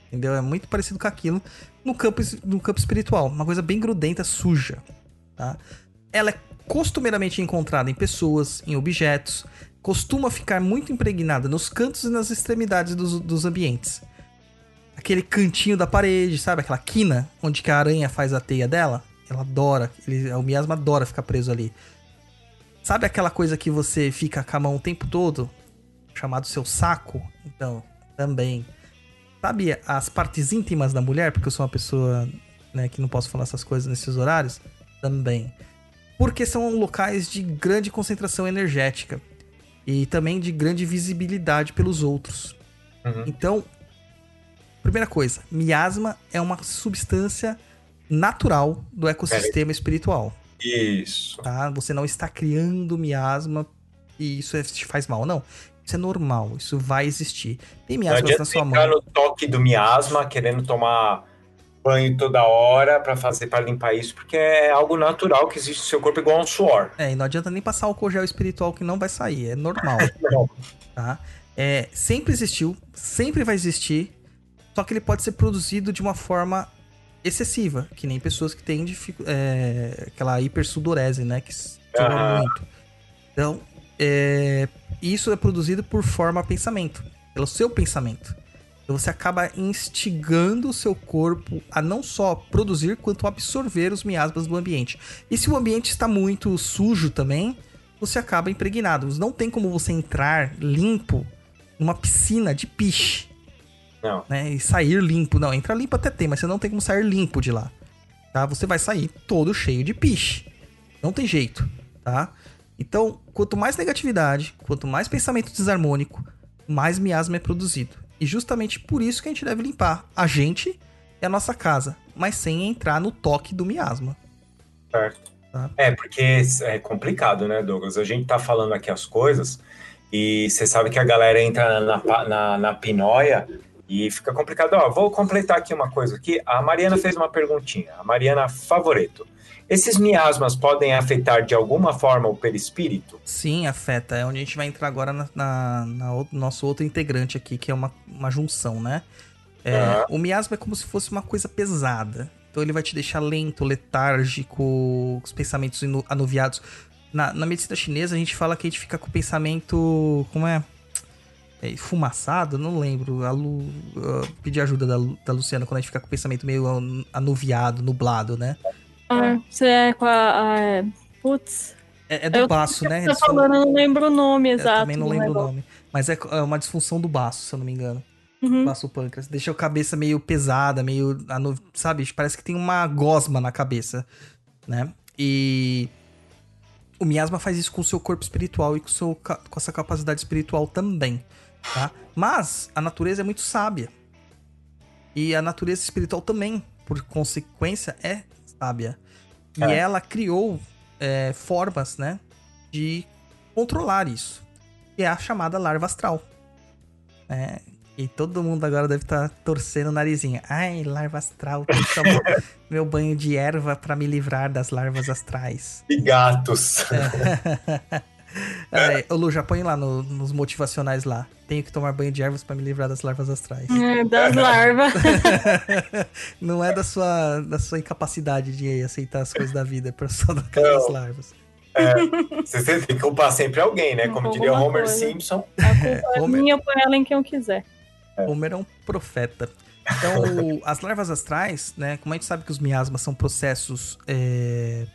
Entendeu? É muito parecido com aquilo no campo, no campo espiritual. Uma coisa bem grudenta, suja. Tá? Ela é costumeiramente encontrada em pessoas, em objetos, costuma ficar muito impregnada nos cantos e nas extremidades dos, dos ambientes. Aquele cantinho da parede, sabe? Aquela quina onde a aranha faz a teia dela. Ela adora, ele, o miasma adora ficar preso ali. Sabe aquela coisa que você fica com a mão o tempo todo? Chamado seu saco? Então, também. Sabe as partes íntimas da mulher? Porque eu sou uma pessoa né, que não posso falar essas coisas nesses horários? Também. Porque são locais de grande concentração energética e também de grande visibilidade pelos outros. Uhum. Então, primeira coisa, miasma é uma substância natural do ecossistema é. espiritual. Isso. Tá? Você não está criando miasma e isso é, te faz mal, não. Isso é normal, isso vai existir. Tem miasmas na sua mão. no toque do miasma, querendo tomar banho toda hora para fazer para limpar isso, porque é algo natural que existe no seu corpo igual um suor. É, e não adianta nem passar o gel espiritual que não vai sair, é normal. tá? É, sempre existiu, sempre vai existir, só que ele pode ser produzido de uma forma excessiva, que nem pessoas que têm é, aquela hipersudorese, né, que uhum. muito. Então, é, isso é produzido por forma pensamento, pelo seu pensamento. Então você acaba instigando o seu corpo a não só produzir, quanto absorver os miasmas do ambiente. E se o ambiente está muito sujo também, você acaba impregnado. Não tem como você entrar limpo numa piscina de piche. Não. Né, e sair limpo. Não, entrar limpo até tem, mas você não tem como sair limpo de lá. Tá? Você vai sair todo cheio de piche. Não tem jeito, tá? Então, quanto mais negatividade, quanto mais pensamento desarmônico, mais miasma é produzido. E justamente por isso que a gente deve limpar a gente e a nossa casa, mas sem entrar no toque do miasma. Certo. Tá? É, porque é complicado, né, Douglas? A gente tá falando aqui as coisas e você sabe que a galera entra na, na, na pinóia e fica complicado. Ó, vou completar aqui uma coisa aqui. A Mariana fez uma perguntinha. A Mariana Favoreto. Esses miasmas podem afetar de alguma forma o perispírito? Sim, afeta. É onde a gente vai entrar agora na, na, na nosso outro integrante aqui, que é uma, uma junção, né? É. O miasma é como se fosse uma coisa pesada. Então ele vai te deixar lento, letárgico, os pensamentos anuviados. Na, na medicina chinesa a gente fala que a gente fica com o pensamento. Como é? é fumaçado? Não lembro. A Lu, uh, pedir ajuda da, da Luciana quando a gente fica com o pensamento meio anuviado, nublado, né? Ah, você é com a. a putz. É, é do eu baço, né? Tá falando, eu não lembro o nome exato. Eu também não lembro negócio. o nome. Mas é, é uma disfunção do baço, se eu não me engano. Uhum. Baço pâncreas. Deixa a cabeça meio pesada, meio. Sabe? Parece que tem uma gosma na cabeça, né? E. O miasma faz isso com o seu corpo espiritual e com, seu, com essa capacidade espiritual também, tá? Mas a natureza é muito sábia. E a natureza espiritual também, por consequência, é sábia. E é. ela criou é, formas, né, de controlar isso. Que é a chamada larva astral. É, e todo mundo agora deve estar tá torcendo o narizinho. Ai, larva astral, meu banho de erva para me livrar das larvas astrais. E gatos. É. É, Lu, já põe lá no, nos motivacionais lá. Tenho que tomar banho de ervas para me livrar das larvas astrais. É, das larvas. Não é da sua, da sua incapacidade de aceitar as coisas da é por só daquelas larvas. É, você tem que culpar sempre alguém, né? Como diria o Homer coisa. Simpson. A culpa é, é minha, põe ela em quem eu quiser. É. Homer é um profeta. Então, as larvas astrais, né? Como a gente sabe que os miasmas são processos é,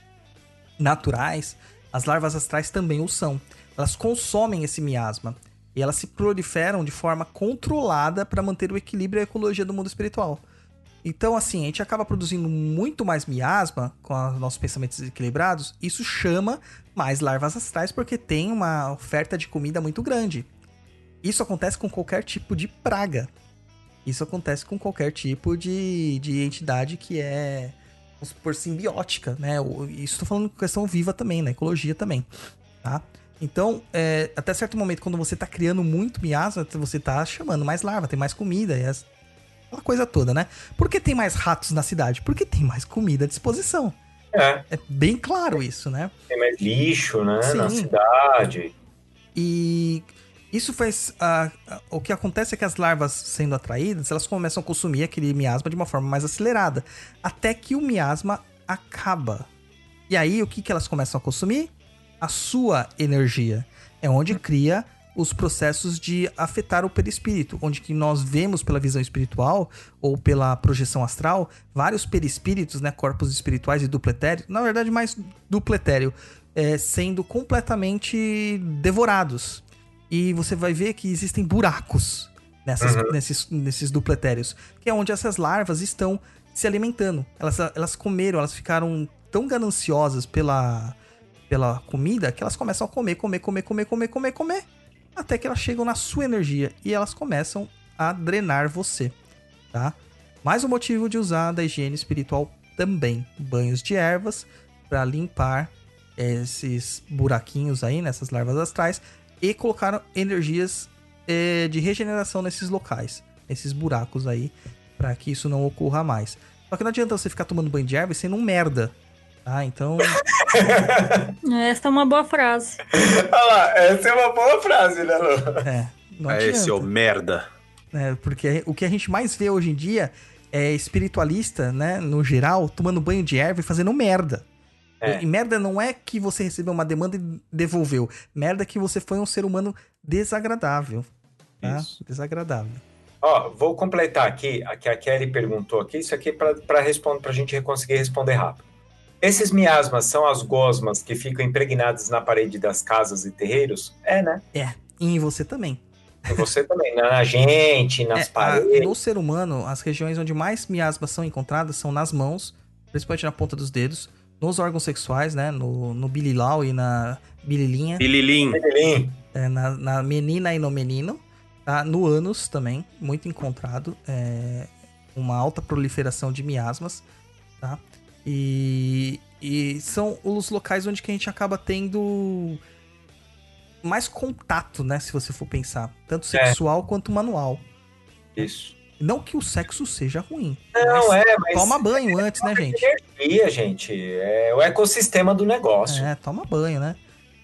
naturais, as larvas astrais também o são. Elas consomem esse miasma e elas se proliferam de forma controlada para manter o equilíbrio e a ecologia do mundo espiritual. Então, assim, a gente acaba produzindo muito mais miasma com os nossos pensamentos desequilibrados. Isso chama mais larvas astrais porque tem uma oferta de comida muito grande. Isso acontece com qualquer tipo de praga. Isso acontece com qualquer tipo de, de entidade que é vamos supor, simbiótica, né? Isso estou falando questão viva também, na ecologia também, tá? Então, é, até certo momento, quando você tá criando muito miasma, você tá chamando mais larva, tem mais comida, e as, aquela coisa toda, né? Por que tem mais ratos na cidade? Porque tem mais comida à disposição. É. É bem claro isso, né? Tem mais lixo, né? Sim. Na cidade. E isso faz. O que acontece é que as larvas sendo atraídas, elas começam a consumir aquele miasma de uma forma mais acelerada. Até que o miasma acaba. E aí, o que, que elas começam a consumir? A sua energia. É onde cria os processos de afetar o perispírito, onde que nós vemos pela visão espiritual ou pela projeção astral vários perispíritos, né, corpos espirituais e dupletério, na verdade mais dupletério, é, sendo completamente devorados. E você vai ver que existem buracos nessas, uhum. nesses, nesses dupletérios, que é onde essas larvas estão se alimentando. Elas, elas comeram, elas ficaram tão gananciosas pela, pela comida que elas começam a comer, comer, comer, comer, comer, comer, comer até que elas chegam na sua energia e elas começam a drenar você, tá? Mais um motivo de usar da higiene espiritual também, banhos de ervas para limpar esses buraquinhos aí nessas larvas astrais e colocar energias eh, de regeneração nesses locais, nesses buracos aí, para que isso não ocorra mais. Só que não adianta você ficar tomando banho de erva e sendo um merda, tá? Então essa é uma boa frase. Olha lá, essa é uma boa frase, né, Lu? É. Não é esse, ô merda. É, porque o que a gente mais vê hoje em dia é espiritualista, né, no geral, tomando banho de erva e fazendo merda. É. E merda não é que você recebeu uma demanda e devolveu. Merda é que você foi um ser humano desagradável. Tá? Desagradável. Ó, vou completar aqui, a que a Kelly perguntou aqui, isso aqui é para responder, pra gente conseguir responder rápido. Esses miasmas são as gosmas que ficam impregnadas na parede das casas e terreiros? É, né? É. E em você também. Em você também, né? na gente, nas é, paredes. A, no ser humano, as regiões onde mais miasmas são encontradas são nas mãos, principalmente na ponta dos dedos, nos órgãos sexuais, né? No, no bililau e na bililinha. Bililim. Bililim. É, na, na menina e no menino. Tá? No ânus também, muito encontrado. É, uma alta proliferação de miasmas, tá? E, e são os locais onde que a gente acaba tendo mais contato, né? Se você for pensar. Tanto é. sexual é. quanto manual. Isso. Não que o sexo seja ruim. Não, é, mas. Toma banho antes, né, gente? Energia, gente. É o ecossistema do negócio. É, toma banho, né?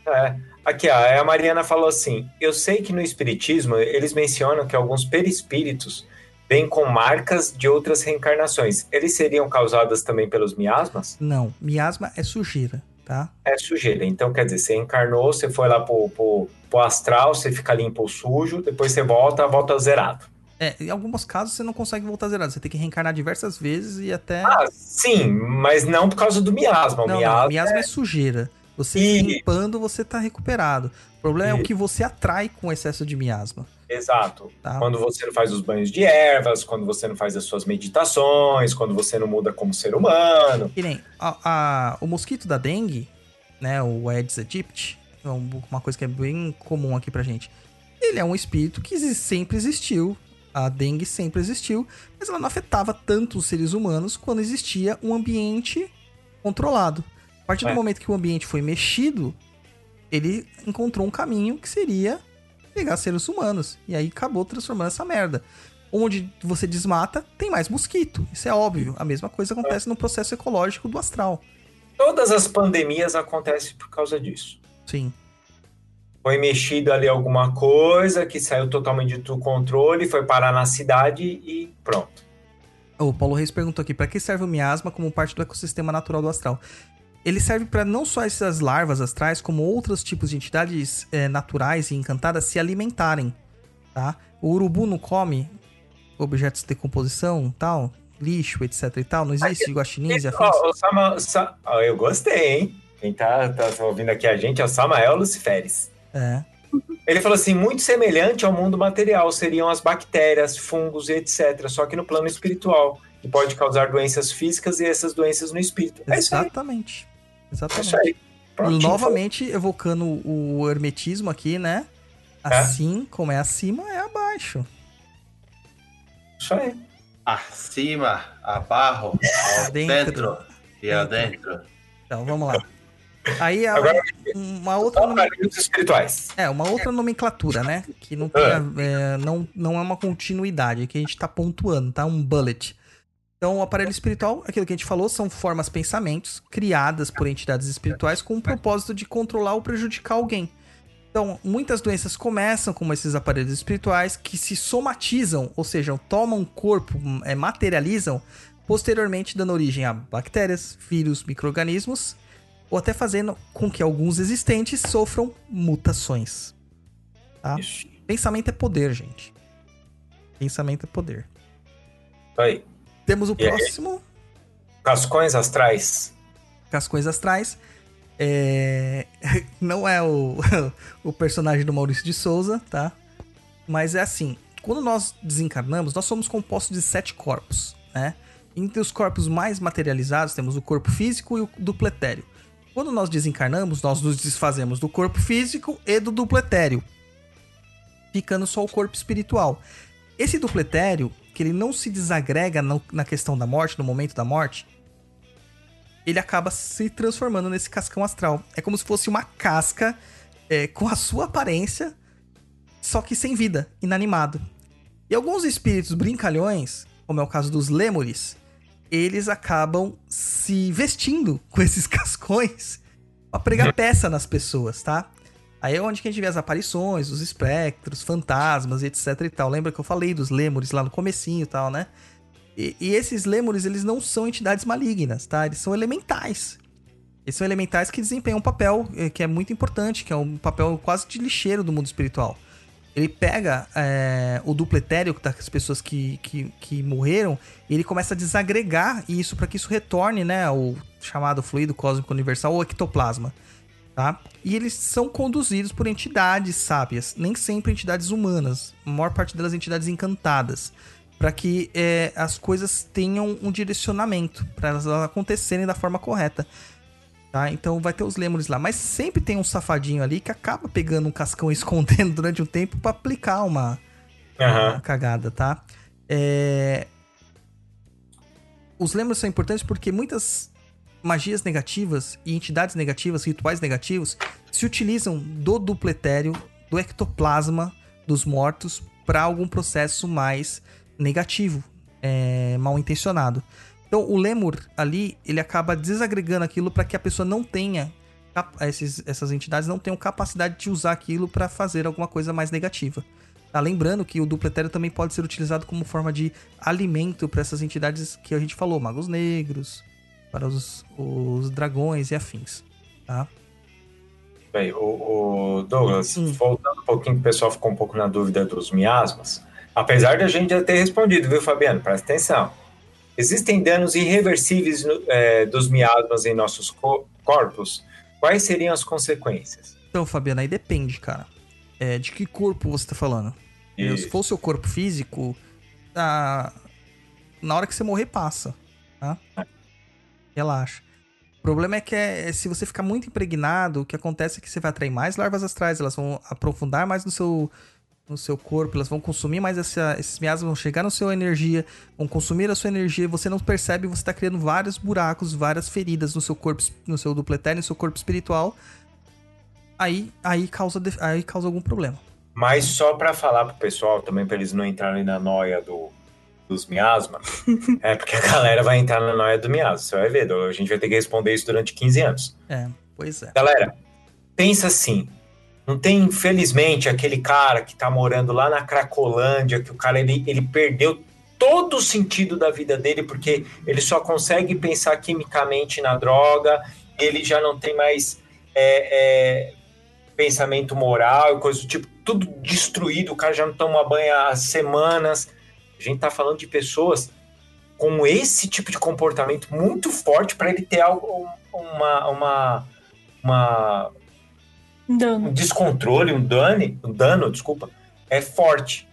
É. Aqui, ó, a Mariana falou assim: Eu sei que no Espiritismo eles mencionam que alguns perispíritos vêm com marcas de outras reencarnações. Eles seriam causadas também pelos miasmas? Não, miasma é sujeira, tá? É sujeira. Então, quer dizer, você encarnou, você foi lá pro, pro, pro astral, você fica limpo ou sujo, depois você volta, volta zerado. É, em alguns casos você não consegue voltar zerado, você tem que reencarnar diversas vezes e até. Ah, sim, mas não por causa do miasma. O não, miasma, não, miasma é... é sujeira. Você e... limpando, você tá recuperado. O problema e... é o que você atrai com excesso de miasma. Exato. Tá. Quando você não faz os banhos de ervas, quando você não faz as suas meditações, quando você não muda como ser humano. Que nem a, a, o mosquito da dengue, né, o Aedes aegypti, é uma coisa que é bem comum aqui pra gente. Ele é um espírito que sempre existiu, a dengue sempre existiu, mas ela não afetava tanto os seres humanos quando existia um ambiente controlado. A partir é. do momento que o ambiente foi mexido, ele encontrou um caminho que seria pegar seres humanos. E aí acabou transformando essa merda. Onde você desmata, tem mais mosquito. Isso é óbvio. A mesma coisa acontece no processo ecológico do astral. Todas as pandemias acontecem por causa disso. Sim. Foi mexido ali alguma coisa que saiu totalmente do controle, foi parar na cidade e pronto. O Paulo Reis perguntou aqui: para que serve o miasma como parte do ecossistema natural do astral? ele serve para não só essas larvas astrais, como outros tipos de entidades é, naturais e encantadas se alimentarem, tá? O urubu não come objetos de decomposição, tal, lixo, etc e tal, não existe guaxinins e afins? Sama, Sa eu gostei, hein? Quem tá, tá ouvindo aqui a gente é o Samael Luciferes. É. Ele falou assim, muito semelhante ao mundo material, seriam as bactérias, fungos e etc, só que no plano espiritual, que pode causar doenças físicas e essas doenças no espírito. É Exatamente. Exatamente. Novamente evocando o hermetismo aqui, né? É. Assim como é acima, é abaixo. Isso aí. Acima, abaixo, dentro, dentro e adentro. Então vamos lá. Aí Agora, uma outra aparelhos espirituais. É, uma outra nomenclatura, né? Que não, tem, ah. é, não, não é uma continuidade, que a gente tá pontuando, tá? Um bullet. Então, o aparelho espiritual, aquilo que a gente falou, são formas pensamentos criadas por entidades espirituais com o propósito de controlar ou prejudicar alguém. Então, muitas doenças começam como esses aparelhos espirituais que se somatizam, ou seja, tomam corpo, é, materializam, posteriormente dando origem a bactérias, vírus, micro-organismos ou até fazendo com que alguns existentes sofram mutações. Tá? Pensamento é poder, gente. Pensamento é poder. Aí. Temos o e próximo. Aí? Cascões astrais. Cascões astrais. É... Não é o... o personagem do Maurício de Souza, tá? Mas é assim. Quando nós desencarnamos, nós somos compostos de sete corpos, né? Entre os corpos mais materializados, temos o corpo físico e o dupletério. Quando nós desencarnamos, nós nos desfazemos do corpo físico e do dupletério, ficando só o corpo espiritual. Esse dupletério, que ele não se desagrega na questão da morte, no momento da morte, ele acaba se transformando nesse cascão astral. É como se fosse uma casca é, com a sua aparência, só que sem vida, inanimado. E alguns espíritos brincalhões, como é o caso dos lêmures, eles acabam se vestindo com esses cascões pra pregar peça nas pessoas, tá? Aí é onde que a gente vê as aparições, os espectros, fantasmas, etc e tal. Lembra que eu falei dos lêmures lá no comecinho e tal, né? E, e, esses lêmures, eles não são entidades malignas, tá? Eles são elementais. Eles são elementais que desempenham um papel eh, que é muito importante, que é um papel quase de lixeiro do mundo espiritual ele pega é, o dupletério das pessoas que, que, que morreram e ele começa a desagregar isso para que isso retorne, né, o chamado fluido cósmico universal ou ectoplasma, tá? E eles são conduzidos por entidades sábias, nem sempre entidades humanas, a maior parte delas entidades encantadas, para que é, as coisas tenham um direcionamento, para elas acontecerem da forma correta. Tá? Então vai ter os lemures lá. Mas sempre tem um safadinho ali que acaba pegando um cascão e escondendo durante um tempo para aplicar uma, uhum. uma, cagada, tá? É... Os lemures são importantes porque muitas magias negativas e entidades negativas, rituais negativos, se utilizam do dupletério, do ectoplasma dos mortos para algum processo mais negativo, é, mal intencionado. Então o lemur ali, ele acaba desagregando aquilo para que a pessoa não tenha esses, essas entidades não tenham capacidade de usar aquilo para fazer alguma coisa mais negativa. Tá? Lembrando que o dupletério também pode ser utilizado como forma de alimento para essas entidades que a gente falou, magos negros, para os, os dragões e afins. Tá? Bem, o, o Douglas, hum. voltando um pouquinho, o pessoal ficou um pouco na dúvida dos miasmas. Apesar de a gente já ter respondido, viu, Fabiano? Presta atenção. Existem danos irreversíveis é, dos miasmas em nossos co corpos? Quais seriam as consequências? Então, Fabiana, aí depende, cara. É, de que corpo você tá falando? Se for seu corpo físico, na hora que você morrer, passa. Tá? Relaxa. O problema é que é, é, se você ficar muito impregnado, o que acontece é que você vai atrair mais larvas astrais, elas vão aprofundar mais no seu no seu corpo, elas vão consumir mais essa, esses miasmas, vão chegar na sua energia, vão consumir a sua energia, você não percebe, você está criando vários buracos, várias feridas no seu corpo, no seu dupletério, no seu corpo espiritual. Aí, aí, causa, aí causa algum problema. Mas só para falar pro pessoal também, para eles não entrarem na noia do, dos miasmas, é porque a galera vai entrar na noia do miasma, você vai ver, a gente vai ter que responder isso durante 15 anos. É, pois é. Galera, pensa assim, não tem, infelizmente, aquele cara que tá morando lá na Cracolândia, que o cara ele, ele perdeu todo o sentido da vida dele, porque ele só consegue pensar quimicamente na droga, ele já não tem mais é, é, pensamento moral coisa do tipo, tudo destruído, o cara já não toma banho há semanas. A gente tá falando de pessoas com esse tipo de comportamento muito forte para ele ter algo, uma, uma, uma Dano. um descontrole, um dano, um dano, desculpa, é forte.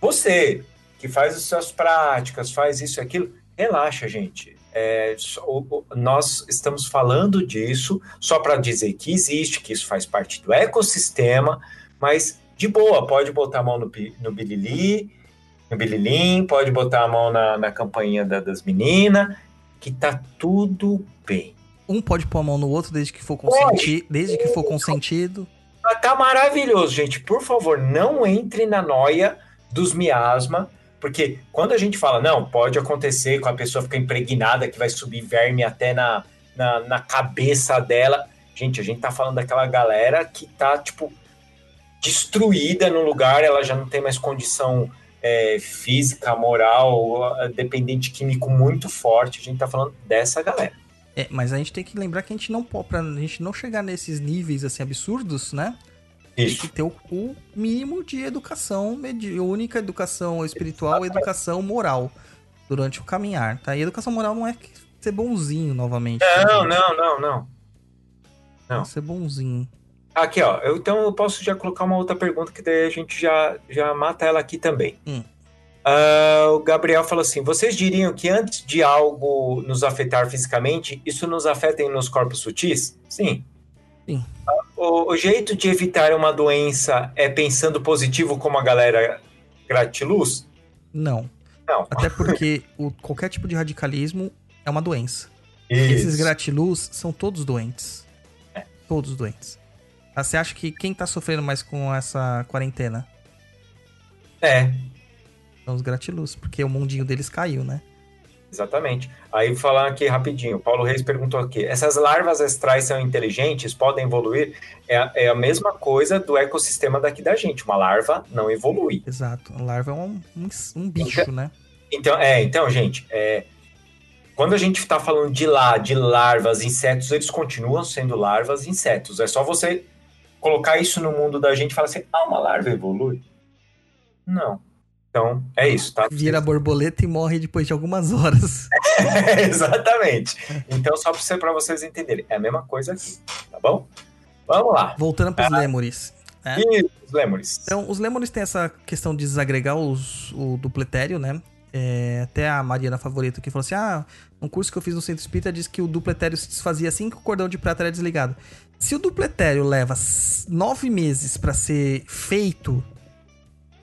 Você que faz as suas práticas, faz isso e aquilo, relaxa, gente. É, nós estamos falando disso só para dizer que existe, que isso faz parte do ecossistema, mas de boa, pode botar a mão no, no bilili, no bililim, pode botar a mão na, na campainha da, das meninas, que tá tudo bem. Um pode pôr a mão no outro desde que for consentido. Desde que for consentido. Tá maravilhoso, gente. Por favor, não entre na noia dos miasma, porque quando a gente fala, não, pode acontecer com a pessoa ficar impregnada, que vai subir verme até na, na, na cabeça dela. Gente, a gente tá falando daquela galera que tá, tipo, destruída no lugar, ela já não tem mais condição é, física, moral, dependente químico muito forte. A gente tá falando dessa galera. É, mas a gente tem que lembrar que a gente não pode, pra gente não chegar nesses níveis assim absurdos, né? Isso. Tem que ter o, o mínimo de educação mediúnica, educação espiritual, educação moral durante o caminhar, tá? E educação moral não é ser bonzinho novamente. Não, não, não, não. Não. É ser bonzinho. Aqui, ó. Eu, então eu posso já colocar uma outra pergunta que daí a gente já, já mata ela aqui também. Hum. Uh, o Gabriel falou assim: vocês diriam que antes de algo nos afetar fisicamente, isso nos afeta nos corpos sutis? Sim. Sim. O, o, jeito de evitar uma doença é pensando positivo como a galera gratiluz? Não. Não. Até porque o, qualquer tipo de radicalismo é uma doença. Isso. Esses gratiluz são todos doentes. É. Todos doentes. Ah, você acha que quem tá sofrendo mais com essa quarentena? É, são os gratiluz, porque o mundinho deles caiu, né? Exatamente. Aí falar aqui rapidinho, Paulo Reis perguntou aqui: essas larvas astrais são inteligentes, podem evoluir? É, é, a mesma coisa do ecossistema daqui da gente. Uma larva não evolui. Exato. A larva é um, um, um bicho, então, né? Então, é, então, gente, é, quando a gente está falando de lá, de larvas, insetos, eles continuam sendo larvas, insetos. É só você colocar isso no mundo da gente e falar assim: ah, uma larva evolui? Não. Então, é isso, tá? Vira borboleta e morre depois de algumas horas. Exatamente. Então, só para vocês entenderem, é a mesma coisa aqui, tá bom? Vamos lá. Voltando para os ah, lêmures. Né? Isso, os lêmures. Então, os lêmures têm essa questão de desagregar os, o dupletério, né? É, até a Mariana Favorita que falou assim: Ah, um curso que eu fiz no Centro Espírita diz que o dupletério se desfazia assim que o cordão de prata era desligado. Se o dupletério leva nove meses para ser feito,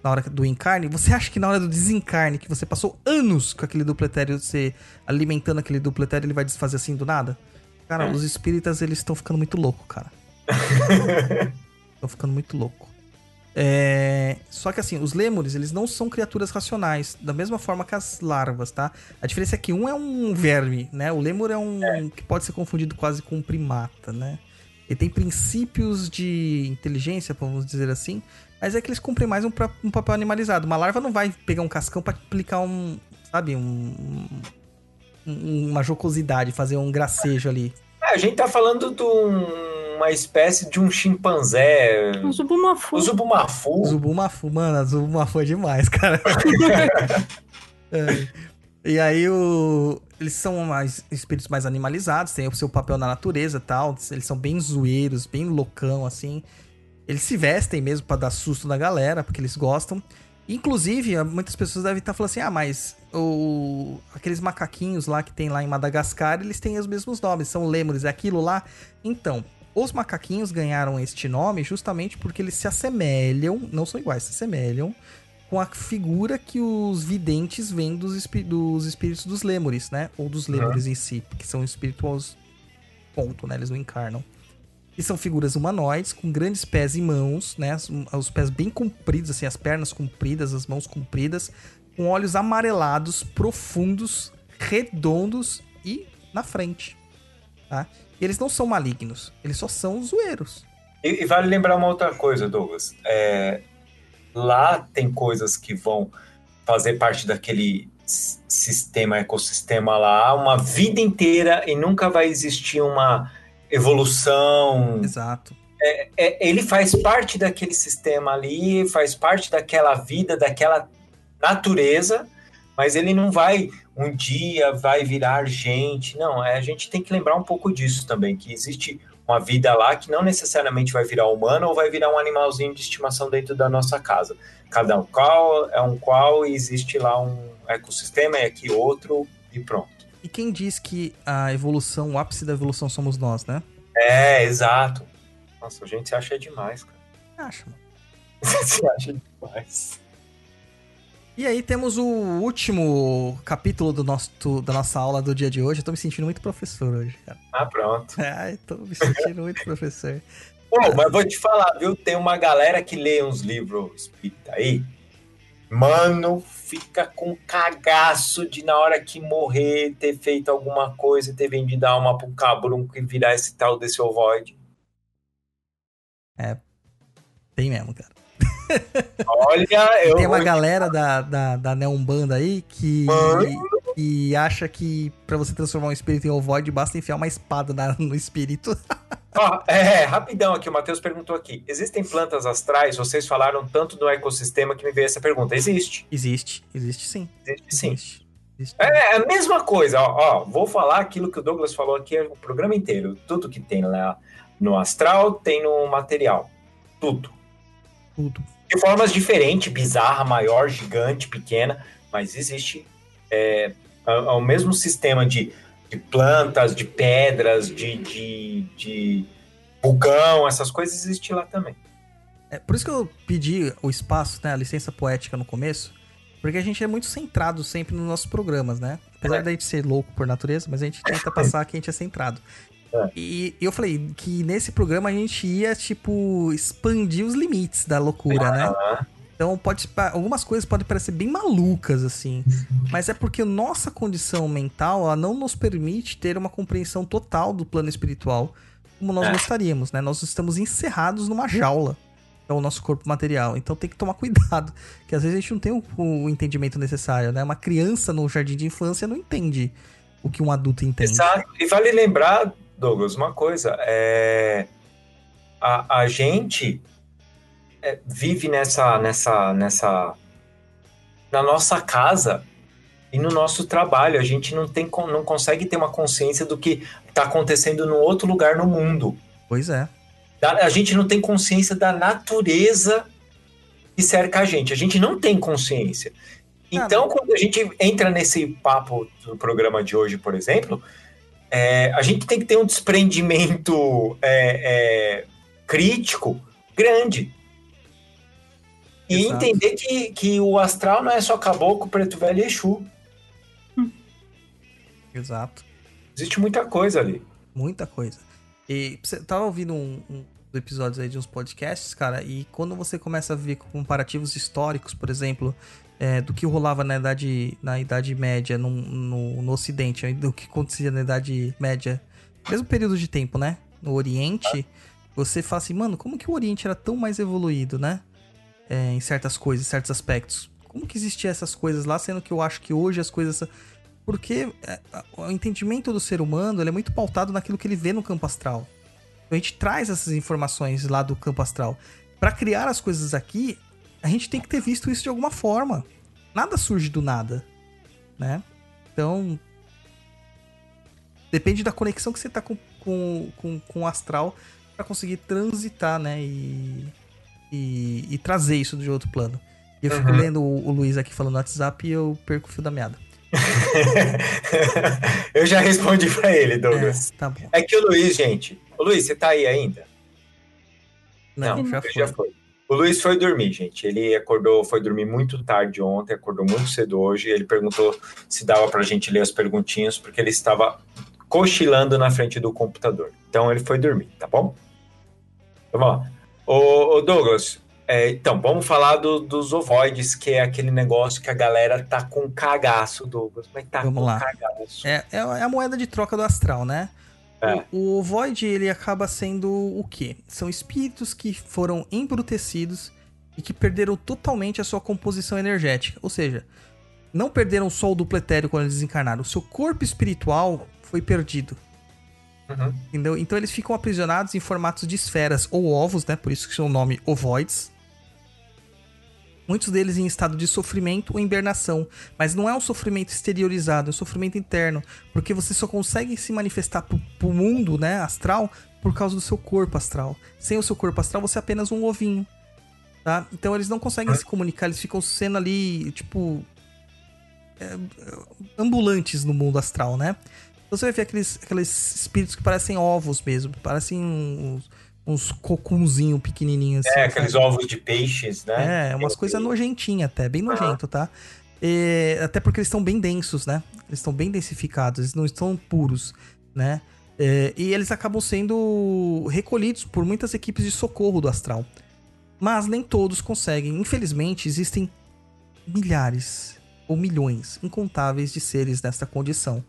na hora do encarne, você acha que na hora do desencarne, que você passou anos com aquele dupletério, você alimentando aquele dupletério, ele vai desfazer assim do nada? Cara, é. os espíritas, eles estão ficando muito louco, cara. Estão ficando muito louco. É... Só que assim, os lêmures, eles não são criaturas racionais, da mesma forma que as larvas, tá? A diferença é que um é um verme, né? O lêmur é um é. que pode ser confundido quase com um primata, né? Ele tem princípios de inteligência, vamos dizer assim, mas é que eles cumprem mais um, um papel animalizado. Uma larva não vai pegar um cascão para aplicar um, sabe, um, um, uma jocosidade, fazer um gracejo ali. É, a gente tá falando de um, uma espécie de um chimpanzé. O zubumafu. O zubumafu. Zubumafu, mano, zubumafu é demais, cara. é. E aí o... eles são mais espíritos mais animalizados, têm o seu papel na natureza tal. Eles são bem zoeiros, bem loucão, assim. Eles se vestem mesmo para dar susto na galera, porque eles gostam. Inclusive, muitas pessoas devem estar falando assim: ah, mas o... aqueles macaquinhos lá que tem lá em Madagascar, eles têm os mesmos nomes, são lêmures, é aquilo lá. Então, os macaquinhos ganharam este nome justamente porque eles se assemelham, não são iguais, se assemelham com a figura que os videntes veem dos, espí dos espíritos dos lêmures, né? Ou dos lêmures uhum. em si, que são espirituais, ponto, né? Eles não encarnam. E são figuras humanoides com grandes pés e mãos, né? Os, os pés bem compridos, assim, as pernas compridas, as mãos compridas, com olhos amarelados, profundos, redondos e na frente. Tá? E eles não são malignos, eles só são zoeiros. E, e vale lembrar uma outra coisa, Douglas. É, lá tem coisas que vão fazer parte daquele sistema, ecossistema lá, uma vida inteira e nunca vai existir uma evolução. Exato. É, é, ele faz parte daquele sistema ali, faz parte daquela vida, daquela natureza, mas ele não vai um dia vai virar gente. Não, é, a gente tem que lembrar um pouco disso também, que existe uma vida lá que não necessariamente vai virar humano ou vai virar um animalzinho de estimação dentro da nossa casa. Cada um qual é um qual e existe lá um ecossistema, é aqui outro e pronto. E quem diz que a evolução, o ápice da evolução somos nós, né? É, exato. Nossa, a gente se acha demais, cara. Acha, mano. se acha demais. E aí temos o último capítulo do nosso, da nossa aula do dia de hoje. Eu tô me sentindo muito professor hoje, cara. Ah, pronto. Ai, tô me sentindo muito professor. Pô, mas vou te falar, viu? Tem uma galera que lê uns livros espírita aí. Mano, fica com cagaço de na hora que morrer ter feito alguma coisa, ter vendido a alma pro cabrunco e virar esse tal desse ovoide. É, tem mesmo, cara. Olha, eu. Tem uma galera da, da, da Neumbanda aí que, que acha que pra você transformar um espírito em ovoide basta enfiar uma espada na, no espírito. oh, é, rapidão aqui, o Matheus perguntou aqui: existem plantas astrais? Vocês falaram tanto do ecossistema que me veio essa pergunta. Existe? Existe, existe sim. Existe sim. Existe. Existe. É, é a mesma coisa, ó, ó, Vou falar aquilo que o Douglas falou aqui o programa inteiro. Tudo que tem lá no astral tem no material. Tudo. Tudo de formas diferentes, bizarra, maior, gigante, pequena, mas existe é, o mesmo sistema de, de, plantas, de pedras, de, de, de vulcão, essas coisas existe lá também. É por isso que eu pedi o espaço, né, a licença poética no começo, porque a gente é muito centrado sempre nos nossos programas, né? Apesar é. da gente ser louco por natureza, mas a gente tenta passar que a gente é centrado. É. E, eu falei que nesse programa a gente ia, tipo, expandir os limites da loucura, né? Então pode algumas coisas podem parecer bem malucas assim, mas é porque nossa condição mental ela não nos permite ter uma compreensão total do plano espiritual como nós é. gostaríamos, né? Nós estamos encerrados numa jaula, é o nosso corpo material. Então tem que tomar cuidado, que às vezes a gente não tem o, o entendimento necessário, né? Uma criança no jardim de infância não entende o que um adulto entende. Exato. E vale lembrar Douglas, uma coisa, é, a, a gente é, vive nessa, nessa, nessa, na nossa casa e no nosso trabalho. A gente não, tem, não consegue ter uma consciência do que está acontecendo no outro lugar no mundo. Pois é. A gente não tem consciência da natureza que cerca a gente. A gente não tem consciência. Então, quando a gente entra nesse papo do programa de hoje, por exemplo, é, a gente tem que ter um desprendimento é, é, crítico grande. E Exato. entender que, que o astral não é só caboclo, preto velho e Exu. Hum. Exato. Existe muita coisa ali. Muita coisa. E você tava ouvindo um, um episódios aí de uns podcasts, cara, e quando você começa a ver comparativos históricos, por exemplo, é, do que rolava na idade, na idade média no, no, no, ocidente, do que acontecia na idade média, mesmo período de tempo, né? No oriente, você fala assim, mano, como que o oriente era tão mais evoluído, né? É, em certas coisas, em certos aspectos. Como que existiam essas coisas lá, sendo que eu acho que hoje as coisas... Porque é, o entendimento do ser humano é muito pautado naquilo que ele vê no campo astral. Então a gente traz essas informações lá do campo astral. Para criar as coisas aqui, a gente tem que ter visto isso de alguma forma. Nada surge do nada, né? Então, depende da conexão que você tá com, com, com, com o astral para conseguir transitar, né? E, e, e, trazer isso de outro plano. E eu fico uhum. lendo o, o, Luiz aqui falando no WhatsApp e eu perco o fio da meada. eu já respondi para ele, Douglas. É, tá bom. É que o Luiz, gente. O Luiz, você tá aí ainda? Não, Não já, foi. já foi. O Luiz foi dormir, gente. Ele acordou, foi dormir muito tarde ontem, acordou muito cedo hoje. Ele perguntou se dava para a gente ler as perguntinhas, porque ele estava cochilando na frente do computador. Então ele foi dormir, tá bom? Vamos lá. Ô, ô Douglas, é, então, vamos falar do, dos ovoides, que é aquele negócio que a galera tá com cagaço, Douglas. Mas tá vamos com lá. cagaço. É, é, é a moeda de troca do astral, né? É. O, o Void, ele acaba sendo o quê? São espíritos que foram embrutecidos e que perderam totalmente a sua composição energética. Ou seja, não perderam só o duplo etéreo quando eles desencarnaram. O seu corpo espiritual foi perdido. Uhum. Entendeu? Então eles ficam aprisionados em formatos de esferas ou ovos, né? Por isso que o nome ovoides muitos deles em estado de sofrimento ou hibernação. Mas não é um sofrimento exteriorizado, é um sofrimento interno. Porque você só consegue se manifestar pro, pro mundo, né, astral, por causa do seu corpo astral. Sem o seu corpo astral, você é apenas um ovinho. Tá? Então eles não conseguem se comunicar, eles ficam sendo ali, tipo. É, ambulantes no mundo astral, né? Então você vai ver aqueles, aqueles espíritos que parecem ovos mesmo, parecem uns, uns cocunzinho pequenininhos. Assim, é, aqueles sabe? ovos de peixes, né? É, umas coisas nojentinhas até, bem nojento, uhum. tá? É, até porque eles estão bem densos, né? Eles estão bem densificados, eles não estão puros, né? É, e eles acabam sendo recolhidos por muitas equipes de socorro do astral. Mas nem todos conseguem. Infelizmente, existem milhares ou milhões incontáveis de seres nesta condição.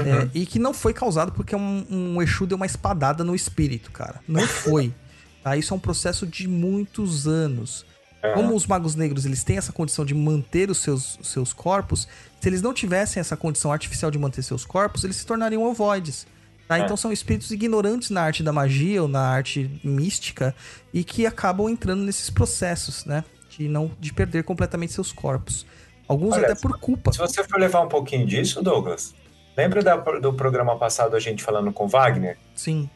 Uhum. É, e que não foi causado porque um, um Exu deu uma espadada no espírito, cara. Não foi. tá? Isso é um processo de muitos anos. Uhum. Como os magos negros eles têm essa condição de manter os seus, seus corpos, se eles não tivessem essa condição artificial de manter seus corpos, eles se tornariam ovoides. Tá? É. Então são espíritos ignorantes na arte da magia ou na arte mística e que acabam entrando nesses processos, né? De não de perder completamente seus corpos. Alguns Olha, até por culpa. Se você for levar um pouquinho disso, Douglas, lembra da, do programa passado a gente falando com Wagner? Sim.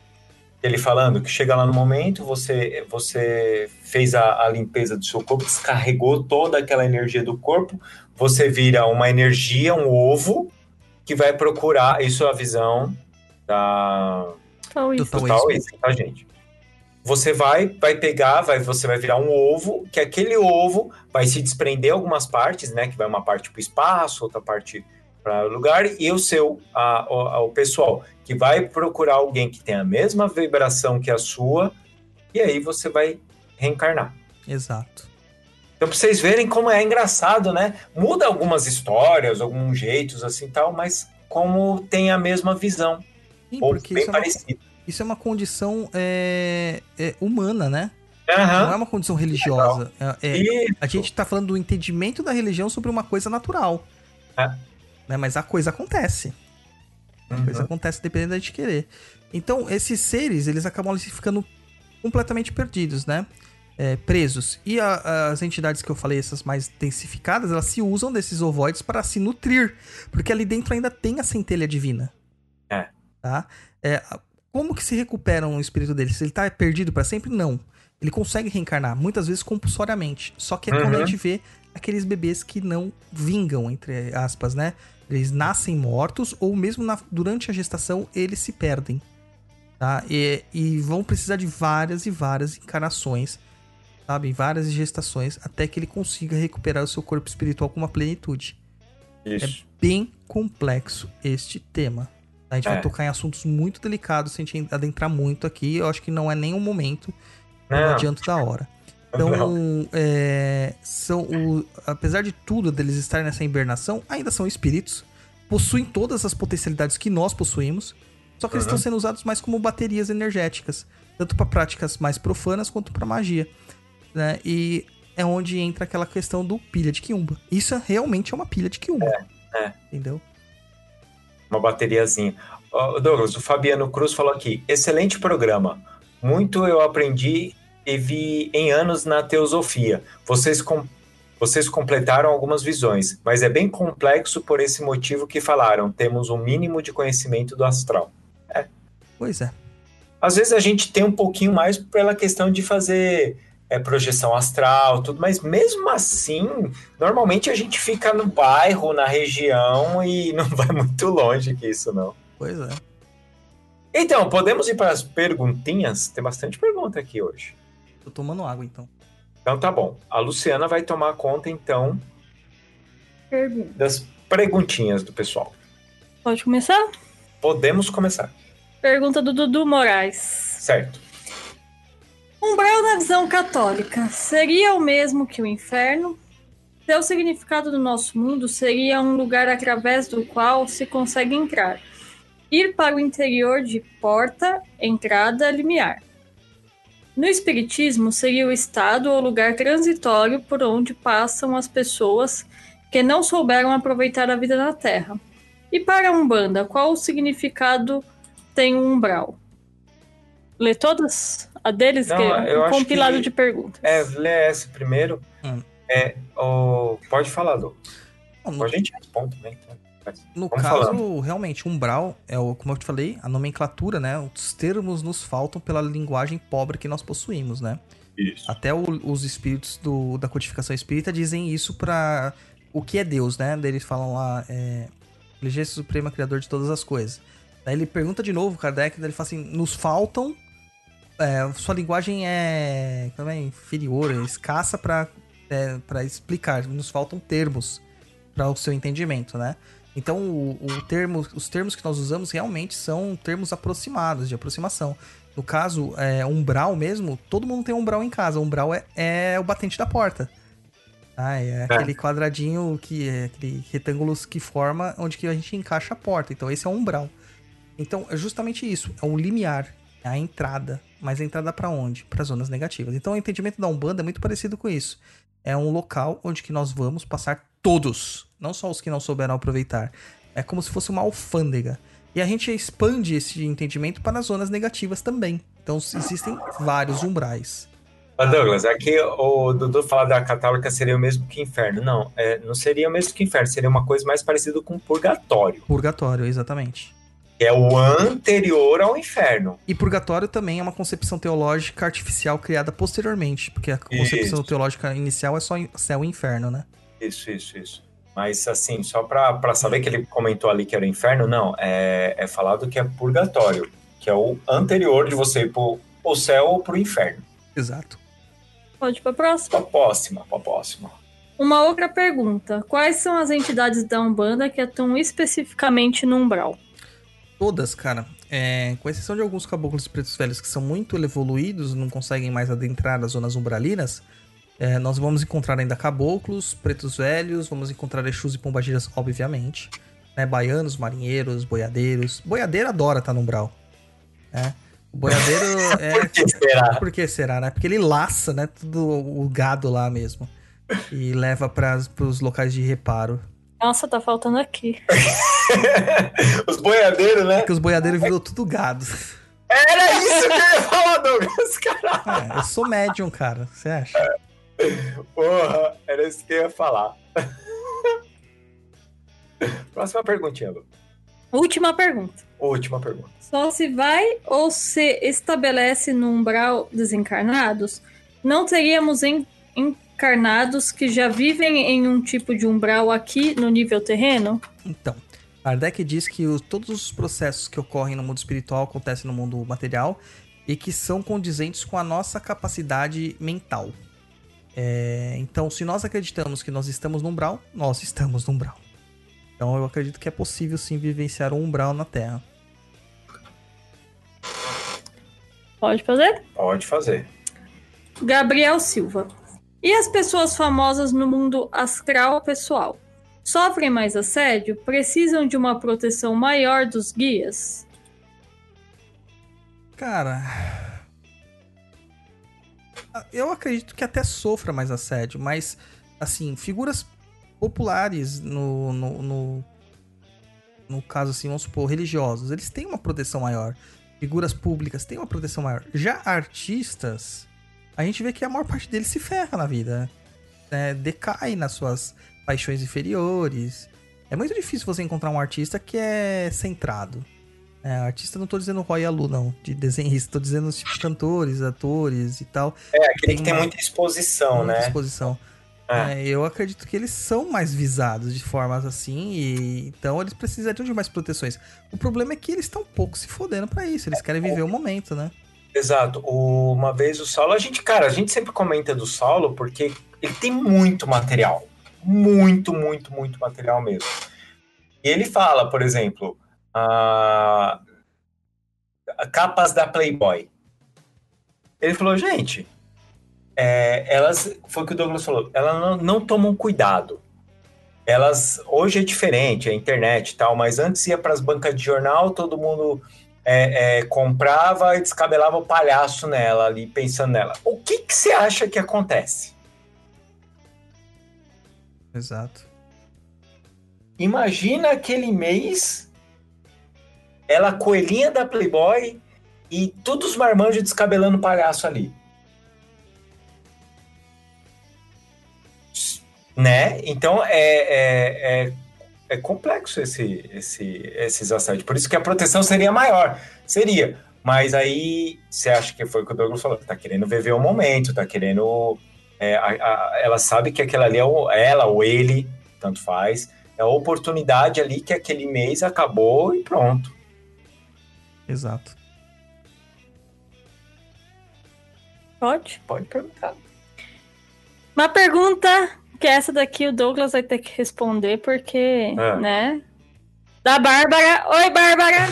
Ele falando que chega lá no momento, você, você fez a, a limpeza do seu corpo, descarregou toda aquela energia do corpo, você vira uma energia, um ovo, que vai procurar, isso é a visão da do taoísmo tá, gente? Você vai, vai pegar, vai, você vai virar um ovo, que aquele ovo vai se desprender algumas partes, né? Que vai uma parte para o espaço, outra parte para o lugar, e o seu, a, a, o pessoal que vai procurar alguém que tem a mesma vibração que a sua, e aí você vai reencarnar. Exato. Então, para vocês verem como é engraçado, né? Muda algumas histórias, alguns jeitos assim tal, mas como tem a mesma visão. Sim, ou bem isso parecido. É uma, isso é uma condição é, é humana, né? Uhum. Não é uma condição religiosa. É, é a gente está falando do entendimento da religião sobre uma coisa natural. É. Né? Mas a coisa acontece. A uhum. coisa acontece dependendo da gente querer. Então, esses seres, eles acabam ficando completamente perdidos, né? É, presos. E a, as entidades que eu falei, essas mais densificadas, elas se usam desses ovoides para se nutrir. Porque ali dentro ainda tem a centelha divina. É. Tá? É, como que se recupera um espírito dele? Se ele tá perdido para sempre? Não. Ele consegue reencarnar, muitas vezes compulsoriamente. Só que é uhum. quando a uhum. gente vê aqueles bebês que não vingam, entre aspas, né? Eles nascem mortos ou mesmo na, durante a gestação eles se perdem. Tá? E, e vão precisar de várias e várias encarnações, sabe? Várias gestações até que ele consiga recuperar o seu corpo espiritual com uma plenitude. Isso. É bem complexo este tema. A gente é. vai tocar em assuntos muito delicados se a gente adentrar muito aqui. Eu acho que não é nem o momento. Não, não adianto da hora. Então, é, são o, apesar de tudo deles estarem nessa hibernação, ainda são espíritos. Possuem todas as potencialidades que nós possuímos. Só que uhum. eles estão sendo usados mais como baterias energéticas. Tanto para práticas mais profanas quanto para magia. Né? E é onde entra aquela questão do pilha de quiumba. Isso é, realmente é uma pilha de quiumba. É, é. Entendeu? uma bateriazinha. Oh, Douglas, o Fabiano Cruz falou aqui: excelente programa. Muito eu aprendi e vi em anos na teosofia. Vocês, com, vocês completaram algumas visões, mas é bem complexo por esse motivo que falaram. Temos um mínimo de conhecimento do astral. É. Pois é. Às vezes a gente tem um pouquinho mais pela questão de fazer é, projeção astral, tudo, mas mesmo assim, normalmente a gente fica no bairro, na região e não vai muito longe que isso, não. Pois é. Então, podemos ir para as perguntinhas? Tem bastante pergunta aqui hoje. Tô tomando água, então. Então tá bom. A Luciana vai tomar conta, então, das perguntinhas do pessoal. Pode começar? Podemos começar. Pergunta do Dudu Moraes. Certo. Umbral na visão católica seria o mesmo que o inferno? Seu significado do nosso mundo seria um lugar através do qual se consegue entrar. Ir para o interior de porta, entrada, limiar. No Espiritismo, seria o estado ou lugar transitório por onde passam as pessoas que não souberam aproveitar a vida na Terra. E para a Umbanda, qual o significado tem o umbral? Lê todas? A deles, Não, que é um compilado que, de perguntas. É, lê essa primeiro. Hum. É, o, pode falar, Lu. Não, a gente responde também. Então. No Vamos caso, falando. realmente, umbral é o, como eu te falei, a nomenclatura, né? Os termos nos faltam pela linguagem pobre que nós possuímos, né? Isso. Até o, os espíritos do, da codificação espírita dizem isso para o que é Deus, né? Eles falam lá, é, inteligência suprema, criador de todas as coisas. Daí ele pergunta de novo, Kardec, daí ele fala assim: nos faltam é, sua linguagem é, é inferior, é escassa para é, para explicar. Nos faltam termos para o seu entendimento, né? Então, o, o termo, os termos que nós usamos realmente são termos aproximados, de aproximação. No caso, é, umbral mesmo, todo mundo tem umbral em casa. Umbral é, é o batente da porta. Ah, é, é aquele quadradinho que é aquele retângulo que forma onde que a gente encaixa a porta. Então esse é o umbral. Então é justamente isso, é o limiar, é a entrada. Mas a entrada para onde? Para zonas negativas. Então o entendimento da Umbanda é muito parecido com isso. É um local onde que nós vamos passar todos, não só os que não souberam aproveitar. É como se fosse uma alfândega. E a gente expande esse entendimento para as zonas negativas também. Então existem vários umbrais. Douglas, aqui o Dudu fala da católica seria o mesmo que inferno. Não, é, não seria o mesmo que inferno, seria uma coisa mais parecida com purgatório. Purgatório, exatamente. É o anterior ao inferno. E purgatório também é uma concepção teológica artificial criada posteriormente, porque a concepção isso. teológica inicial é só céu e inferno, né? Isso, isso, isso. Mas assim, só para saber que ele comentou ali que era o inferno, não, é, é falado que é purgatório, que é o anterior de você ir pro o céu ou pro inferno. Exato. Pode ir para a próxima? Para a próxima, para a próxima. Uma outra pergunta. Quais são as entidades da Umbanda que atuam especificamente no umbral? Todas, cara. É, com exceção de alguns caboclos pretos velhos que são muito evoluídos, não conseguem mais adentrar as zonas umbralinas, é, nós vamos encontrar ainda caboclos, pretos velhos, vamos encontrar Exus e pombagiras, obviamente. Né, baianos, marinheiros, boiadeiros. Boiadeiro adora estar tá no umbral. Né? O boiadeiro é. Por que será? Por que será, né? Porque ele laça, né? Tudo o gado lá mesmo. E leva para os locais de reparo. Nossa, tá faltando aqui. os boiadeiros, né? Porque os boiadeiros virou tudo gado. Era isso que eu ia falar, Douglas, caralho. É, eu sou médium, cara. Você acha? Porra, era isso que eu ia falar. Próxima perguntinha, Lu. Última pergunta. Última pergunta. Só se vai ou se estabelece no umbral desencarnados, não teríamos en encarnados que já vivem em um tipo de umbral aqui no nível terreno? Então, Kardec diz que os, todos os processos que ocorrem no mundo espiritual acontecem no mundo material e que são condizentes com a nossa capacidade mental. É, então, se nós acreditamos que nós estamos no umbral, nós estamos no umbral. Então, eu acredito que é possível sim vivenciar um umbral na Terra. Pode fazer? Pode fazer. Gabriel Silva. E as pessoas famosas no mundo astral pessoal? Sofrem mais assédio? Precisam de uma proteção maior dos guias? Cara. Eu acredito que até sofra mais assédio, mas, assim, figuras populares no, no, no, no caso, assim, vamos supor, religiosos, eles têm uma proteção maior figuras públicas têm uma proteção maior. Já artistas, a gente vê que a maior parte deles se ferra na vida. Né? Decai nas suas paixões inferiores. É muito difícil você encontrar um artista que é centrado. É, artista não tô dizendo Roy Alu, não, de desenhista, tô dizendo tipo cantores, atores e tal. É, aquele tem que tem uma, muita exposição, muita né? exposição. É. É, eu acredito que eles são mais visados de formas assim, e então eles precisariam de mais proteções. O problema é que eles estão um pouco se fodendo para isso, eles querem viver o momento, né? Exato. Uma vez o Saulo, a gente, cara, a gente sempre comenta do Saulo porque ele tem muito material. Muito, muito, muito material mesmo. E ele fala, por exemplo, a... capas da Playboy. Ele falou, gente, é, elas, foi o que o Douglas falou, elas não, não tomam cuidado. Elas, hoje é diferente, a internet e tal, mas antes ia para as bancas de jornal, todo mundo é, é, comprava e descabelava o palhaço nela ali, pensando nela. O que, que você acha que acontece? Exato. Imagina aquele mês, ela coelhinha da Playboy e todos os marmanjos descabelando o palhaço ali. né? Então é, é, é, é, complexo esse, esse, esses assédios. Por isso que a proteção seria maior. Seria. Mas aí você acha que foi o que o Douglas falou? Tá querendo viver o momento, tá querendo. É, a, a, ela sabe que aquela ali é o, ela ou ele, tanto faz. É a oportunidade ali que aquele mês acabou e pronto. Exato. Pode? Pode perguntar. Uma pergunta que essa daqui o Douglas vai ter que responder, porque, Ah. né? Da Bárbara. Oi, Bárbara!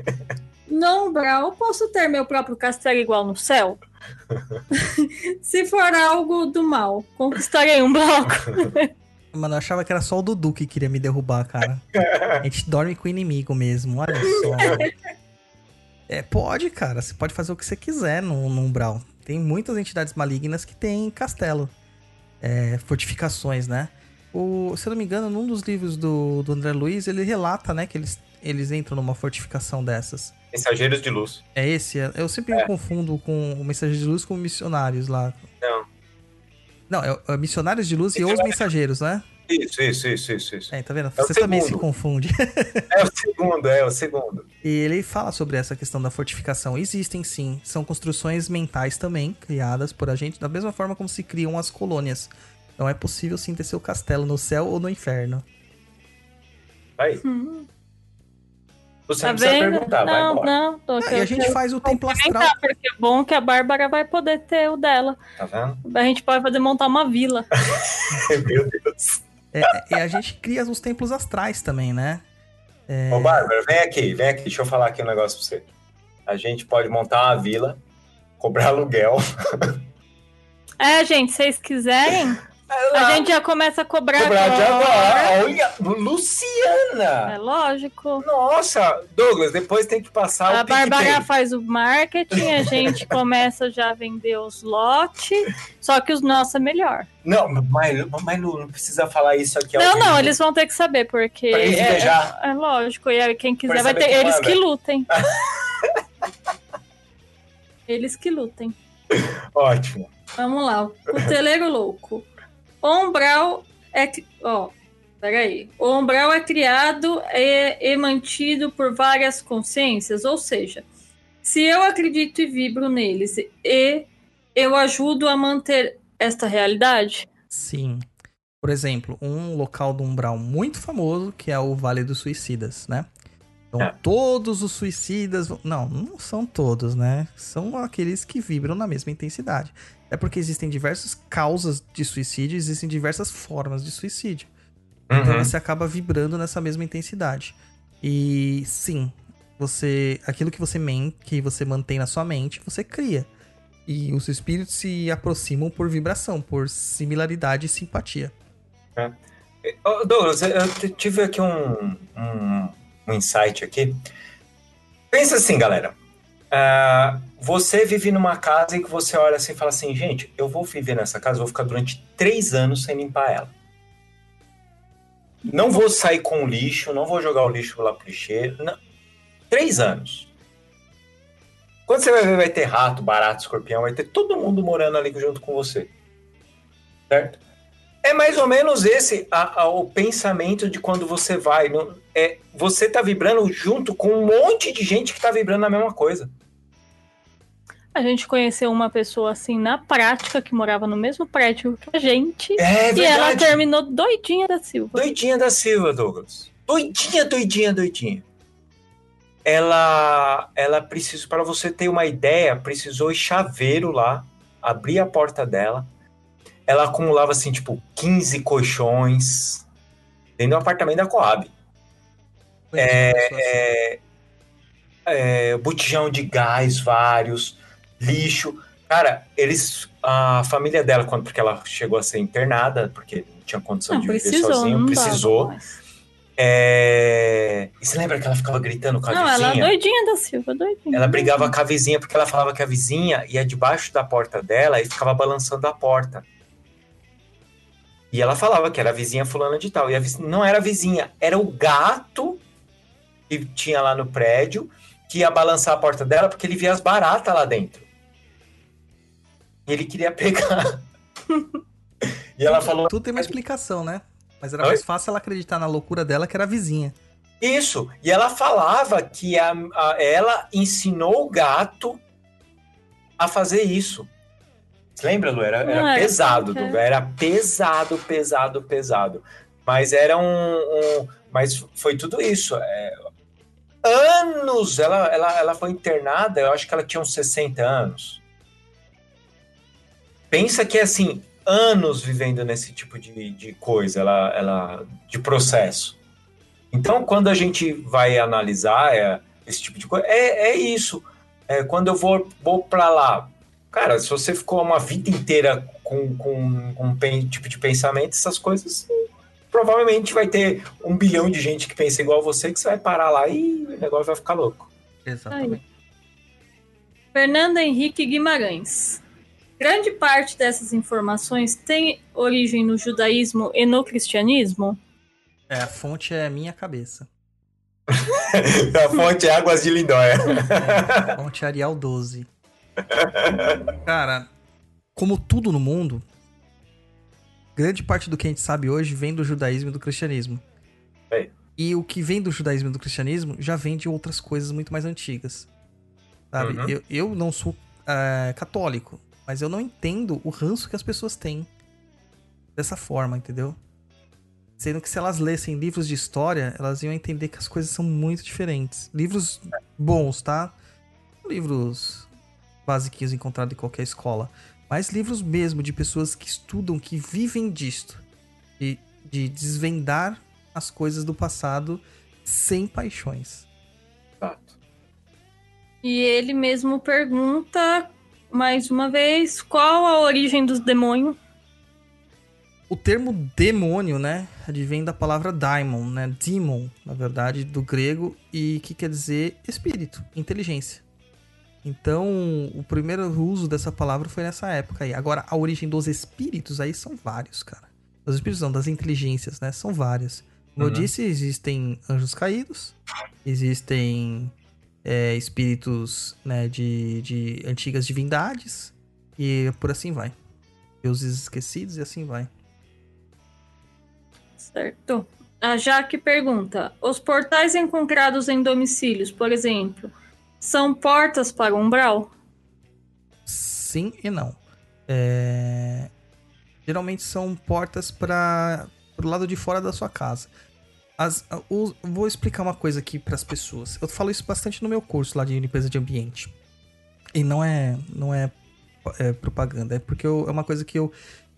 no Umbral, posso ter meu próprio castelo igual no céu? Se for algo do mal, conquistarei um bloco. Mano, eu achava que era só o Dudu que queria me derrubar, cara. A gente dorme com o inimigo mesmo, olha só. É, pode, cara. Você pode fazer o que você quiser no, no Umbral. Tem muitas entidades malignas que têm castelo. É, fortificações, né? O, se eu não me engano, num dos livros do, do André Luiz, ele relata, né, que eles, eles entram numa fortificação dessas. Mensageiros de luz. É esse? Eu sempre me confundo com o Mensageiro de Luz com missionários lá. Não. Não, é, é Missionários de Luz e os Missionários. Mensageiros, né? Isso, isso, isso, isso, isso. É, tá vendo? É o Você também se confunde. É o segundo, é o segundo. E ele fala sobre essa questão da fortificação. Existem sim, são construções mentais também, criadas por a gente, da mesma forma como se criam as colônias. Então é possível sim ter seu castelo no céu ou no inferno. Vai. Hum, Você tá não precisa vendo? perguntar, vai não, embora. não. Tô, Ah, e a gente faz o templo astral. porque é bom que a Bárbara vai poder ter o dela. Tá vendo? A gente pode fazer montar uma vila. Meu Deus. É, e a gente cria os templos astrais também, né? Ô, Bárbara, vem aqui, vem aqui. Deixa eu falar aqui um negócio pra você. A gente pode montar uma vila, cobrar aluguel. É, gente, se vocês quiserem, a gente já começa a cobrar, Cobrar agora. agora. Olha, Luciana! É lógico. Nossa, Douglas, depois tem que passar A o. Bárbara faz o marketing, a gente começa já a vender os lotes, só que os nossos é melhor. Não, mas, mas Lu, não precisa falar isso aqui. Não, não, eles vão ter que saber, porque. Pra eles é, é, é lógico, e aí quem quiser Pra vai ter. quem Eles que lutem. eles que lutem. Ótimo. Vamos lá, o cuteleiro louco. O umbral é. Ó, peraí. O umbral é criado e, e mantido por várias consciências, ou seja, se eu acredito e vibro neles e eu ajudo a manter esta realidade. Sim. Por exemplo, um local do umbral muito famoso, que é o Vale dos Suicidas, né? Então, É. todos os suicidas. Não, não são todos, né? São aqueles que vibram na mesma intensidade. É porque existem diversas causas de suicídio, existem diversas formas de suicídio. Então Uhum. você acaba vibrando nessa mesma intensidade. E sim, você. Aquilo que você men que você mantém na sua mente, você cria. E os espíritos se aproximam por vibração, por similaridade e simpatia. Ô, Douglas, eu tive aqui um, um, um insight aqui. Pensa assim, galera. Ah, você vive numa casa e que você olha assim e fala assim, gente, eu vou viver nessa casa, vou ficar durante três anos sem limpar ela. Não vou sair com o lixo, não vou jogar o lixo lá pro lixeiro. não. Três anos. Quando você vai ver, vai ter rato, barato, escorpião, vai ter todo mundo morando ali junto com você. Certo? É mais ou menos esse a- a- o pensamento de quando você vai. é, você tá vibrando junto com um monte de gente que tá vibrando a mesma coisa. A gente conheceu uma pessoa assim na prática que morava no mesmo prédio que a gente. É e ela verdade. terminou doidinha da Silva. Doidinha da Silva, Douglas. Doidinha, doidinha, doidinha. Ela, ela precisou, para você ter uma ideia, precisou ir chaveiro lá, abrir a porta dela. Ela acumulava, assim, tipo, 15 colchões dentro do apartamento da Coab. É, é, botijão de gás, vários, lixo. Cara, eles. A família dela, quando, porque ela chegou a ser internada, porque não tinha condição Não, de viver sozinha, não precisou. É, E você lembra que ela ficava gritando com a Não, ela é vizinha? doidinha da Silva, doidinha. Ela brigava com a vizinha porque ela falava que a vizinha ia debaixo da porta dela e ficava balançando a porta. E ela falava que era a vizinha fulana de tal. E a vizinha, não era a vizinha, era o gato que tinha lá no prédio que ia balançar a porta dela porque ele via as baratas lá dentro. E ele queria pegar. e ela falou Tudo tem uma explicação, né? Mas era Oi? mais fácil ela acreditar na loucura dela, que era a vizinha. Isso. E ela falava que a, a- ela ensinou o gato a fazer isso. Você lembra, Lu? Era, era Não, era pesado, Duga. Era pesado, pesado, pesado. Mas era um. um- mas foi tudo isso. É, anos! Ela, ela, ela foi internada, eu acho que ela tinha uns 60 anos. Pensa que, assim, anos vivendo nesse tipo de, de coisa, ela, ela, de processo. Então, quando a gente vai analisar é, esse tipo de coisa, é, é isso. É, quando eu vou, vou para lá, cara, se você ficou uma vida inteira com, com, com um tipo de pensamento, essas coisas, provavelmente vai ter um bilhão de gente que pensa igual você, que você vai parar lá e o negócio vai ficar louco. Exatamente. Aí. Fernando Henrique Guimarães. Grande parte dessas informações tem origem no judaísmo e no cristianismo? É, a fonte é minha cabeça. a fonte é Águas de Lindóia. É, fonte Arial 12. Cara, como tudo no mundo, grande parte do que a gente sabe hoje vem do judaísmo e do cristianismo. É. E o que vem do judaísmo e do cristianismo já vem de outras coisas muito mais antigas. Sabe? Uhum. Eu, eu não sou é, católico, mas eu não entendo o ranço que as pessoas têm dessa forma, entendeu? Sendo que se elas lessem livros de história, elas iam entender que as coisas são muito diferentes. Livros bons, tá? Livros basiquinhos encontrados em qualquer escola. Mas livros mesmo de pessoas que estudam, que vivem disto. De, de desvendar as coisas do passado sem paixões. Exato. E ele mesmo pergunta mais uma vez qual a origem dos demônios. O termo demônio, né, advém da palavra daimon, né, demon, na verdade, do grego, e que quer dizer espírito, inteligência. Então, o primeiro uso dessa palavra foi nessa época aí. Agora, a origem dos espíritos aí são vários, cara. Os espíritos não, das inteligências, né, são várias. Como Uhum. eu disse, existem anjos caídos, existem é, espíritos, né, de, de antigas divindades, e por assim vai. Deuses esquecidos e assim vai. Certo. A Jaque pergunta: os portais encontrados em domicílios, por exemplo, são portas para o umbral? Sim e não. É, Geralmente são portas para o lado de fora da sua casa. As, o- Vou explicar uma coisa aqui para as pessoas. Eu falo isso bastante no meu curso lá de limpeza de ambiente. E não é, não é, é propaganda, é porque eu- é uma coisa que eu,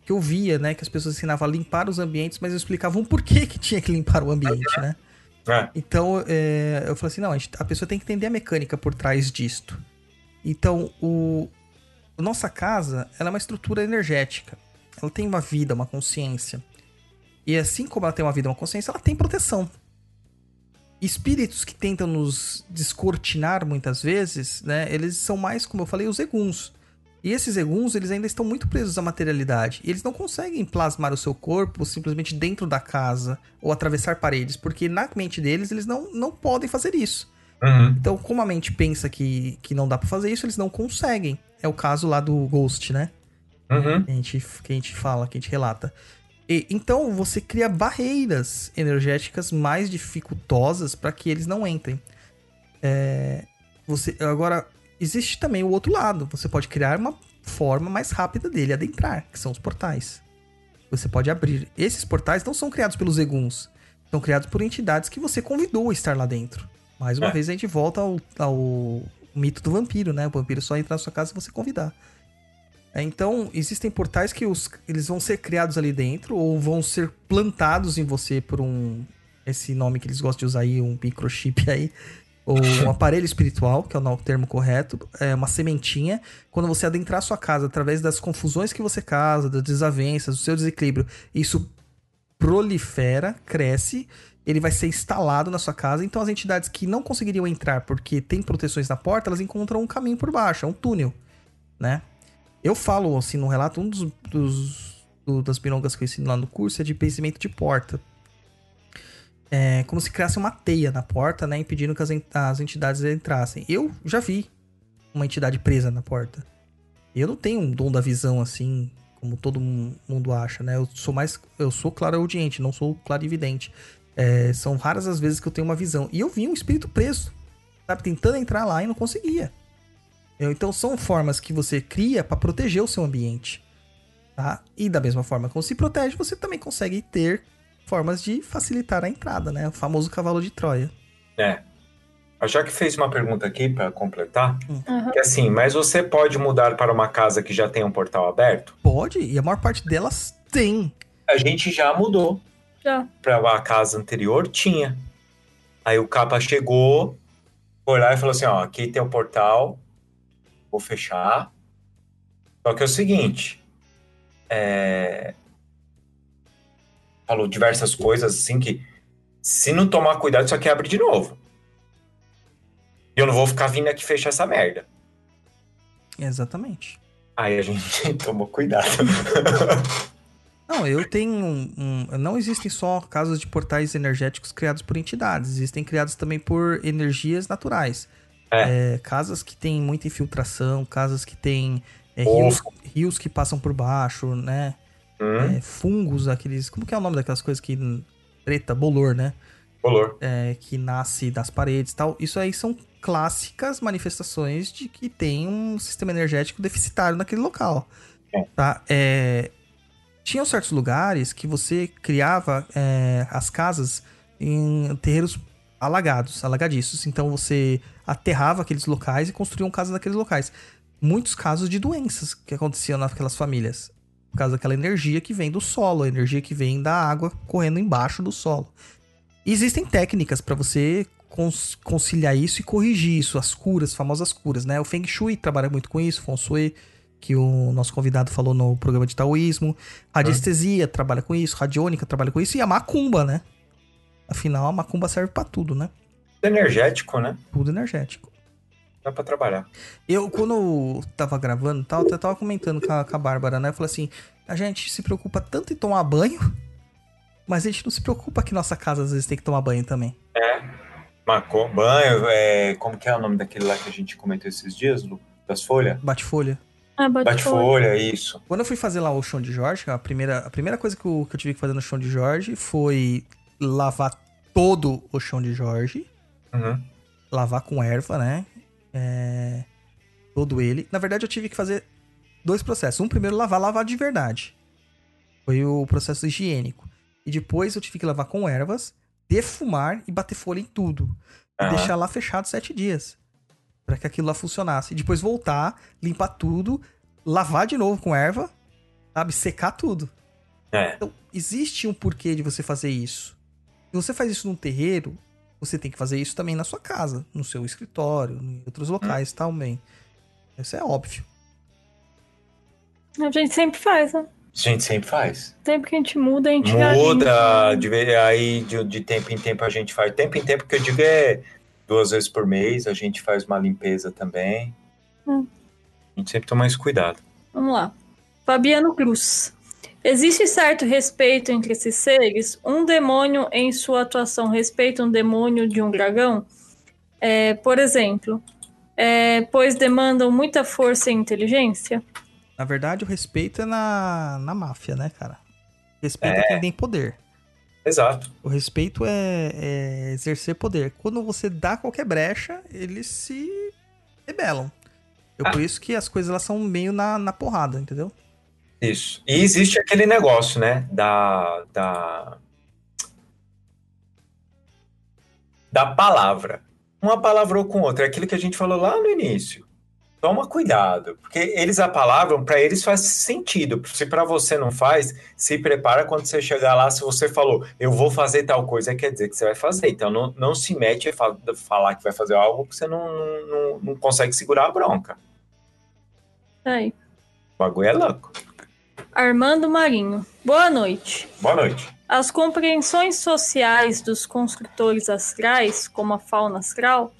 que eu via, né? Que as pessoas ensinavam a limpar os ambientes, mas eu explicava um porquê que tinha que limpar o ambiente, né? É. Então, é, eu falei assim, não, a, gente- a pessoa tem que entender a mecânica por trás disto. Então, o, a nossa casa, ela é uma estrutura energética. Ela tem uma vida, uma consciência. E assim como ela tem uma vida, uma consciência, ela tem proteção. Espíritos que tentam nos descortinar muitas vezes, né? Eles são mais, como eu falei, os eguns. E esses eguns, eles ainda estão muito presos à materialidade. E eles não conseguem plasmar o seu corpo simplesmente dentro da casa ou atravessar paredes, porque na mente deles, eles não, não podem fazer isso. Uhum. Então, como a mente pensa que, que não dá pra fazer isso, eles não conseguem. É o caso lá do Ghost, né? Uhum. Que a gente, que a gente fala, que a gente relata. E, então, você cria barreiras energéticas mais dificultosas para que eles não entrem. É, você Agora, existe também o outro lado. Você pode criar uma forma mais rápida dele adentrar, que são os portais. Você pode abrir. Esses portais não são criados pelos eguns. São criados por entidades que você convidou a estar lá dentro. Mais uma É. vez a gente volta ao, ao mito do vampiro, né? O vampiro só entra na sua casa se você convidar. É, Então, existem portais que os, eles vão ser criados ali dentro ou vão ser plantados em você por um. Esse nome que eles gostam de usar aí, um microchip aí. Ou um aparelho espiritual, que é o termo correto. É uma sementinha. Quando você adentrar a sua casa através das confusões que você causa, das desavenças, do seu desequilíbrio, isso prolifera, cresce. Ele vai ser instalado na sua casa. Então, as entidades que não conseguiriam entrar porque tem proteções na porta, elas encontram um caminho por baixo, é um túnel, né? Eu falo, assim, no relato, um dos, dos- do- das milongas que eu ensino lá no curso é de pensamento de porta. É como se criasse uma teia na porta, né? Impedindo que as, as entidades entrassem. Eu já vi uma entidade presa na porta. Eu não tenho um dom da visão, assim, como todo mu- mundo acha, né? Eu sou mais... Eu sou claro-audiente, não sou clarividente. É, são raras as vezes que eu tenho uma visão. E eu vi um espírito preso, sabe? Tentando entrar lá e não conseguia. Então são formas que você cria para proteger o seu ambiente, tá? E da mesma forma como se protege, você também consegue ter formas de facilitar a entrada, né? O famoso cavalo de Troia. É. A Jaque fez uma pergunta aqui para completar, Aham. que é assim, mas você pode mudar para uma casa que já tem um portal aberto? Pode, e a maior parte delas tem. A gente já mudou Já. para a casa anterior, tinha. Aí o capa chegou, foi lá e falou assim, ó, aqui tem o portal, vou fechar. Só que é o seguinte, é, falou diversas coisas assim que se não tomar cuidado, isso aqui abre de novo. E eu não vou ficar vindo aqui fechar essa merda. Exatamente. Aí a gente tomou cuidado. Não, eu tenho um, um- Não existem só casos de portais energéticos criados por entidades, existem criados também por energias naturais. É, casas que têm muita infiltração, casas que têm é, rios, rios que passam por baixo, né? hum, É, fungos, aqueles. Como que é o nome daquelas coisas que. Preta, bolor, né? color. É, que nasce das paredes e tal. Isso aí são clássicas manifestações de que tem um sistema energético deficitário naquele local. É. Tá? É, tinham certos lugares que você criava é, as casas em terreiros alagados, alagadiços. Então você aterrava aqueles locais e construíam casas naqueles locais. Muitos casos de doenças que aconteciam naquelas famílias. Por causa daquela energia que vem do solo, a energia que vem da água correndo embaixo do solo. E existem técnicas para você conciliar isso e corrigir isso, as curas, famosas curas, né? O Feng Shui trabalha muito com isso, Feng Shui, que o nosso convidado falou no programa de taoísmo. Radiestesia trabalha com isso, radiônica trabalha com isso e a macumba, né? Afinal, a macumba serve para tudo, né? Energético, né? Tudo energético. Dá pra trabalhar. Eu, quando eu tava gravando e tal, eu tava comentando com a, com a Bárbara, né? Eu falei assim, a gente se preocupa tanto em tomar banho, mas a gente não se preocupa que nossa casa às vezes tem que tomar banho também. Marcou. Banho, é, como que é o nome daquele lá que a gente comentou esses dias, Lu? Das folhas? Bate folha. Ah, bate Bate folha, isso. Quando eu fui fazer lá o chão de Jorge, a primeira, a primeira coisa que eu, que eu tive que fazer no chão de Jorge foi lavar todo o chão de Jorge. Uhum. Lavar com erva, né? É, todo ele. Na verdade, eu tive que fazer dois processos. Um primeiro, lavar, lavar de verdade. Foi o processo higiênico. E depois eu tive que lavar com ervas, defumar e bater folha em tudo. E deixar lá fechado sete dias. Pra que aquilo lá funcionasse. E depois voltar, limpar tudo, lavar de novo com erva, sabe? Secar tudo. É. Então, existe um porquê de você fazer isso. Se você faz isso num terreiro, você tem que fazer isso também na sua casa, no seu escritório, em outros locais também. Isso é óbvio. A gente sempre faz, né? A gente sempre faz. Sempre que a gente muda, a gente Muda, limpa. de, aí de, de tempo em tempo a gente faz. Tempo em tempo que eu digo é duas vezes por mês, a gente faz uma limpeza também. Hum. A gente sempre toma esse cuidado. Vamos lá. Fabiano Cruz. Existe certo respeito entre esses seres? Um demônio em sua atuação respeita um demônio de um dragão? É, por exemplo, é, pois demandam muita força e inteligência? Na verdade, o respeito é na, na máfia, né, cara? Respeito é quem tem poder. Exato. O respeito é, é exercer poder. Quando você dá qualquer brecha, eles se rebelam. Eu, Ah. Por isso que as coisas elas são meio na, na porrada, entendeu? Isso. E existe aquele negócio, né? Da. Da, da palavra. Uma palavrou com outra. É aquilo que a gente falou lá no início. Toma cuidado, porque eles apalavram, para eles faz sentido. Se para você não faz, se prepara quando você chegar lá. Se você falou, eu vou fazer tal coisa, quer dizer que você vai fazer. Então não, não se mete a fa- falar que vai fazer algo que você não, não, não, não consegue segurar a bronca. Aí. O bagulho é louco. Armando Marinho. Boa noite. Boa noite. As compreensões sociais dos construtores astrais, como a fauna astral,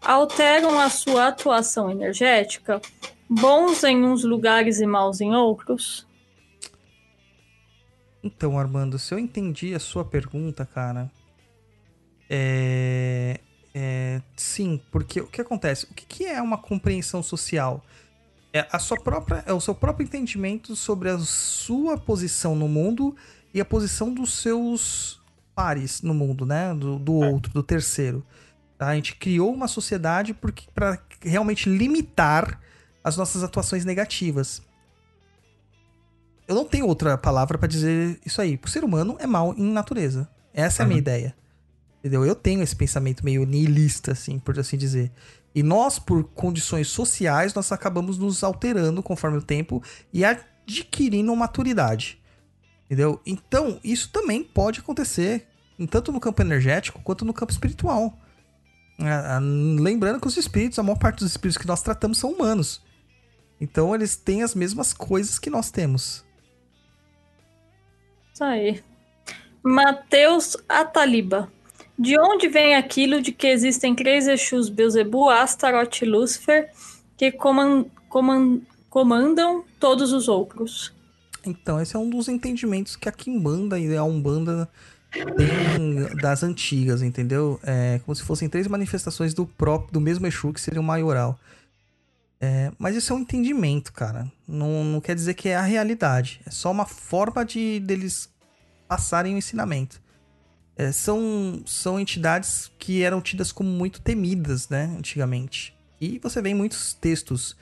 alteram a sua atuação energética, bons em uns lugares e maus em outros? Então, Armando, se eu entendi a sua pergunta, cara. É. é, sim, porque o que acontece? O que, que é uma compreensão social? É, a sua própria, é o seu próprio entendimento sobre a sua posição no mundo e a posição dos seus pares no mundo, né? Do, do outro, do terceiro. Tá? A gente criou uma sociedade para realmente limitar as nossas atuações negativas. Eu não tenho outra palavra pra dizer isso aí. O ser humano é mal em natureza. Essa é a minha ideia. Entendeu? Eu tenho esse pensamento meio nihilista, assim, por assim dizer. E nós, por condições sociais, nós acabamos nos alterando conforme o tempo e adquirindo maturidade. Entendeu? Então, isso também pode acontecer, tanto no campo energético quanto no campo espiritual. É, lembrando que os espíritos, a maior parte dos espíritos que nós tratamos são humanos. Então, eles têm as mesmas coisas que nós temos. Isso aí. Mateus Ataliba. De onde vem aquilo de que existem três Exus, Beuzebu, Astaroth e Lúcifer, que coman, coman, comandam todos os outros? Então, esse é um dos entendimentos que a Kimbanda e a Umbanda tem das antigas, entendeu? É como se fossem três manifestações do próprio, do mesmo Exu, que seria o maioral. É, mas isso é um entendimento, cara. Não, não quer dizer que é a realidade. É só uma forma de deles passarem o ensinamento é, são, são entidades que eram tidas como muito temidas, né, antigamente. E você vê em muitos textos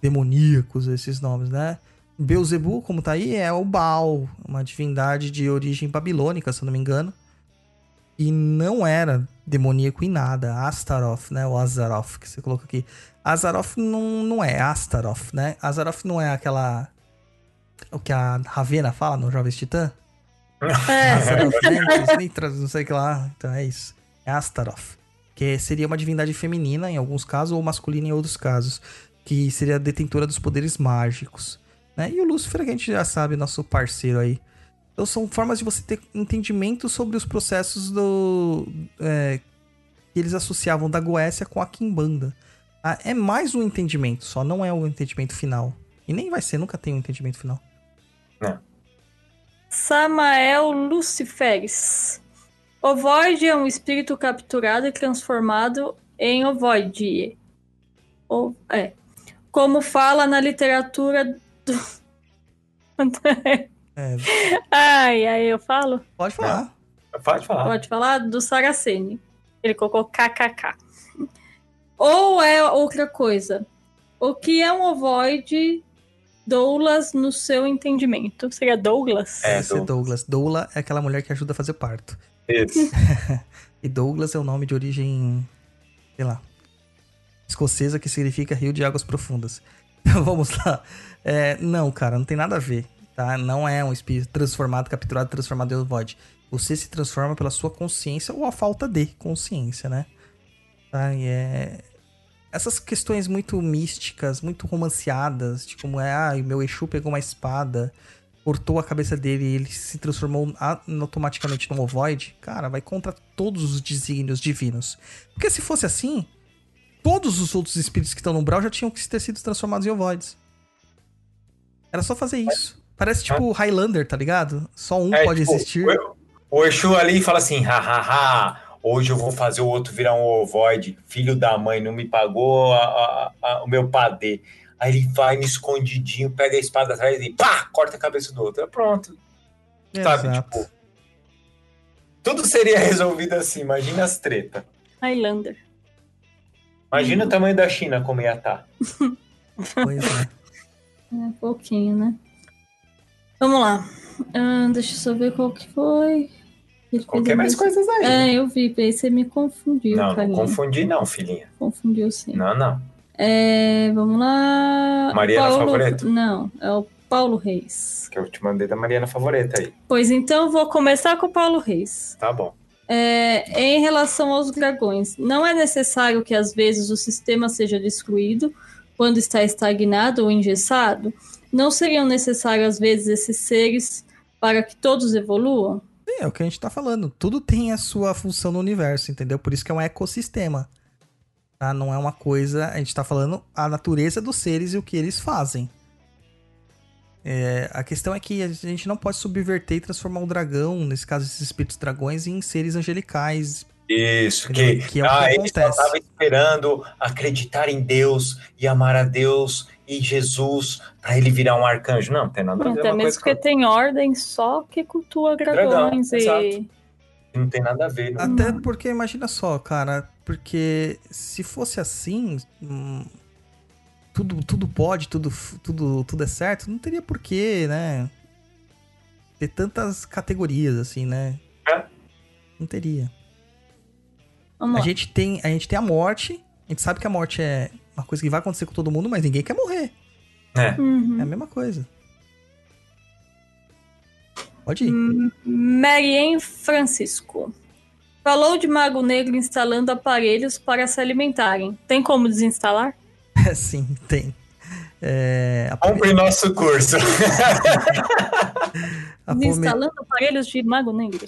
demoníacos esses nomes, né? Beuzebu, como tá aí, é o Baal, uma divindade de origem babilônica, se eu não me engano. E não era demoníaco em nada. Astaroth, né? O Azaroth, que você colocou aqui. Azaroth não, não é Astaroth, né? Azaroth não é aquela... O que a Ravena fala no Jovens Titã? É. Astaroth, não sei o que lá. Então é isso. É Astaroth. Que seria uma divindade feminina em alguns casos ou masculina em outros casos. Que seria a detentora dos poderes mágicos. Né? E o Lúcifer, que a gente já sabe, nosso parceiro aí. Então são formas de você ter entendimento sobre os processos do. É, que eles associavam da Goécia com a Kimbanda. Ah, é mais um entendimento, só não é o entendimento final. E nem vai ser, nunca tem um entendimento final. Não. Samael Luciferes. Ovoide é um espírito capturado e transformado em ovoide. Ou, é. Como fala na literatura do. é. Ai, aí eu falo? Pode falar. Pode falar. Pode falar do Saraceni. Ele colocou KKK. Ou é outra coisa. O que é um ovoide Douglas no seu entendimento. Seria Douglas? É, Douglas. é Douglas. Doula é aquela mulher que ajuda a fazer parto. Isso. e Douglas é o nome de origem, sei lá, escocesa que significa rio de águas profundas. Então vamos lá. É, não, cara, não tem nada a ver, tá? Não é um espírito transformado, capturado, transformado em void. Você se transforma pela sua consciência ou a falta de consciência, né? Tá? E é, essas questões muito místicas, muito romanceadas, de como é, ah, o meu Exu pegou uma espada, cortou a cabeça dele e ele se transformou automaticamente num ovoide, cara, vai contra todos os desígnios divinos. Porque se fosse assim, todos os outros espíritos que estão no Brawl já tinham que ter sido transformados em ovoides. Era só fazer isso. Parece tipo Highlander, tá ligado? Só um é, pode tipo, existir. O, o Exu ali fala assim, hahaha, hoje eu vou fazer o outro virar um ovoide, filho da mãe, não me pagou a, a, a, o meu padê. Aí ele vai no escondidinho, pega a espada atrás e pá, corta a cabeça do outro. É pronto. Exato. Sabe, tipo. Tudo seria resolvido assim, imagina as treta. Highlander. Imagina o tamanho da China como ia estar. Tá. pois é. É pouquinho, né? Vamos lá. Ah, deixa eu só ver qual que foi. Qualquer mais coisas aí. É, eu vi, aí você me confundiu. Não, não confundi não, filhinha. Confundiu sim. Não, não. É, vamos lá. Mariana Paulo... Favorito? Não, é o Paulo Reis. Que eu te mandei da Mariana Favorita aí. Pois então, vou começar com o Paulo Reis. Tá bom. É, em relação aos dragões, não é necessário que às vezes o sistema seja destruído quando está estagnado ou engessado? Não seriam necessários às vezes esses seres para que todos evoluam? É, o que a gente tá falando. Tudo tem a sua função no universo, entendeu? Por isso que é um ecossistema. Tá? Não é uma coisa. A gente tá falando a natureza dos seres e o que eles fazem. É, a questão é que a gente não pode subverter e transformar o dragão, nesse caso, esses espíritos dragões, em seres angelicais. Isso, que, que, é ah, ele estava esperando acreditar em Deus e amar a Deus e Jesus para ele virar um arcanjo. Não, não tem nada a ver. Até mesmo porque tem ordem só que cultua dragões Dragão, e. Exato. Não tem nada a ver. Não. Até porque, imagina só, cara, porque se fosse assim. Hum, tudo, tudo pode, tudo, tudo, tudo é certo, não teria porquê, né? Ter tantas categorias assim, né? É. Não teria. Vamos A lá. gente, tem, a gente tem a morte. A gente sabe que a morte é uma coisa que vai acontecer com todo mundo, mas ninguém quer morrer. É. Uhum. É a mesma coisa. Pode ir. Hum. Marianne Francisco. Falou de Mago Negro instalando aparelhos para se alimentarem. Tem como desinstalar? Sim, tem. É, a, Compre nosso curso. a Pome- Desinstalando aparelhos de Mago Negro.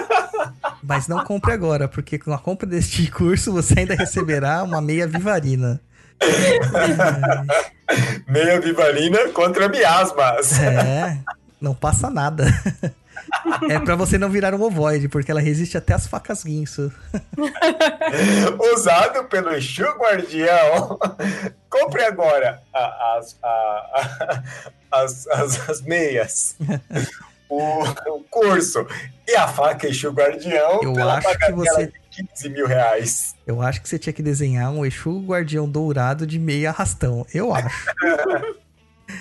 Mas não compre agora, porque com a compra deste curso você ainda receberá uma meia vivarina. Meia vivalina contra miasmas. É, não passa nada. É pra você não virar um ovoide, porque ela resiste até as facas guinso. Usado pelo Exu Guardião. Compre agora as, as, as, as meias. O, o curso e a faca Exu Guardião Eu pela acho que você- de 15 mil reais. Eu acho que você tinha que desenhar um Exu guardião dourado de meia arrastão. Eu acho.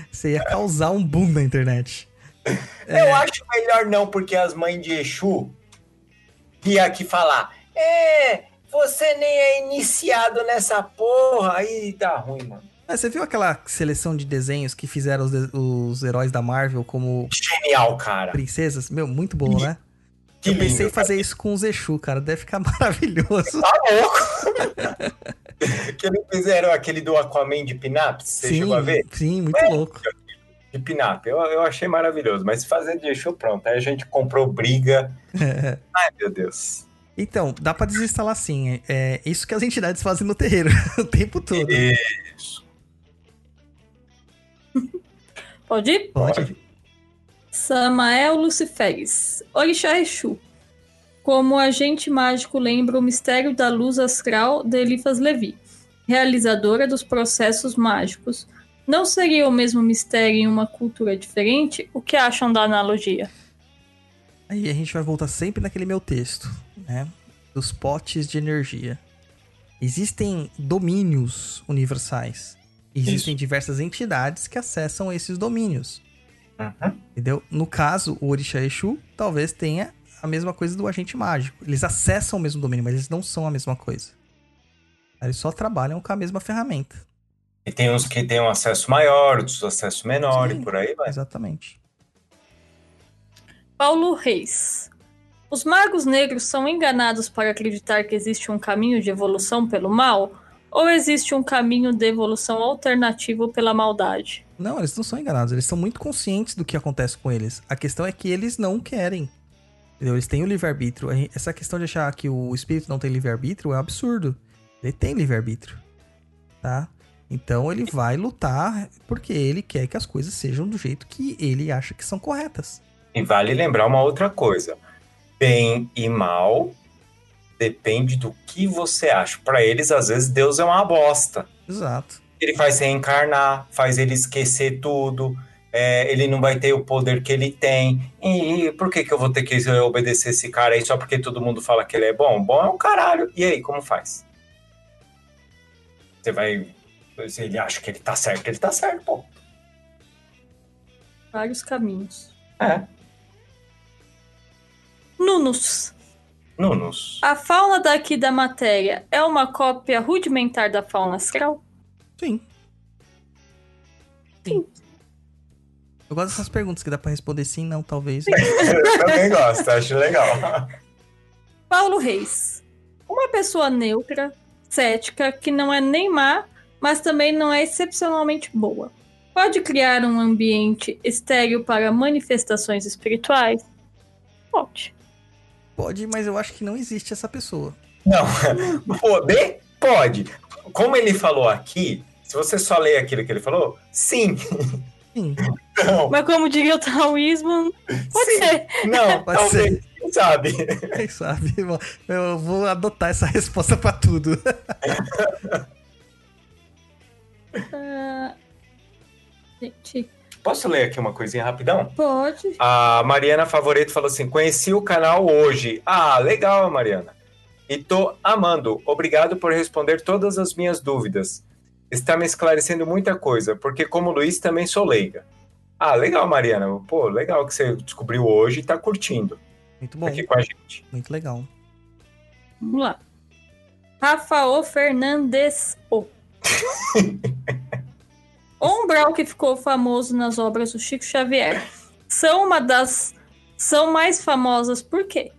Você ia causar um boom na internet. É. Eu acho melhor não, porque as mães de Exu ia aqui falar: É, você nem é iniciado nessa porra. Aí tá ruim, mano. Mas você viu aquela seleção de desenhos que fizeram os, de- os heróis da Marvel como Genial, cara. princesas? Meu, muito bom, né? Que eu pensei em lindo. fazer isso com os Exu, cara. Deve ficar maravilhoso. Tá louco. que eles fizeram aquele do Aquaman de Pinap, você sim, chegou a ver? sim, muito louco. De Pinap. Eu, eu achei maravilhoso. Mas se fazer de Exu, pronto. Aí a gente comprou briga. Ai, meu Deus. Então, dá pra desinstalar sim. É isso que as entidades fazem no terreiro o tempo todo. Isso. Pode ir? Pode. Samael Luciferes. Orixá Exu. Como agente mágico lembra o mistério da luz astral de Elifas Levi, realizadora dos processos mágicos. Não seria o mesmo mistério em uma cultura diferente? O que acham da analogia? Aí a gente vai voltar sempre naquele meu texto, né? Dos potes de energia. Existem domínios universais. Existem Isso. diversas entidades que acessam esses domínios. Uhum. Entendeu? No caso, o Orixá Exu talvez tenha a mesma coisa do agente mágico. Eles acessam o mesmo domínio, mas eles não são a mesma coisa. Eles só trabalham com a mesma ferramenta. E tem uns que têm um acesso maior, outros acesso menor Sim. e por aí vai. Exatamente. Paulo Reis. Os magos negros são enganados para acreditar que existe um caminho de evolução pelo mal? Ou existe um caminho de evolução alternativo pela maldade? Não, eles não são enganados. Eles são muito conscientes do que acontece com eles. A questão é que eles não querem. Entendeu? Eles têm o livre-arbítrio. Essa questão de achar que o espírito não tem livre-arbítrio é um absurdo. Ele tem livre-arbítrio. Tá? Então ele vai lutar porque ele quer que as coisas sejam do jeito que ele acha que são corretas. E vale lembrar uma outra coisa: bem e mal depende do que você acha. Para eles, às vezes, Deus é uma bosta. Exato. Ele faz reencarnar, faz ele esquecer tudo. é, ele não vai ter o poder que ele tem. E, e por que, que eu vou ter que obedecer esse cara aí só porque todo mundo fala que ele é bom? Bom é o caralho. E aí, como faz? Você vai. Se ele acha que ele tá certo, ele tá certo, pô. Vários caminhos. É. Nunos. Nunos. A fauna daqui da matéria é uma cópia rudimentar da fauna astral? Sim. Sim. Eu gosto dessas perguntas que dá pra responder sim, não, talvez. Eu também gosto, acho legal. Paulo Reis. Uma pessoa neutra, cética, que não é nem má, mas também não é excepcionalmente boa. Pode criar um ambiente estéril para manifestações espirituais? Pode. Pode, mas eu acho que não existe essa pessoa. Não, poder? Pode. Como ele falou aqui, se você só ler aquilo que ele falou, sim. Sim, Não, Mas como diria o taoísmo, pode sim. ser. Não, Pode talvez, quem sabe. quem sabe? Eu vou adotar essa resposta pra tudo. Ah, Gente, Posso ler aqui uma coisinha rapidão? pode. A Mariana Favoreto falou assim: conheci o canal hoje. Ah, legal, Mariana. E tô amando. Obrigado por responder todas as minhas dúvidas. Está me esclarecendo muita coisa, porque como Luiz também sou leiga. Ah, legal, Mariana. Pô, legal que você descobriu hoje e tá curtindo Muito bom, aqui com a gente. muito legal. Vamos lá. Rafael Fernandes O. o umbral que ficou famoso nas obras do Chico Xavier são uma das são mais famosas por quê?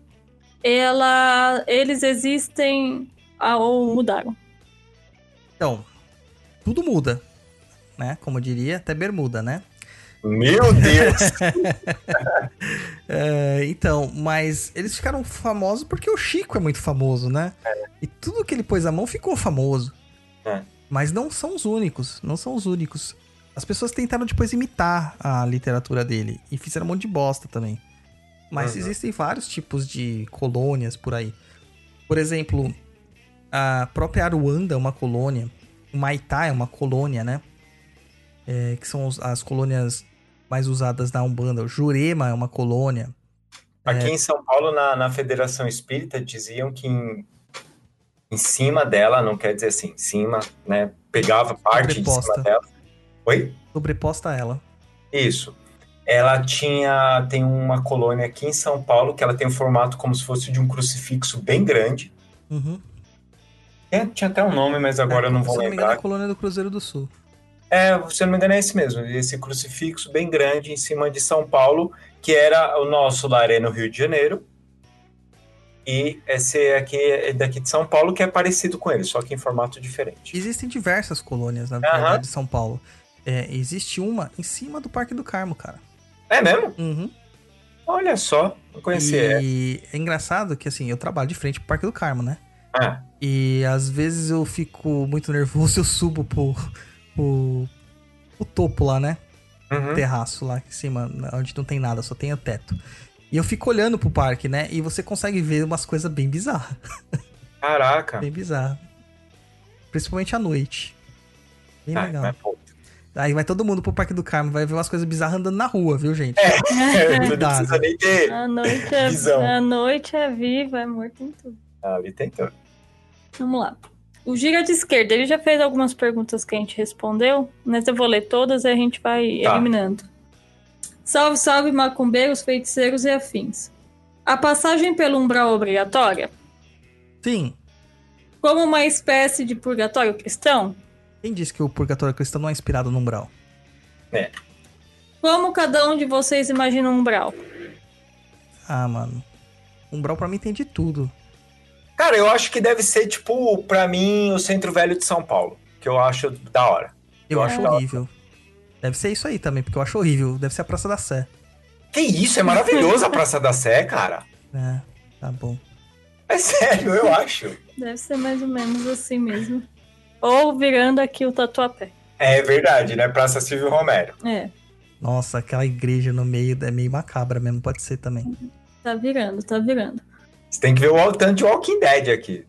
Ela, eles existem ou mudaram? Então, tudo muda, né? Como eu diria, até bermuda, né? Meu Deus! É, então, mas eles ficaram famosos porque o Chico é muito famoso, né? E tudo que ele pôs a mão ficou famoso. É. Mas não são os únicos, não são os únicos. As pessoas tentaram depois imitar a literatura dele e fizeram um monte de bosta também. Mas Uhum. existem vários tipos de colônias por aí. Por exemplo, a própria Aruanda é uma colônia. O Maitá é uma colônia, né? É, que são as colônias mais usadas na Umbanda. O Jurema é uma colônia. Aqui em São Paulo, na, na Federação Espírita, diziam que em, em cima dela, não quer dizer assim, em cima, né? Pegava parte de cima dela. Oi? Sobreposta a ela. Isso. Ela tinha, tem uma colônia aqui em São Paulo que ela tem um formato como se fosse de um crucifixo bem grande. Uhum. É, tinha até um nome, mas agora eu não vou Se não me engano, é lembrar. a colônia do Cruzeiro do Sul. É, se eu não me engano é esse mesmo, esse crucifixo bem grande em cima de São Paulo, que era o nosso lar é no Rio de Janeiro. E esse aqui é daqui de São Paulo, que é parecido com ele, só que em formato diferente. Existem diversas colônias, na verdade, de São Paulo. É, existe uma em cima do Parque do Carmo, cara. É mesmo? Uhum. Olha só, não conhecia. E é engraçado que, assim, eu trabalho de frente pro Parque do Carmo, né? Ah, E às vezes eu fico muito nervoso, eu subo pro, pro, pro topo lá, né? uhum. Terraço lá em cima, onde não tem nada, só tem o teto. E eu fico olhando pro parque, né? E você consegue ver umas coisas bem bizarras. Caraca. Bem bizarras. Principalmente à noite. Bem Ah, legal. mas, pô, Aí vai todo mundo pro Parque do Carmo, vai ver umas coisas bizarras andando na rua, viu, gente? não Cuidado. precisa nem ter. A noite é, Visão. a noite é viva, é morto em tudo. Ah, ali tem tudo. Vamos lá. O Gira de Esquerda, ele já fez algumas perguntas que a gente respondeu, mas eu vou ler todas e a gente vai Tá. eliminando. Salve, salve, macumbeiros, feiticeiros e afins. A passagem pelo umbral é obrigatória? Sim. Como uma espécie de purgatório cristão? Quem disse que o purgatório cristão não é inspirado no umbral? Como cada um de vocês imagina um umbral? Ah, mano. Umbral pra mim tem de tudo. Cara, eu acho que deve ser, tipo, pra mim, o Centro Velho de São Paulo. Que eu acho da hora. Eu Eu acho acho horrível. Deve ser isso aí também, porque eu acho horrível. Deve ser a Praça da Sé. Que isso, é maravilhoso a Praça da Sé, cara. É, tá bom. É sério, eu acho. Deve ser mais ou menos assim mesmo. Ou virando aqui o tatuapé. É verdade, né? Praça Silvio Romero. É, Nossa, aquela igreja no meio é meio macabra mesmo, pode ser também. tá virando, tá virando. Você tem que ver o tanto de Walking Dead aqui.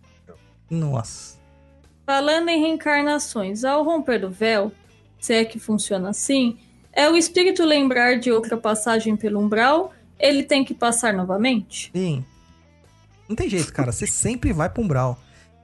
Nossa. Falando em reencarnações, ao romper o véu, se é que funciona assim, é o espírito lembrar de outra passagem pelo umbral, ele tem que passar novamente? Sim. Não tem jeito, cara. Você sempre vai pro umbral.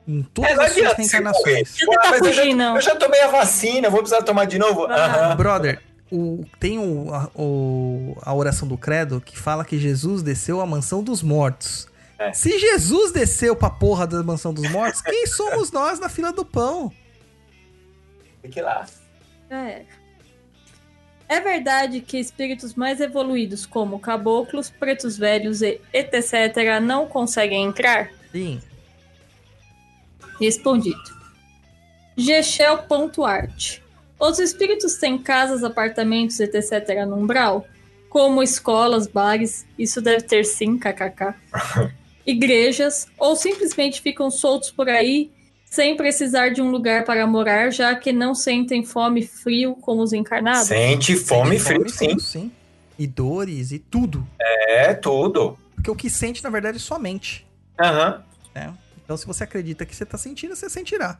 Em todas É, as suas reencarnações. tá mas eu já, fugindo, não. eu já tomei a vacina, vou precisar tomar de novo? Aham. Brother, o, tem o, a, o- a oração do credo que fala que Jesus desceu à mansão dos mortos. É. Se Jesus desceu pra porra da mansão dos mortos, quem somos nós na fila do pão? Fique lá. Já era. É verdade que espíritos mais evoluídos, como caboclos, pretos velhos e etc., não conseguem entrar? Sim. Respondido. Gechel.art. Os espíritos têm casas, apartamentos, etc. no umbral? Como escolas, bares, isso deve ter sim, kkk. Igrejas, ou simplesmente ficam soltos por aí, sem precisar de um lugar para morar, já que não sentem fome e frio como os encarnados? Sente fome e Sente frio, sim. sim. E dores e tudo. É tudo. Porque o que sente, na verdade, é sua mente. Aham. né? Então, se você acredita que você tá sentindo, você sentirá.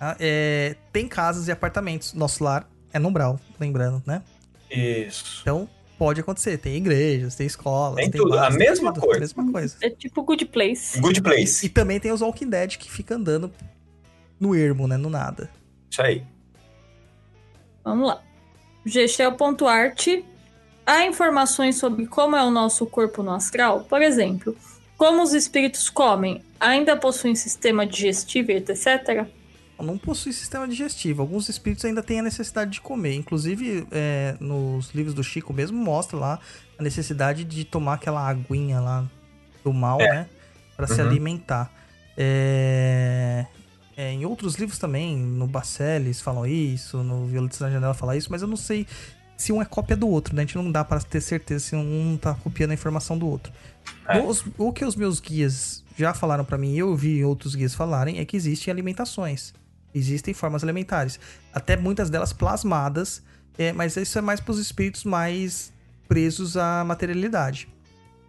Ah, é, tem casas e apartamentos. Nosso lar é no umbral, lembrando, né? Isso. Então, pode acontecer. Tem igrejas, tem escolas, Tem tudo, a bares, tem mesma tudo, coisa. A mesma coisa. É tipo Good Place. Good place. E também tem os Walking Dead que fica andando no ermo, né? No nada. Isso aí. Vamos lá. Gechel.art. Há informações sobre como é o nosso corpo no astral? Por exemplo, Como os espíritos comem? Ainda possuem sistema digestivo, etc? Não possui sistema digestivo. Alguns espíritos ainda têm a necessidade de comer. Inclusive, é, nos livros do Chico mesmo mostra lá a necessidade de tomar aquela aguinha lá do mal, É. né? Pra se Uhum. alimentar. É, é, em outros livros também, no Baceles falam isso, no Violetas na Janela fala isso, mas eu não sei se um é cópia do outro, né? A gente não dá pra ter certeza se um tá copiando a informação do outro. É. Os- o que os meus guias já falaram pra mim, e eu ouvi outros guias falarem, é que existem alimentações. Existem formas alimentares. Até muitas delas plasmadas, é, mas isso é mais pros espíritos mais presos à materialidade.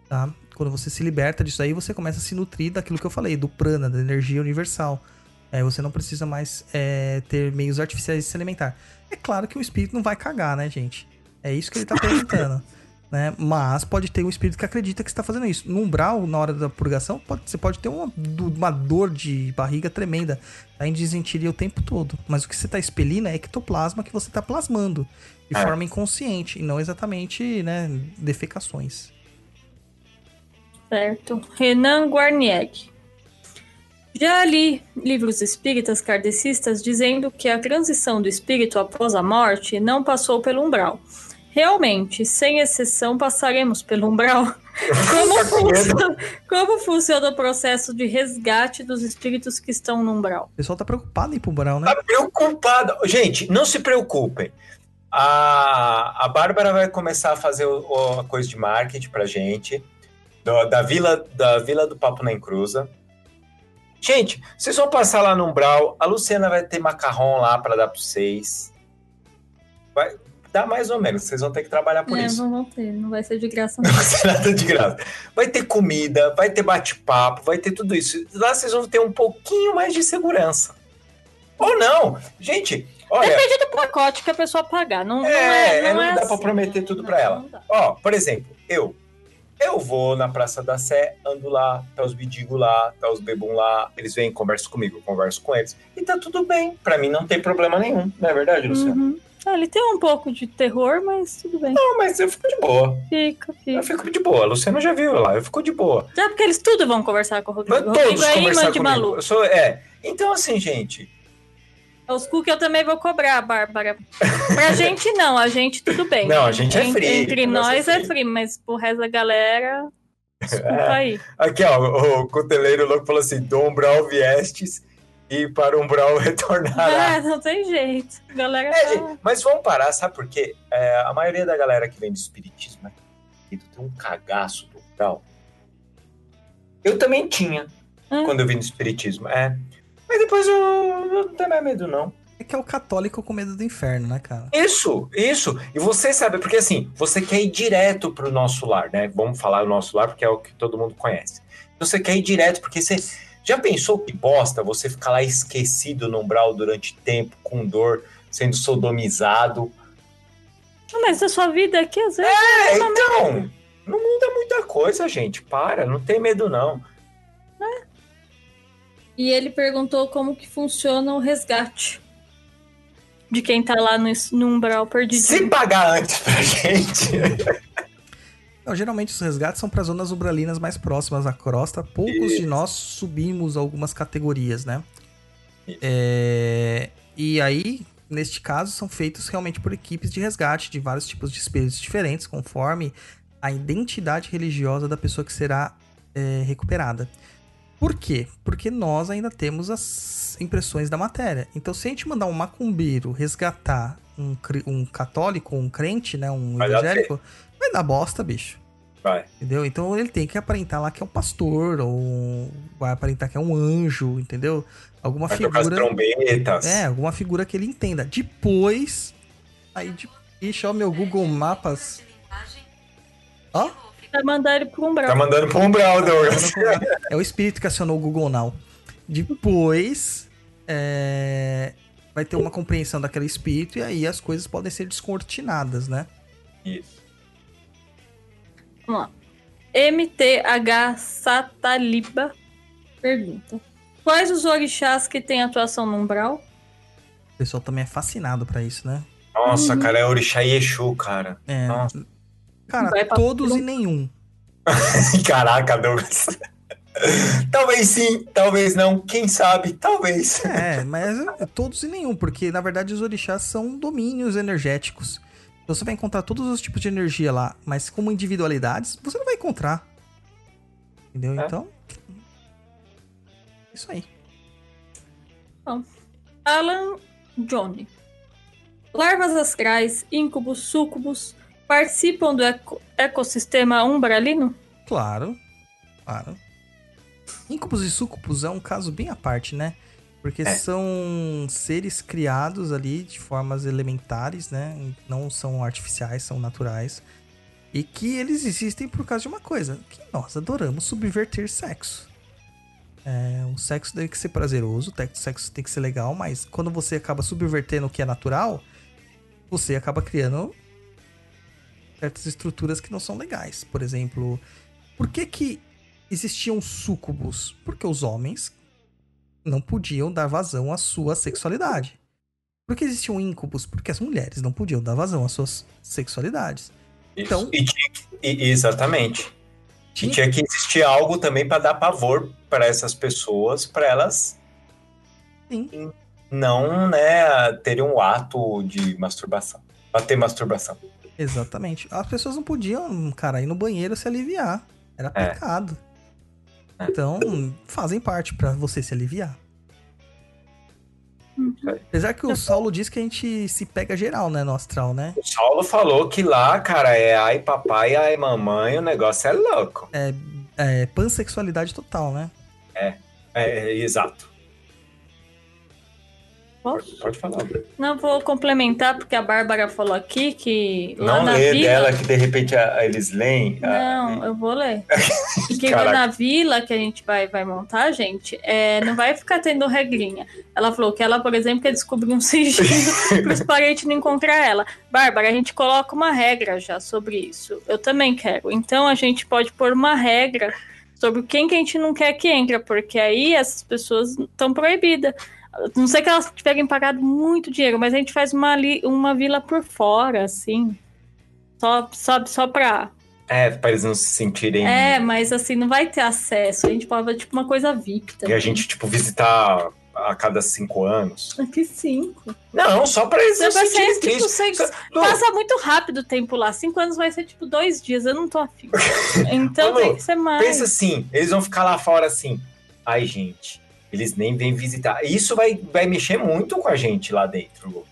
Tá? Quando você se liberta disso aí, você começa a se nutrir daquilo que eu falei, do prana, da energia universal. Aí você não precisa mais é, ter meios artificiais de se alimentar. É claro que o espírito não vai cagar, né, gente? É isso que ele tá perguntando. né? Mas pode ter um espírito que acredita que está fazendo isso. No umbral, na hora da purgação, pode- você pode ter uma, uma dor de barriga tremenda. Tá em desentiria o tempo todo. Mas o que você tá expelindo é ectoplasma que você tá plasmando. De É. forma inconsciente. E não exatamente, né, defecações. Certo. Renan Guarnieri. Já li livros espíritas kardecistas dizendo que a transição do espírito após a morte não passou pelo umbral. Realmente, sem exceção, passaremos pelo umbral. Como, Tá funciona, como funciona o processo de resgate dos espíritos que estão no umbral? O pessoal tá preocupado em ir pro umbral, né? Tá preocupada. Gente, não se preocupem. A, a Bárbara vai começar a fazer o, o- a coisa de marketing pra gente. do- da, vila, da Vila do Papo na Encruza. Gente, vocês vão passar lá no Umbral. A Luciana vai ter macarrão lá pra dar pra vocês. Vai dar mais ou menos. Vocês vão ter que trabalhar por É, isso. não vão ter, não vai ser de graça. Não Não. vai ser nada de graça. Vai ter comida, vai ter bate-papo, vai ter tudo isso. Lá vocês vão ter um pouquinho mais de segurança. Ou não. Gente, olha, Depende do pacote que a pessoa pagar. Não, não É, é, não é dá pra assim. prometer tudo Não, pra ela. não dá. ó, por exemplo, eu. Eu vou na Praça da Sé, ando lá, tá os bidigos lá, tá os bebum lá, eles vêm, conversam comigo, eu converso com eles. E tá tudo bem. Pra mim não tem problema nenhum. Não é verdade, Luciano? Uhum. Ah, ele tem um pouco de terror, mas tudo bem. Não, mas eu fico de boa. Fica, Eu fica. fico de boa. A Luciana já viu lá, eu fico de boa. Já porque eles tudo vão conversar com o Rodrigo. Rodrigo todos é imã conversar de comigo. maluco. Eu sou, é. Então, assim, gente, Os cookies eu também vou cobrar, Bárbara. Pra gente não, a gente tudo bem. Não, a gente é En- free, Entre nós é é free, mas pro resto da galera, desculpa É. aí. Aqui, ó, o, cuteleiro louco falou assim: do umbral viestes e para o umbral retornará. É, não tem jeito. Galera É, tá... gente, mas vamos parar, sabe por quê? É, a maioria da galera que vem do espiritismo? Tem um cagaço do umbral. Eu também tinha, Hum. quando eu vim do espiritismo, é. Mas depois eu, eu não tenho mais medo, não. É que é o católico com medo do inferno, né, cara? Isso, isso. E você sabe, porque assim, você quer ir direto pro nosso lar, né? Vamos falar do nosso lar, porque é o que todo mundo conhece. Você quer ir direto, porque você. Já pensou que bosta você ficar lá esquecido no umbral durante tempo, com dor, sendo sodomizado? Mas a sua vida aqui, às vezes, É, então. Não muda muita coisa, gente. Para, não tem medo, não. E ele perguntou como que funciona o resgate de quem tá lá no, no umbral perdido. Se pagar antes pra gente. Não, geralmente os resgates são para zonas umbralinas mais próximas da crosta. Poucos Isso. de nós subimos algumas categorias, né? É, E aí, neste caso, são feitos realmente por equipes de resgate de vários tipos de espíritos diferentes, conforme a identidade religiosa da pessoa que será é, recuperada. Por quê? Porque nós ainda temos as impressões da matéria. Então, se a gente mandar um macumbeiro resgatar um, um católico, um crente, né, um evangélico, vai dar bosta, bicho. Vai. Entendeu? Então ele tem que aparentar lá que é um pastor, ou vai aparentar que é um anjo, entendeu? Alguma Vai tocar as figura. trombetas. É, alguma figura que ele entenda. Depois. Aí de. Ixi, ó, meu Google Mapas. Ó, Vai mandar ele pro umbral. Tá mandando pro umbral, Douglas. é o espírito que acionou o Google Now. Depois. é, vai ter uma compreensão daquele espírito e aí as coisas podem ser descortinadas, né? Isso. Vamos lá. MTH Sataliba pergunta: Quais os orixás que têm atuação no umbral? O pessoal também é fascinado pra isso, né? Nossa, Uhum. cara, é Orixá e Exu, cara. É. Nossa. Cara, Vai pra todos tudo. e nenhum. Caraca, Douglas. talvez sim, talvez não. Quem sabe, talvez. É, mas é, todos e nenhum, porque na verdade os orixás são domínios energéticos. Então, você vai encontrar todos os tipos de energia lá, mas como individualidades, você não vai encontrar. Entendeu? É. Então. Isso aí. Alan Johnny. Larvas astrais, íncubos, súcubos participam do eco- ecossistema umbralino? Claro. Claro. Incubus e sucubus é um caso bem à parte, né? Porque É. são seres criados ali de formas elementares, né? Não são artificiais, são naturais. E que eles existem por causa de uma coisa: que nós adoramos subverter sexo. É, o sexo tem que ser prazeroso, o sexo tem que ser legal, mas quando você acaba subvertendo o que é natural, você acaba criando certas estruturas que não são legais. Por exemplo, por que que existiam súcubos? Porque os homens não podiam dar vazão à sua sexualidade. Por que existiam íncubos? Porque as mulheres não podiam dar vazão às suas sexualidades. Então- E e- exatamente. E Tinha- tinha que existir algo também para dar pavor para essas pessoas, para elas Sim. não, né, terem um ato de masturbação. Pra ter masturbação. Exatamente. As pessoas não podiam, cara, ir no banheiro se aliviar. Era É. pecado. É. Então, fazem parte pra você se aliviar. Uhum. Apesar que o Saulo diz que a gente se pega geral, né, no astral, né? O Saulo falou que lá, cara, é ai papai, ai mamãe, o negócio é louco. É pansexualidade total, né? É, é, exato. Pode, falar. Não vou complementar, porque a Bárbara falou aqui que lá Não na lê vila. dela que de repente a- a- eles leem. a- Não, eu vou ler. E que Caraca. na vila que a gente vai, vai montar, gente, é, não vai ficar tendo regrinha. Ela falou que ela, por exemplo, quer descobrir um sigilo para os parentes não encontrar ela. Bárbara, a gente coloca uma regra já sobre isso. Eu também quero. Então a gente pode pôr uma regra sobre quem que a gente não quer que entra, porque aí essas pessoas estão proibidas. Não sei que elas tiverem pagado muito dinheiro, mas a gente faz uma, li- uma vila por fora, assim. Só, só, só pra É, para eles não se sentirem. é, mas assim, não vai ter acesso. A gente pode ver, tipo, uma coisa VIP E também. a gente, tipo, visitar a cada cinco anos. Aqui cinco. Não, só para eles não vai sentirem ser, tipo, seis... Só- Passa muito rápido o tempo lá. Cinco anos vai ser, tipo, dois dias. Eu não tô afim. Então tem que ser mais. Pensa assim, eles vão ficar lá fora assim. Ai, gente, eles nem vêm visitar. Isso vai, vai mexer muito com a gente lá dentro.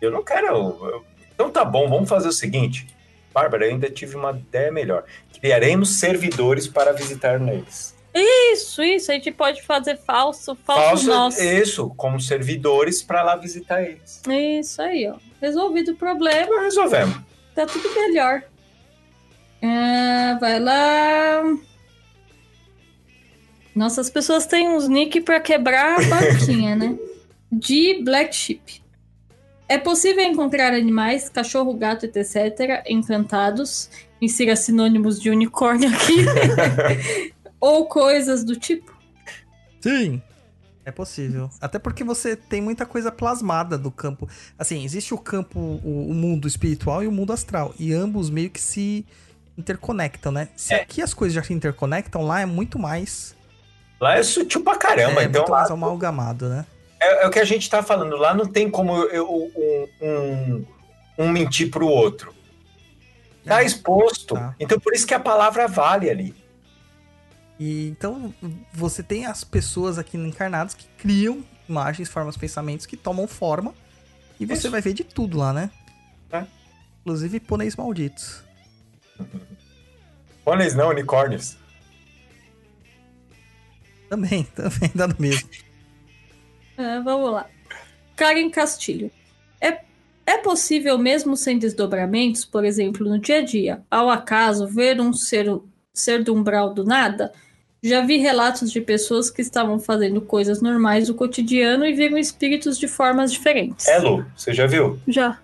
Eu não quero. eu- Então tá bom, vamos fazer o seguinte. Bárbara, eu ainda tive uma ideia melhor. Criaremos servidores para visitar neles. Isso, isso. A gente pode fazer falso, falso, nosso. isso, como servidores para lá visitar eles. Isso aí, ó. Resolvido o problema, Então resolvemos. tá tudo melhor. É, vai lá. Nossa, as pessoas têm uns nick pra quebrar a barquinha, né? De Black Sheep. É possível encontrar animais, cachorro, gato, etc., encantados. Insira sinônimos de unicórnio aqui. Ou coisas do tipo. Sim. É possível. Até porque você tem muita coisa plasmada do campo. Assim, existe o campo, o, o mundo espiritual e o mundo astral. E ambos meio que se interconectam, né? Se É. aqui as coisas já se interconectam, lá é muito mais. Lá é sutil pra caramba, é então muito lá mais amalgamado, né? É, é o que a gente tá falando. Lá não tem como eu, um, um, um mentir pro outro. Tá É. exposto. Tá. Então por isso que a palavra vale ali. E então você tem as pessoas aqui encarnadas que criam imagens, formas, pensamentos que tomam forma. E você Isso. vai ver de tudo lá, né? É. Inclusive pôneis malditos. Pôneis não, unicórnios. Também, também dá no mesmo. É, vamos lá. Karen Castilho. É, é possível, mesmo sem desdobramentos, por exemplo, no dia a dia, ao acaso, ver um ser, ser do umbral do nada? Já vi relatos de pessoas que estavam fazendo coisas normais do cotidiano e viram espíritos de formas diferentes. É, Lu, você já viu? Já.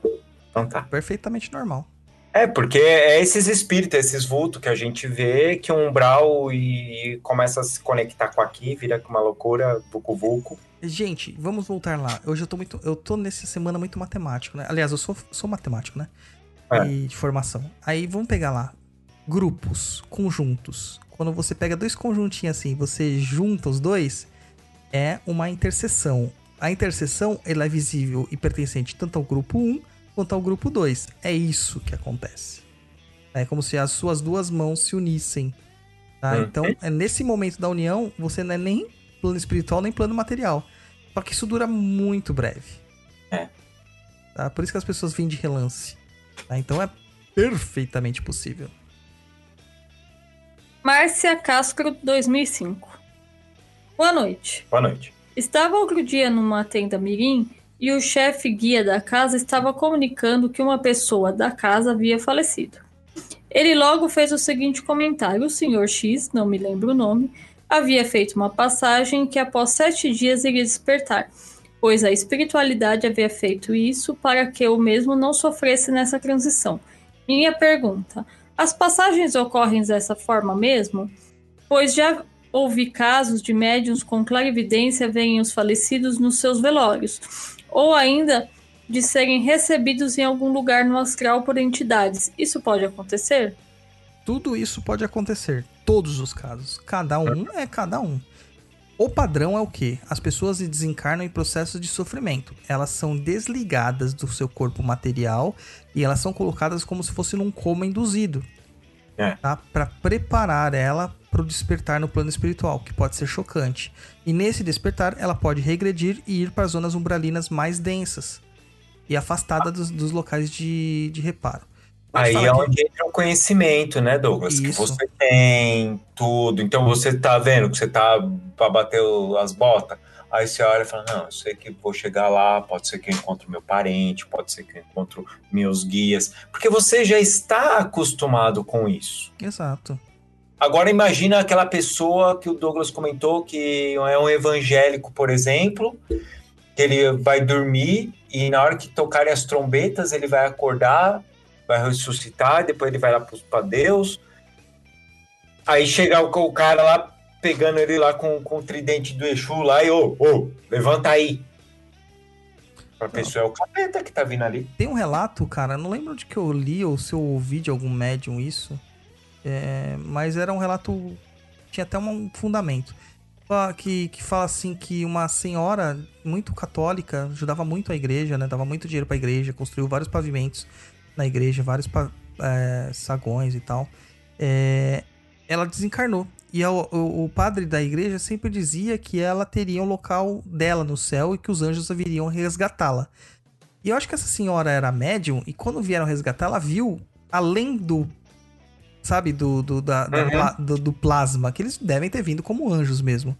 Então tá. Perfeitamente normal. É, porque é esses espíritos, esses vultos que a gente vê que um umbral e, e começa a se conectar com aqui, vira uma loucura, vucu vucu. Gente, vamos voltar lá. Hoje eu tô muito. Eu tô nessa semana muito matemático, né? Aliás, eu sou, sou matemático, né? É. E de formação. Aí vamos pegar lá. grupos, conjuntos. Quando você pega dois conjuntinhos assim, você junta os dois, é uma interseção. A interseção ela é visível e pertencente tanto ao grupo 1 quanto ao grupo 2. É isso que acontece. É como se as suas duas mãos se unissem. Tá? Hum. Então, é nesse momento da união, você não é nem plano espiritual nem plano material. Só que isso dura muito breve. É. Tá? Por isso que as pessoas vêm de relance. Tá? Então é perfeitamente possível. Márcia Castro, 2005. Boa noite. Boa noite. Estava outro dia numa tenda mirim e o chefe guia da casa estava comunicando que uma pessoa da casa havia falecido. Ele logo fez o seguinte comentário: o senhor X, não me lembro o nome, havia feito uma passagem que após sete dias iria despertar, pois a espiritualidade havia feito isso para que eu mesmo não sofresse nessa transição. Minha pergunta: as passagens ocorrem dessa forma mesmo? Pois já houve casos de médiums com clarividência verem os falecidos nos seus velórios, ou ainda de serem recebidos em algum lugar no astral por entidades. Isso pode acontecer? Tudo isso pode acontecer. Todos os casos. Cada um é cada um. O padrão é o que? As pessoas se desencarnam em processos de sofrimento. Elas são desligadas do seu corpo material e elas são colocadas como se fosse num coma induzido. É. Tá? Para preparar ela para o despertar no plano espiritual, que pode ser chocante. E nesse despertar, ela pode regredir e ir para zonas umbralinas mais densas e afastada dos, dos locais de, de reparo. Aí é que- onde entra o conhecimento, né, Douglas? Que Isso. você tem tudo. Então você tá vendo que você tá pra bater as botas. Aí você olha e fala: Não, eu sei que vou chegar lá. Pode ser que eu encontre meu parente, pode ser que eu encontre meus guias. Porque você já está acostumado com isso. Exato. Agora imagina aquela pessoa que o Douglas comentou que é um evangélico, por exemplo, que ele vai dormir e na hora que tocarem as trombetas ele vai acordar, vai ressuscitar, depois ele vai lá para Deus. Aí chega o, o cara lá pegando ele lá com, com o tridente do Exu lá e ô, ô, levanta aí. Pra pessoa é o capeta que tá vindo ali. Tem um relato, cara, não lembro de que eu li ou se eu ouvi de algum médium isso, é, mas era um relato, tinha até um fundamento, que, que fala assim que uma senhora muito católica, ajudava muito a igreja, né, dava muito dinheiro pra igreja, construiu vários pavimentos na igreja, vários pa- é, sagões e tal, é, ela desencarnou. E a- o, o padre da igreja sempre dizia que ela teria um local dela no céu e que os anjos viriam resgatá-la. E eu acho que essa senhora era médium e quando vieram resgatar, ela viu além do. Sabe, do, do, da- da Uhum. pla- do, do plasma, que eles devem ter vindo como anjos mesmo.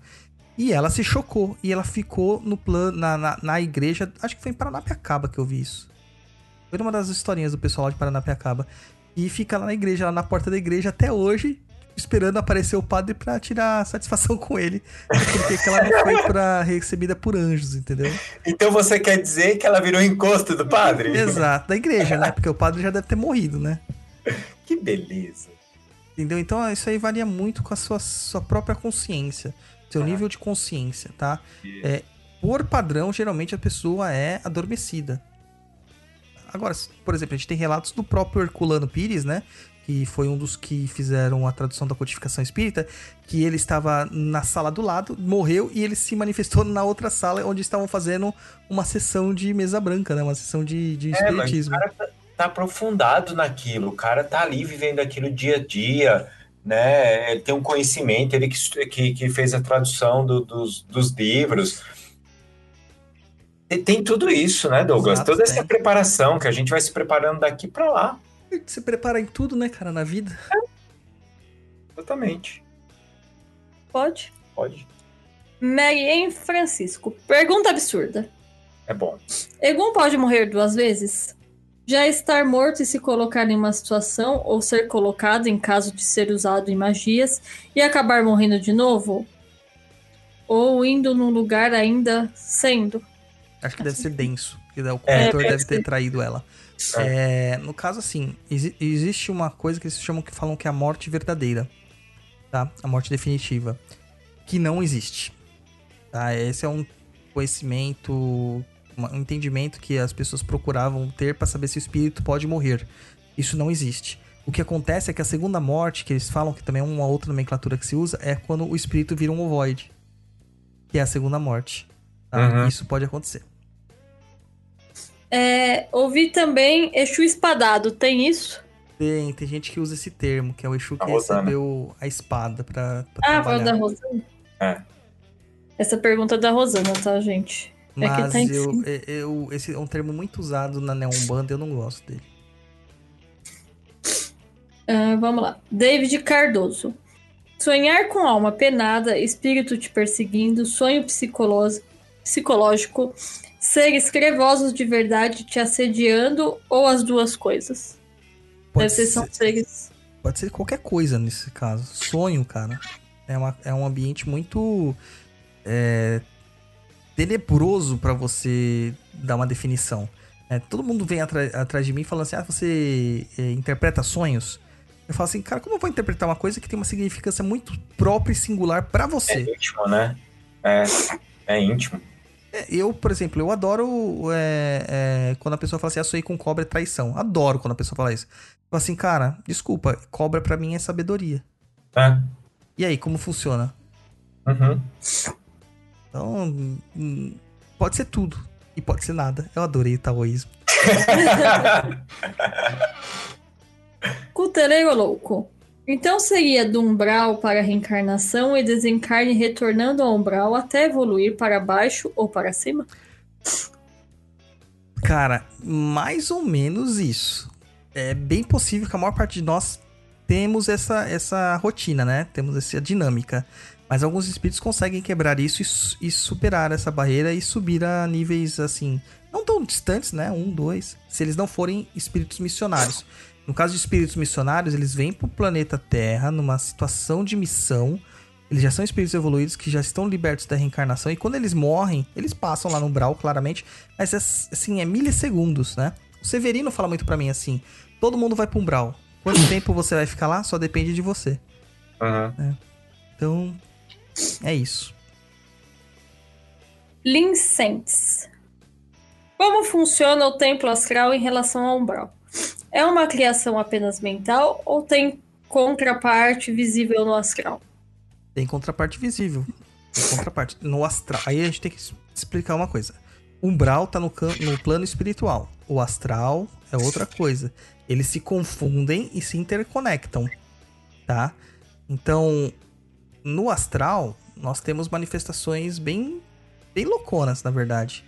E ela se chocou e ela ficou no plano, na, na, na igreja. Acho que foi em Paranapiacaba que eu vi isso. Foi numa das historinhas do pessoal lá de Paranapiacaba. E fica lá na igreja, lá na porta da igreja até hoje, esperando aparecer o padre pra tirar satisfação com ele. Porque que ela não foi pra, recebida por anjos, entendeu? Então você quer dizer que ela virou encosto do padre? Exato, da igreja, né? Porque o padre já deve ter morrido, né? Que beleza. Entendeu? Então isso aí varia muito com a sua, sua própria consciência, seu nível de consciência, tá? É, por padrão, geralmente a pessoa é adormecida. Agora, por exemplo, a gente tem relatos do próprio Herculano Pires, né? Que foi um dos que fizeram a tradução da codificação espírita, que ele estava na sala do lado, morreu e ele se manifestou na outra sala onde estavam fazendo uma sessão de mesa branca, né? Uma sessão de, de É, mas o espiritismo. cara tá, tá aprofundado naquilo, o cara tá ali vivendo aquilo dia a dia, né? Ele tem um conhecimento, ele que, que, que fez a tradução do- dos, dos livros. E tem tudo isso, né, Douglas? Exato, Toda essa preparação que a gente vai se preparando daqui para lá. Se prepara em tudo, né, cara, na vida. Exatamente. Pode? Pode. Mary Ann Francisco. Pergunta absurda. É bom. Egum pode morrer duas vezes? Já estar morto e se colocar em uma situação, ou ser colocado em caso de ser usado em magias, e acabar morrendo de novo? Ou indo num lugar ainda sendo? Acho que deve ser denso. Porque daí o É, corretor deve deve ter traído ela. É, no caso, assim, exi- existe uma coisa que eles chamam que falam que é a morte verdadeira. Tá? A morte definitiva. Que não existe. Tá? Esse é um conhecimento, um entendimento que as pessoas procuravam ter para saber se o espírito pode morrer. Isso não existe. O que acontece é que a segunda morte, que eles falam que também é uma outra nomenclatura que se usa, é quando o espírito vira um ovoide. Que é a segunda morte. tá? Uhum. Isso pode acontecer. É, ouvi também Exu espadado, tem isso? Tem, tem gente que usa esse termo, que é o Exu que A recebeu a espada pra, pra Ah, foi o trabalhar. da Rosana? É. Essa pergunta é da Rosana, tá, gente? É que Mas tá em eu, cima. eu, eu- esse é um termo muito usado na Neombanda, eu não gosto dele. Ah, vamos lá. David Cardoso. Sonhar com alma penada, espírito te perseguindo, sonho psicológico, seres crevosos de verdade te assediando ou as duas coisas? Pode Deve ser ser, são seres. pode ser qualquer coisa nesse caso. Sonho, cara. É, uma, é um ambiente muito é, tenebroso pra você dar uma definição. É, todo mundo vem atrás de mim falando assim: ah, você é, interpreta sonhos? Eu falo assim, cara, como eu vou interpretar uma coisa que tem uma significância muito própria e singular pra É você? íntimo, né? É, é íntimo. É, Eu, por exemplo, eu adoro é, é, quando a pessoa fala assim, ah, sonhei com cobra é traição. Adoro quando a pessoa fala isso. Eu falo assim, cara, desculpa, cobra pra mim é sabedoria. É. E aí, como funciona? Uhum. Então, hum, pode ser tudo e pode ser nada. Eu adorei o taoísmo. Cuteleiro louco. Então seria do umbral para a reencarnação e desencarne retornando ao umbral até evoluir para baixo ou para cima? Cara, mais ou menos isso. É bem possível que a maior parte de nós temos essa, essa rotina, né? Temos essa dinâmica. Mas alguns espíritos conseguem quebrar isso e, e superar essa barreira e subir a níveis assim, não tão distantes, né? Um, dois. Se eles não forem espíritos missionários. No caso de espíritos missionários, eles vêm pro planeta Terra numa situação de missão. Eles já são espíritos evoluídos que já estão libertos da reencarnação. E quando eles morrem, eles passam lá no umbral, claramente. Mas é, assim, é milissegundos, né? O Severino fala muito pra mim assim: todo mundo vai pro umbral. Quanto tempo você vai ficar lá? Só depende de você. Uhum. Então, é isso. Lincentes. Como funciona o templo astral em relação ao umbral? É uma criação apenas mental ou tem contraparte visível no astral? Tem contraparte visível. Tem contraparte. No astral. Aí a gente tem que explicar uma coisa. Umbral tá no, no plano espiritual. O astral é outra coisa. Eles se confundem e se interconectam. Tá? Então, no astral, nós temos manifestações bem, bem louconas, na verdade.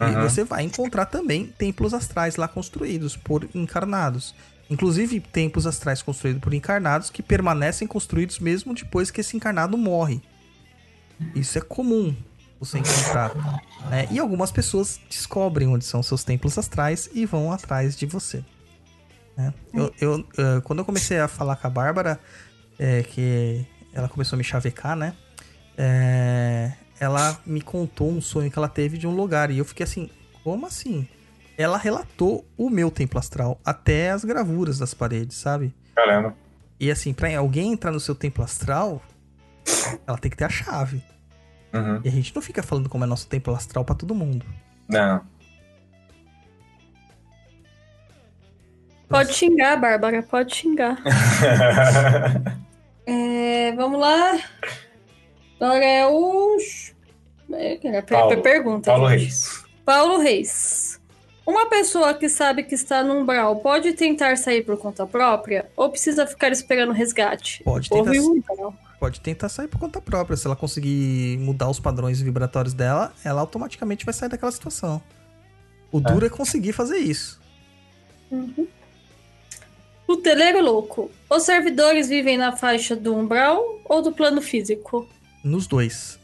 E Aham. você vai encontrar também templos astrais lá construídos por encarnados. Inclusive, templos astrais construídos por encarnados que permanecem construídos mesmo depois que esse encarnado morre. Isso é comum você encontrar. né? E algumas pessoas descobrem onde são seus templos astrais e vão atrás de você. né? Eu, eu, eh, quando eu comecei a falar com a Bárbara, é, que ela começou a me chavecar, né? É, ela me contou um sonho que ela teve de um lugar. E eu fiquei assim, como assim? Ela relatou o meu templo astral, até as gravuras das paredes, sabe? Caramba. E assim, pra alguém entrar no seu templo astral, ela tem que ter a chave. Uhum. E a gente não fica falando como é nosso templo astral pra todo mundo. Não. Pode xingar, Bárbara, pode xingar. É, vamos lá. Agora é o. É, era Paulo. pergunta. Paulo gente. Reis. Paulo Reis. Uma pessoa que sabe que está no umbral pode tentar sair por conta própria ou precisa ficar esperando resgate? Pode tentar, um pode tentar sair por conta própria. Se ela conseguir mudar os padrões vibratórios dela, ela automaticamente vai sair daquela situação. O duro é conseguir fazer isso. O teleiro louco. Os servidores vivem na faixa do umbral ou do plano físico? Nos dois.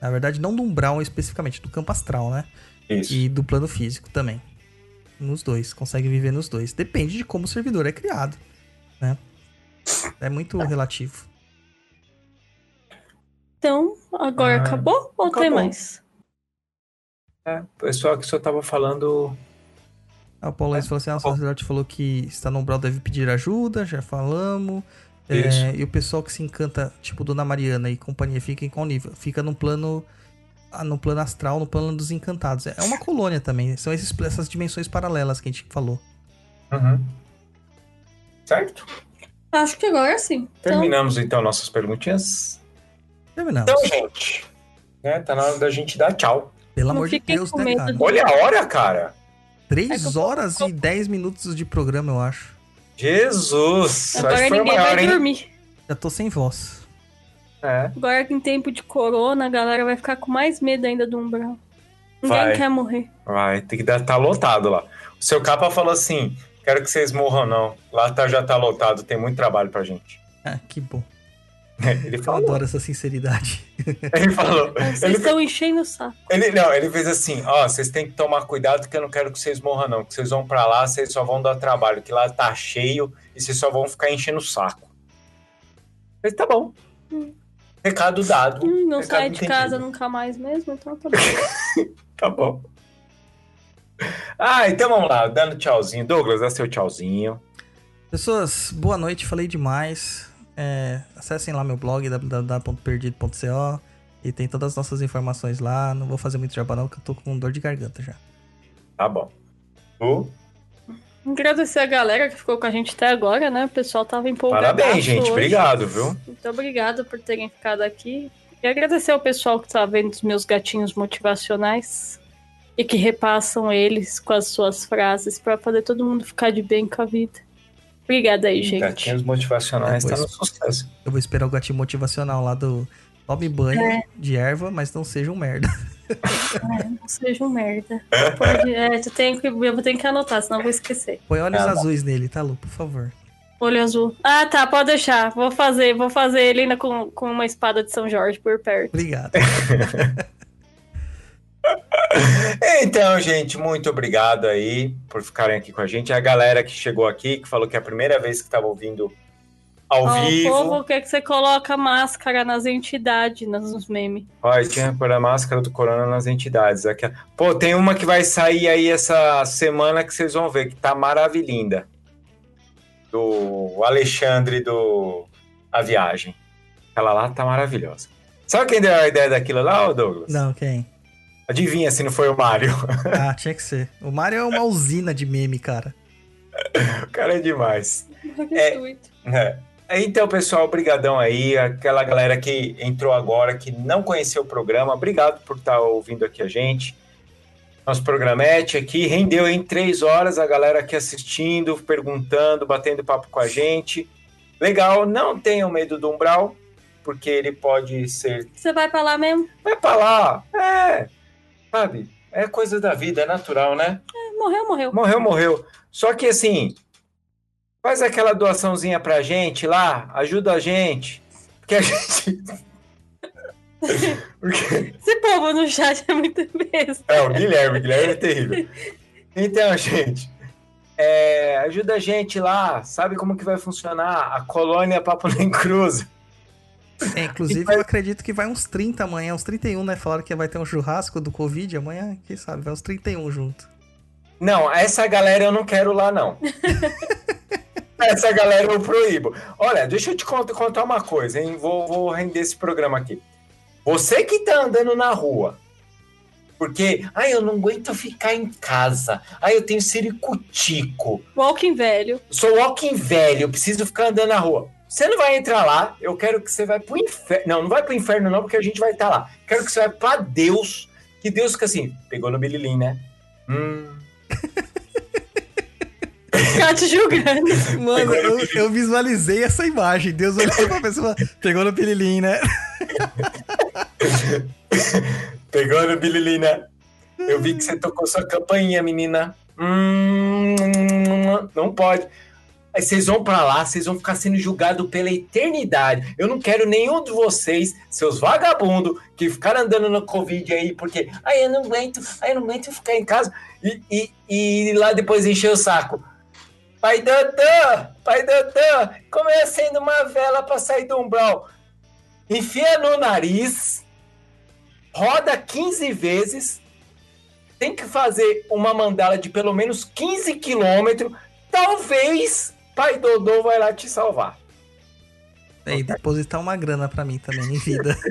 Na verdade, não do umbral especificamente, do campo astral, né? Isso. E do plano físico também. Nos dois. Consegue viver nos dois. Depende de como o servidor é criado, né? É muito relativo. Então, agora Ah, acabou ou tem acabou. mais? É, o pessoal que só tava falando. Ah, o Paulo Reis falou assim: ah, o sacerdote falou que está no umbral deve pedir ajuda, já falamos. É, e o pessoal que se encanta, tipo Dona Mariana e companhia, fica em qual nível? Fica no plano. ah, No plano astral, no plano dos encantados. É uma colônia também. São esses- essas dimensões paralelas que a gente falou. Uhum. Certo? Acho que agora sim. Então, Terminamos então nossas perguntinhas. Terminamos. Então, gente, né, tá na hora da gente dar tchau. Pelo Não amor de Deus, né, cara? de- Olha a hora, cara. É que 3 eu tô- horas e 10 minutos de programa, eu acho. Jesus! Agora ninguém maior, vai hein? dormir. Já tô sem voz. É. Agora em tempo de corona, a galera vai ficar com mais medo ainda do umbral. Ninguém Vai. quer morrer. Vai, tem que dar, tá lotado lá. O seu capa falou assim: quero que vocês morram, não. Lá tá, já tá lotado, tem muito trabalho pra gente. Ah, que bom. Ele Eu falou. adoro essa sinceridade. Ele falou. Vocês Ele, estão enchendo o saco. ele- não, ele fez assim: ó, vocês têm que tomar cuidado que eu não quero que vocês morram, não. Que vocês vão pra lá, vocês só vão dar trabalho, que lá tá cheio e vocês só vão ficar enchendo o saco. Mas tá bom. Recado dado. Hum, não Recado sai de entendido. casa nunca mais mesmo, então tá bom. Tá bom. Ah, então vamos lá, dando tchauzinho. Douglas, dá seu tchauzinho. Pessoas, boa noite, falei demais. É, acessem lá meu blog, www.perdido.co e tem todas as nossas informações lá. Não vou fazer muito jabá não, que eu tô com dor de garganta já. Tá bom. Tu? Agradecer a galera que ficou com a gente até agora, né? O pessoal tava empolgado. Parabéns, gente. hoje. Obrigado, viu? Muito obrigado por terem ficado aqui. E agradecer ao pessoal que tá vendo os meus gatinhos motivacionais e que repassam eles com as suas frases pra fazer todo mundo ficar de bem com a vida. Obrigada aí, gente. Gatinhos motivacionais É, tá no sucesso. Eu vou esperar o gatinho motivacional lá do Tome banho É. de erva, mas não seja um merda. Não seja um merda. Pode, é, tu tem que, eu vou ter que anotar, senão eu vou esquecer. Põe olhos Ah, tá. azuis nele, tá, Lu? Por favor. Olho azul. Ah, tá, pode deixar. Vou fazer, vou fazer ele ainda com, com uma espada de São Jorge por perto. Obrigado. Então, gente, muito obrigado aí por ficarem aqui com a gente. A galera que chegou aqui, que falou que é a primeira vez que estava ouvindo ao Ó, vivo. O povo quer que você coloca máscara nas entidades, nos memes. Olha, tinha que pôr a máscara do corona nas entidades. Aqui, Pô, tem uma que vai sair aí essa semana que vocês vão ver, que tá maravilhinda. Do Alexandre do A Viagem. Ela lá tá maravilhosa. Sabe quem deu a ideia daquilo lá, ô Douglas? Não, quem? Adivinha se não foi o Mário. Ah, tinha que ser. O Mario é uma usina de meme, cara. o cara é demais. Gratuito. É. Então, pessoal, brigadão aí. Aquela galera que entrou agora, que não conheceu o programa, obrigado por estar ouvindo aqui a gente. Nosso programete aqui rendeu em três horas, a galera aqui assistindo, perguntando, batendo papo com a gente. Legal, não tenham medo do umbral, porque ele pode ser... Você vai pra lá mesmo? Vai pra lá, é, sabe? É coisa da vida, é natural, né? É, morreu, morreu. Morreu, morreu. Só que assim, faz aquela doaçãozinha pra gente lá, ajuda a gente. Porque a gente. Porque... Esse povo no chat é muito besta. É, o Guilherme, o Guilherme é terrível. Então, gente, é, ajuda a gente lá, sabe como que vai funcionar a colônia Papo Nem Cruz. É, inclusive, eu acredito que vai uns 30 amanhã, uns 31, né? Falaram que vai ter um churrasco do Covid amanhã, quem sabe? Vai uns 31 junto. Não, essa galera eu não quero lá, não. essa galera eu proíbo. Olha, deixa eu te cont- contar uma coisa, hein? Vou, vou render esse programa aqui. Você que tá andando na rua, porque, ai, eu não aguento ficar em casa. Ai, eu tenho ciricutico. Walking velho. Sou walking velho, eu preciso ficar andando na rua. Você não vai entrar lá, eu quero que você vai pro inferno. Não, não vai pro inferno não, porque a gente vai estar lá. Quero que você vai pra Deus, que Deus fica assim, pegou no bililim, né? Hum, Ficar te julgando. Mano, eu, eu visualizei essa imagem. Deus olhou pra pessoa, pegou no pirilim, né? Pegou no bililim, né? Eu vi que você tocou sua campainha, menina. Hum, não pode. Aí vocês vão pra lá, vocês vão ficar sendo julgados pela eternidade. Eu não quero nenhum de vocês, seus vagabundos, que ficaram andando no Covid aí, porque, ai, eu não aguento, ai, eu não aguento ficar em casa. E, e, e lá depois encher o saco. Pai doutor, pai doutor, como acendo uma vela pra sair do umbral? Enfia no nariz, roda 15 vezes, tem que fazer uma mandala de pelo menos 15 quilômetros, talvez Pai Dodô vai lá te salvar. E depositar uma grana pra mim também em vida.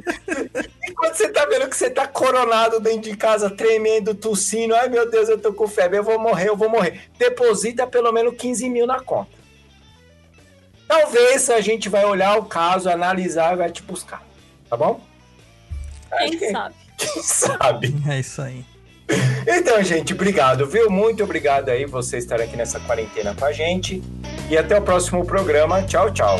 E quando você tá vendo que você tá coronado dentro de casa, tremendo, tossindo, ai meu Deus, eu tô com febre, eu vou morrer, eu vou morrer. Deposita pelo menos 15 mil na conta. Talvez a gente vai olhar o caso, analisar e vai te buscar. Tá bom? Quem que- sabe? Quem sabe? É isso aí. Então, gente, obrigado, viu? Muito obrigado aí você estar aqui nessa quarentena com a gente. E até o próximo programa. Tchau, tchau.